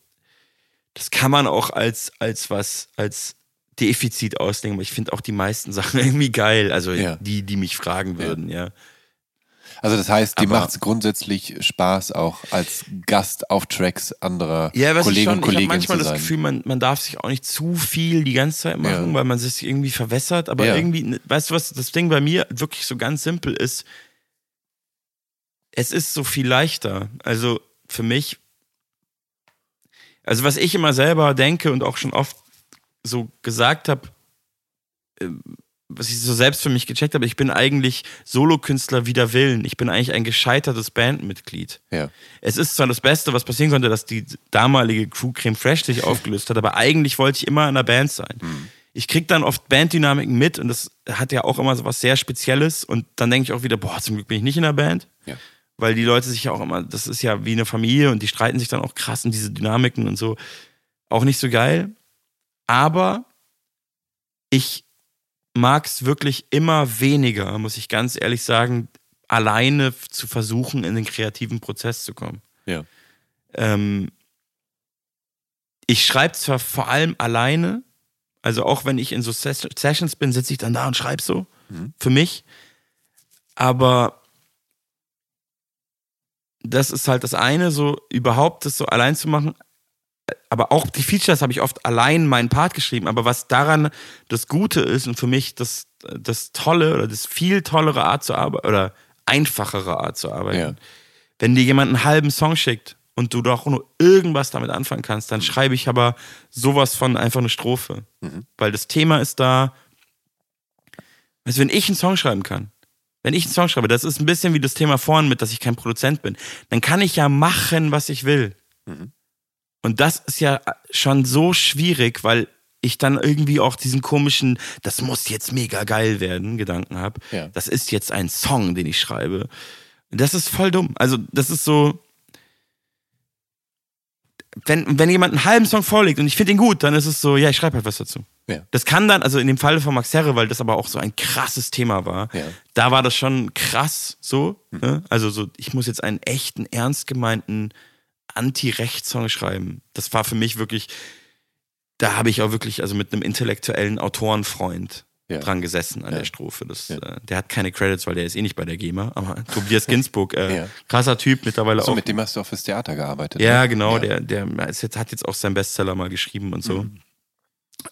Das kann man auch als, als was, als Defizit auslegen, aber ich finde auch die meisten Sachen irgendwie geil. Also Ja. die, die mich fragen würden, ja. Also das heißt, Aber- macht es grundsätzlich Spaß, auch als Gast auf Tracks anderer Ja, was Kollegen ich schon, und ich habe Kolleginnen manchmal zu das. Gefühl, man, man darf sich auch nicht zu viel die ganze Zeit machen, Ja. weil man sich irgendwie verwässert. Aber Ja. irgendwie, weißt du was, das Ding bei mir wirklich so ganz simpel ist, es ist so viel leichter. Also für mich, also was ich immer selber denke und auch schon oft so gesagt habe, was ich so selbst für mich gecheckt habe, ich bin eigentlich Solokünstler wider Willen. Ich bin eigentlich ein gescheitertes Bandmitglied. ja. Es ist zwar das Beste, was passieren konnte, dass die damalige Crew Creme Fresh sich aufgelöst hat, aber eigentlich wollte ich immer in einer Band sein. Ich krieg dann oft Banddynamiken mit und das hat ja auch immer so was sehr Spezielles und dann denke ich auch wieder, boah, zum Glück bin ich nicht in der Band. Ja. Weil die Leute sich ja auch immer, das ist ja wie eine Familie und die streiten sich dann auch krass und diese Dynamiken und so. Auch nicht so geil. Aber ich mag es wirklich immer weniger, muss ich ganz ehrlich sagen, alleine zu versuchen, in den kreativen Prozess zu kommen. Ja. Ähm, ich schreibe zwar vor allem alleine, also auch wenn ich in so Ses Sessions bin, sitze ich dann da und schreibe so für mich. Aber das ist halt das eine, so überhaupt das so allein zu machen. Aber auch die Features habe ich oft allein meinen Part geschrieben. Aber was daran das Gute ist und für mich das, das Tolle oder das viel tollere Art zu arbeiten oder einfachere Art zu arbeiten, Ja. wenn dir jemand einen halben Song schickt und du doch nur irgendwas damit anfangen kannst, dann schreibe ich aber sowas von einfach eine Strophe. Weil das Thema ist da. Also wenn ich einen Song schreiben kann, wenn ich einen Song schreibe, das ist ein bisschen wie das Thema vorhin mit, dass ich kein Produzent bin, dann kann ich ja machen, was ich will. Und das ist ja schon so schwierig, weil ich dann irgendwie auch diesen komischen, das muss jetzt mega geil werden, Gedanken habe. Ja. Das ist jetzt ein Song, den ich schreibe. Das ist voll dumm. Also, das ist so. Wenn, wenn jemand einen halben Song vorlegt und ich finde ihn gut, dann ist es so, ja, ich schreibe halt was dazu. Ja. Das kann dann, also in dem Falle von Max Herre, weil das aber auch so ein krasses Thema war, Ja. da war das schon krass so. Ne? Also so, ich muss jetzt einen echten, ernst gemeinten Anti-Recht-Song schreiben. Das war für mich wirklich, da habe ich auch wirklich, also mit einem intellektuellen Autorenfreund Ja. dran gesessen an Ja. der Strophe. Das, Ja. äh, der hat keine Credits, weil der ist eh nicht bei der GEMA, aber Tobias Ginsburg, äh, krasser Typ, mittlerweile So, auch. mit dem hast du auch fürs Theater gearbeitet. Ja, ne? genau. Mhm. der, der jetzt, hat jetzt auch seinen Bestseller mal geschrieben und so.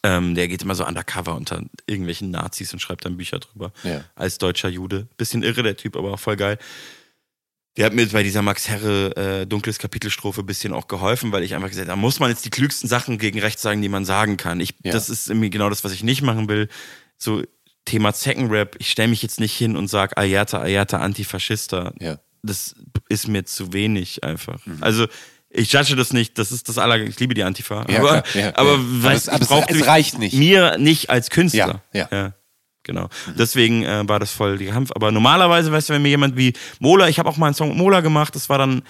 Ähm, der geht immer so undercover unter irgendwelchen Nazis und schreibt dann Bücher drüber. Ja. Als deutscher Jude. Bisschen irre, der Typ, aber auch voll geil. Der hat mir bei dieser Max Herre äh, dunkles Kapitelstrophe ein bisschen auch geholfen, weil ich einfach gesagt habe, da muss man jetzt die klügsten Sachen gegen rechts sagen, die man sagen kann. Ich, Ja. Das ist irgendwie genau das, was ich nicht machen will. So Thema Zeckenrap, ich stelle mich jetzt nicht hin und sage Ayata, Ayata, Antifaschista Ja. das ist mir zu wenig einfach. Also ich judge das nicht, das ist das aller, ich liebe die Antifa. Ja, aber klar, ja, aber, ja. weißt, Aber es- aber es durch- reicht nicht. Mir nicht als Künstler. Ja, ja. Genau. Deswegen äh, war das voll die Kampf. Aber normalerweise, weißt du, wenn mir jemand wie Mola, ich habe auch mal einen Song mit Mola gemacht, das war dann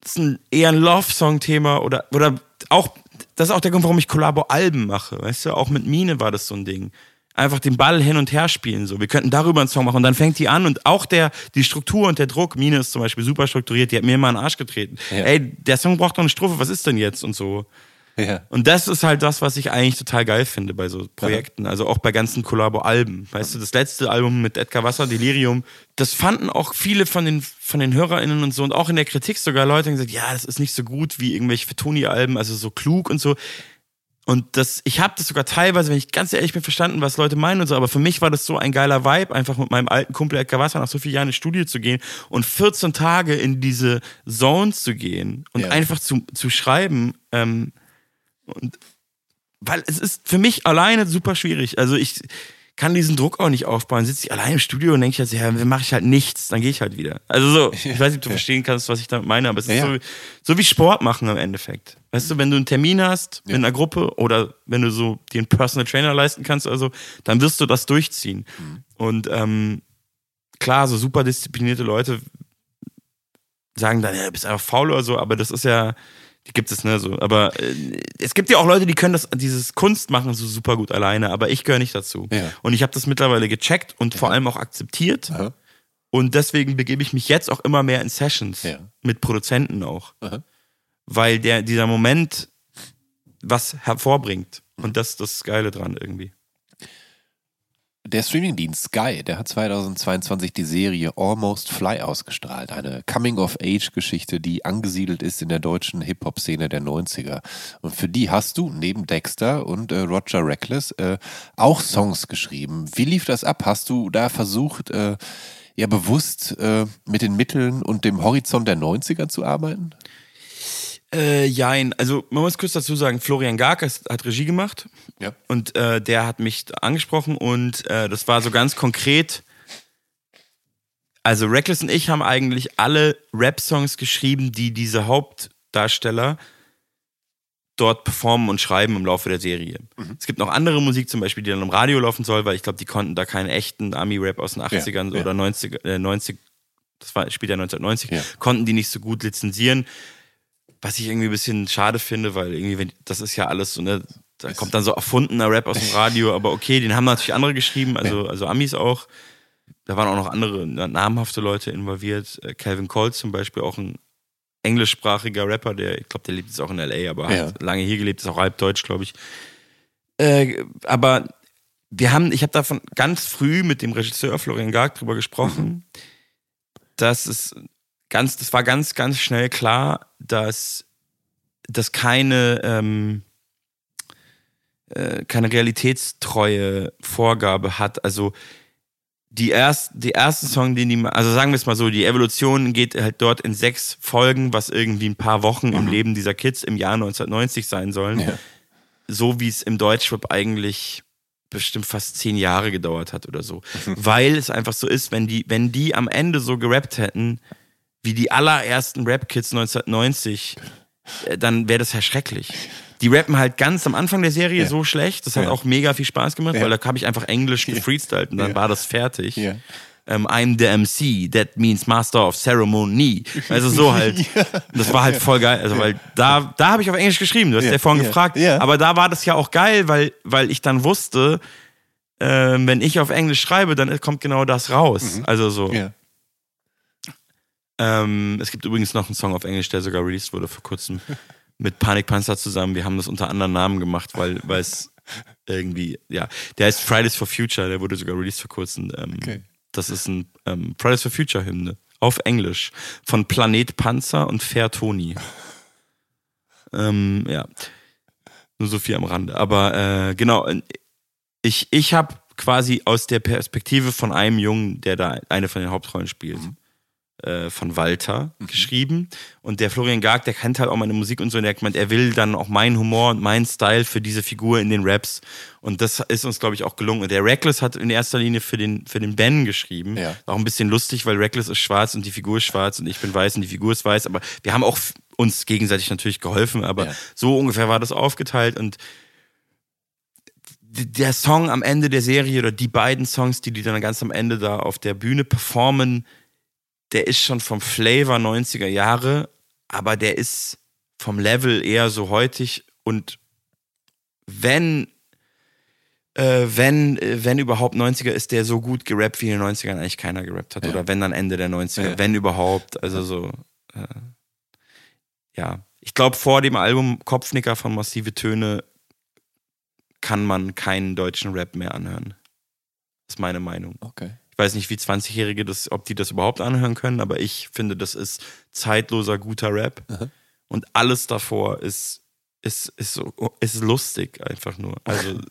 das ist ein, eher ein Love-Song-Thema oder, oder auch, das ist auch der Grund, warum ich Kollabo-Alben mache. Weißt du, auch mit Mine war das so ein Ding. Einfach den Ball hin und her spielen. So. Wir könnten darüber einen Song machen und dann fängt die an und auch der, die Struktur und der Druck, Mine ist zum Beispiel super strukturiert, die hat mir immer in den Arsch getreten. Ja. Ey, der Song braucht doch eine Strophe, was ist denn jetzt und so. Ja. Und das ist halt das, was ich eigentlich total geil finde bei so Projekten. Also auch bei ganzen Kollabo-Alben. Weißt du, das letzte Album mit Edgar Wasser, Delirium, das fanden auch viele von den, von den HörerInnen und so und auch in der Kritik sogar Leute haben gesagt, ja, das ist nicht so gut wie irgendwelche Tony-Alben, also so klug und so. Und das, ich habe das sogar teilweise, wenn ich ganz ehrlich bin, verstanden, was Leute meinen und so, aber für mich war das so ein geiler Vibe, einfach mit meinem alten Kumpel Edgar Wasser nach so vielen Jahren ins Studio zu gehen und 14 Tage in diese Zones zu gehen und Ja. einfach zu, zu schreiben. Ähm, und weil es ist für mich alleine super schwierig. Also ich kann diesen Druck auch nicht aufbauen. Sitze ich allein im Studio und denke ich halt, so, ja, dann mache ich halt nichts, dann gehe ich halt wieder. Also so, ich weiß nicht, ob du verstehen kannst, was ich damit meine, aber es ist Ja, so, so wie Sport machen im Endeffekt. Weißt du, wenn du einen Termin hast mit einer Gruppe oder wenn du so dir einen Personal Trainer leisten kannst, also, dann wirst du das durchziehen. Mhm. Und ähm, klar, so super disziplinierte Leute sagen dann, ja, du bist einfach faul oder so, aber das ist ja, die gibt es, ne, so. Aber äh, es gibt ja auch Leute, die können das, dieses Kunst machen so super gut alleine, aber ich gehöre nicht dazu. Ja. Und ich habe das mittlerweile gecheckt und vor allem auch akzeptiert. Aha. Und deswegen begebe ich mich jetzt auch immer mehr in Sessions Ja. mit Produzenten auch. Aha. Weil der, dieser Moment was hervorbringt. Und das ist das Geile dran irgendwie. Der Streamingdienst Sky, der hat 2022 die Serie Almost Fly ausgestrahlt. Eine Coming-of-Age-Geschichte, die angesiedelt ist in der deutschen Hip-Hop-Szene der 90er. Und für die hast du neben Dexter und äh, Roger Reckless äh, auch Songs geschrieben. Wie lief das ab? Hast du da versucht, äh, ja bewusst äh, mit den Mitteln und dem Horizont der 90er zu arbeiten? Äh, jein. Also man muss kurz dazu sagen, Florian Gark hat Regie gemacht Ja. und äh, der hat mich angesprochen und äh, das war so ganz konkret. Also Reckless und ich haben eigentlich alle Rap-Songs geschrieben, die diese Hauptdarsteller dort performen und schreiben im Laufe der Serie. Mhm. Es gibt noch andere Musik zum Beispiel, die dann im Radio laufen soll, weil ich glaube, die konnten da keinen echten Ami-Rap aus den 80ern ja. oder 90, äh, 90 das war später 1990, Ja. konnten die nicht so gut lizenzieren. Was ich irgendwie ein bisschen schade finde, weil irgendwie, wenn, das ist ja alles so, ne, da kommt dann so erfundener Rap aus dem Radio, aber okay, den haben natürlich andere geschrieben, also, also Amis auch. Da waren auch noch andere namhafte Leute involviert. Äh, Calvin Cole zum Beispiel, auch ein englischsprachiger Rapper, der, ich glaube, der lebt jetzt auch in L.A., aber Ja. hat lange hier gelebt, ist auch halb deutsch, glaube ich. Äh, aber wir haben, ich habe davon ganz früh mit dem Regisseur Florian Garg drüber gesprochen, dass es ganz, das war ganz, ganz schnell klar, dass das keine, ähm, äh, keine realitätstreue Vorgabe hat. Also die, erst, die ersten Song, den die, also sagen wir es mal so, die Evolution geht halt dort in sechs Folgen, was irgendwie ein paar Wochen im Leben dieser Kids im Jahr 1990 sein sollen. Ja. So wie es im Deutschrap eigentlich bestimmt fast zehn Jahre gedauert hat oder so. Weil es einfach so ist, wenn die, wenn die am Ende so gerappt hätten, wie die allerersten Rap-Kids 1990, äh, dann wäre das ja schrecklich. Die rappen halt ganz am Anfang der Serie Ja. so schlecht, das hat Ja. auch mega viel Spaß gemacht, Ja. weil da habe ich einfach Englisch gefreestylt und dann war das fertig. Ja. Ähm, I'm the MC, that means Master of Ceremony. Also so halt. Das war halt voll geil. Also, weil da, da habe ich auf Englisch geschrieben, du hast Ja. vorhin gefragt. Ja. Aber da war das ja auch geil, weil, weil ich dann wusste, ähm, wenn ich auf Englisch schreibe, dann kommt genau das raus. Also so. Mhm. Ähm, es gibt übrigens noch einen Song auf Englisch, der sogar released wurde vor kurzem mit Panikpanzer zusammen. Wir haben das unter anderen Namen gemacht, weil weil es irgendwie, ja, der heißt Fridays for Future, der wurde sogar released vor kurzem. Ähm, Okay. Das ist ein ähm, Fridays for Future Hymne auf Englisch von Planet Panzer und Fair Tony. ähm, ja, nur so viel am Rande. Aber äh, genau, ich, ich habe quasi aus der Perspektive von einem Jungen, der da eine von den Hauptrollen spielt, äh, von Walter geschrieben. Und der Florian Garg, der kennt halt auch meine Musik und so. Und der hat gemeint, er will dann auch meinen Humor und meinen Style für diese Figur in den Raps. Und das ist uns, glaube ich, auch gelungen. Und der Reckless hat in erster Linie für den, für den Ben geschrieben. Ja. Auch ein bisschen lustig, weil Reckless ist schwarz und die Figur ist schwarz und ich bin weiß und die Figur ist weiß. Aber wir haben auch uns gegenseitig natürlich geholfen. Aber Ja. so ungefähr war das aufgeteilt. Und der Song am Ende der Serie oder die beiden Songs, die die dann ganz am Ende da auf der Bühne performen, der ist schon vom Flavor 90er Jahre, aber der ist vom Level eher so heutig und wenn äh, wenn, äh, wenn überhaupt 90er ist der so gut gerappt, wie in den 90ern eigentlich keiner gerappt hat. Ja. Oder wenn dann Ende der 90er, Ja. wenn überhaupt. Also so, äh, ja. Ich glaube, vor dem Album Kopfnicker von Massive Töne kann man keinen deutschen Rap mehr anhören. Das ist meine Meinung. Okay. Ich weiß nicht, wie 20-Jährige das, ob die das überhaupt anhören können, aber ich finde, das ist zeitloser, guter Rap. Aha. Und alles davor ist, ist, ist, so, ist lustig einfach nur. Also,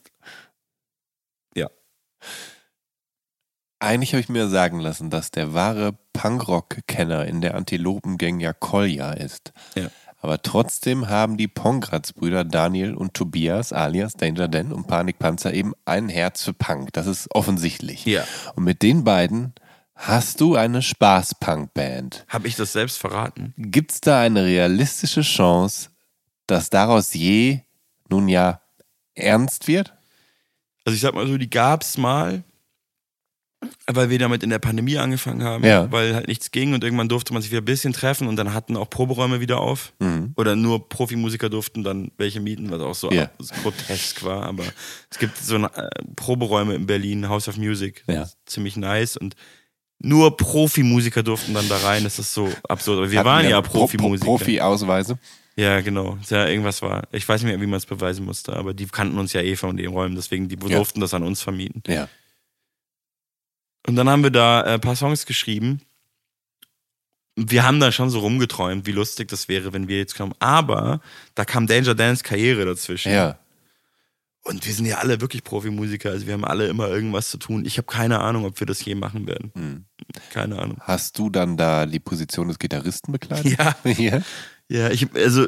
Eigentlich habe ich mir sagen lassen, dass der wahre Punkrock-Kenner in der Antilopengang ja Kolja ist. Ja. Aber trotzdem haben die Pongratz-Brüder Daniel und Tobias alias Danger Dan und Panikpanzer eben ein Herz für Punk. Das ist offensichtlich. ja. Und mit den beiden hast du eine Spaß-Punk-Band. Habe ich das selbst verraten? Gibt es da eine realistische Chance, dass daraus je, nun ja, ernst wird? Also ich sag mal so, die gab's mal, weil wir damit in der Pandemie angefangen haben, Ja. weil halt nichts ging und irgendwann durfte man sich wieder ein bisschen treffen und dann hatten auch Proberäume wieder auf. Mhm. Oder nur Profimusiker durften dann welche mieten, was auch so Ja. ab- grotesk war. Aber es gibt so eine, äh, Proberäume in Berlin, House of Music, Ja. ziemlich nice und nur Profimusiker durften dann da rein. Das ist so absurd. Aber wir Hatten waren ja Pro- Pro- Profimusiker. Profi-Ausweise. Ja, genau. Ja, irgendwas war. Ich weiß nicht mehr, wie man es beweisen musste, aber die kannten uns ja eh von den Räumen, deswegen die durften das an uns vermieten. Ja. Und dann haben wir da äh, ein paar Songs geschrieben. Wir haben da schon so rumgeträumt, wie lustig das wäre, wenn wir jetzt kommen. Aber da kam Danger Dance Karriere dazwischen. Ja. Und wir sind ja alle wirklich Profimusiker, also wir haben alle immer irgendwas zu tun. Ich habe keine Ahnung, ob wir das je machen werden. Hm. Keine Ahnung. Hast du dann da die Position des Gitarristen bekleidet? Ja. ja. Ja, ich also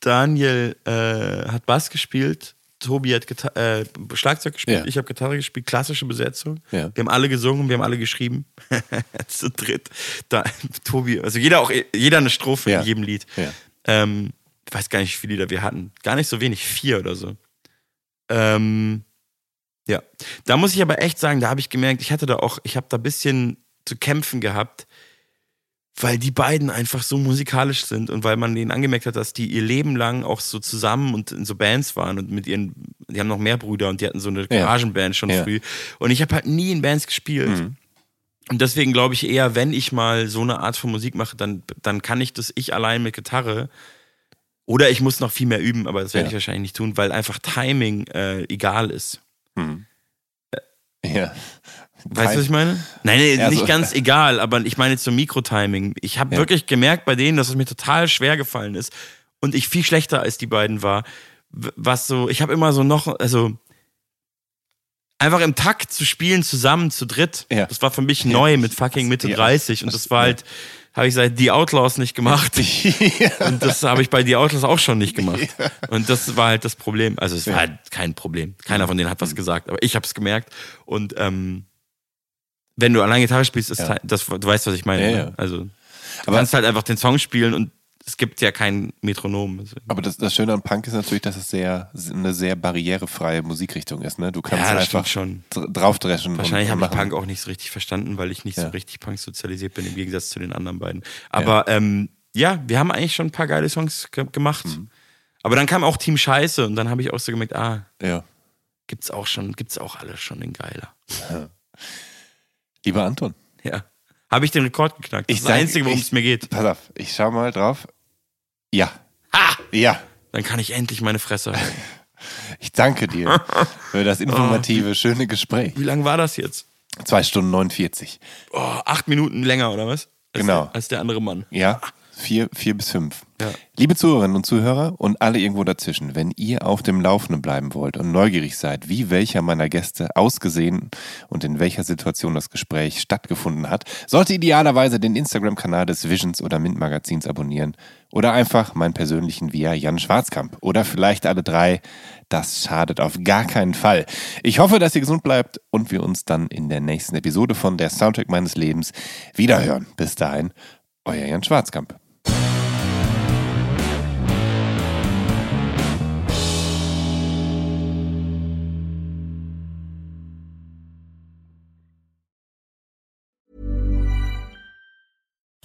Daniel äh, hat Bass gespielt, Tobi hat Gita äh, Schlagzeug gespielt, Ja. ich habe Gitarre gespielt, klassische Besetzung. Ja. Wir haben alle gesungen, wir haben alle geschrieben. Zu dritt. Da, Tobi, also jeder auch jeder eine Strophe Ja. in jedem Lied. Ähm, ich weiß gar nicht, wie viele Lieder wir hatten. Gar nicht so wenig, vier oder so. Ähm, ja, da muss ich aber echt sagen, da habe ich gemerkt, ich hatte da auch, ich habe da ein bisschen zu kämpfen gehabt, weil die beiden einfach so musikalisch sind und weil man denen angemerkt hat, dass die ihr Leben lang auch so zusammen und in so Bands waren und mit ihren, die haben noch mehr Brüder und die hatten so eine. Garagenband schon Ja. früh. Und ich habe halt nie in Bands gespielt. Mhm. Und deswegen glaube ich eher, wenn ich mal so eine Art von Musik mache, dann, dann kann ich das ich allein mit Gitarre. Oder ich muss noch viel mehr üben, aber das werde Ja. ich wahrscheinlich nicht tun, weil einfach Timing äh, egal ist. Hm. Ja. Weißt du, was ich meine? Nein, nee, Ja, nicht so- ganz egal, aber ich meine zum Mikrotiming. Ich habe Ja. wirklich gemerkt bei denen, dass es mir total schwer gefallen ist und ich viel schlechter als die beiden war. Was so, ich habe immer so noch, also einfach im Takt zu spielen zusammen zu dritt. Ja. Das war für mich neu mit fucking Mitte Ja. 30 und das war halt, habe ich seit The Outlaws nicht gemacht. Und das habe ich bei The Outlaws auch schon nicht gemacht. Und das war halt das Problem. Also es war halt kein Problem. Keiner von denen hat was gesagt, aber ich habe es gemerkt. Und ähm, wenn du allein Gitarre spielst, ist Ja. halt- das, du weißt, was ich meine. Ja, ne? ja. Also du Aber- kannst halt einfach den Song spielen und es gibt ja kein Metronom. Deswegen. Aber das, das Schöne an Punk ist natürlich, dass es sehr, eine sehr barrierefreie Musikrichtung ist. Ne? Du kannst Ja, einfach schon. dr- draufdreschen. Wahrscheinlich habe ich. Punk auch nicht so richtig verstanden, weil ich nicht Ja. so richtig Punk sozialisiert bin, im Gegensatz zu den anderen beiden. Aber ja, ähm, ja wir haben eigentlich schon ein paar geile Songs ge gemacht. Mhm. Aber dann kam auch Team Scheiße und dann habe ich auch so gemerkt, ah, Ja. gibt's auch schon, gibt's auch alles schon in geiler. Lieber Anton, Ja. Habe ich den Rekord geknackt? Das Ich ist das sag- Einzige, worum ich- es mir geht. pass auf, ich schau mal drauf. Ja. Ha! Ja. Dann kann ich endlich meine Fresse. Ich danke dir für das informative, schöne Gespräch. Wie lang war das jetzt? Zwei Stunden 49. Oh, acht Minuten länger, oder was? Als Genau. Der, als der andere Mann. Ja, vier, vier bis fünf. Ja. Liebe Zuhörerinnen und Zuhörer und alle irgendwo dazwischen, wenn ihr auf dem Laufenden bleiben wollt und neugierig seid, wie welcher meiner Gäste ausgesehen und in welcher Situation das Gespräch stattgefunden hat, sollte idealerweise den Instagram-Kanal des Visions oder Mint Magazins abonnieren oder einfach meinen persönlichen via Jan Schwarzkamp oder vielleicht alle drei. Das schadet auf gar keinen Fall. Ich hoffe, dass ihr gesund bleibt und wir uns dann in der nächsten Episode von der Soundtrack meines Lebens wiederhören. Bis dahin, euer Jan Schwarzkamp.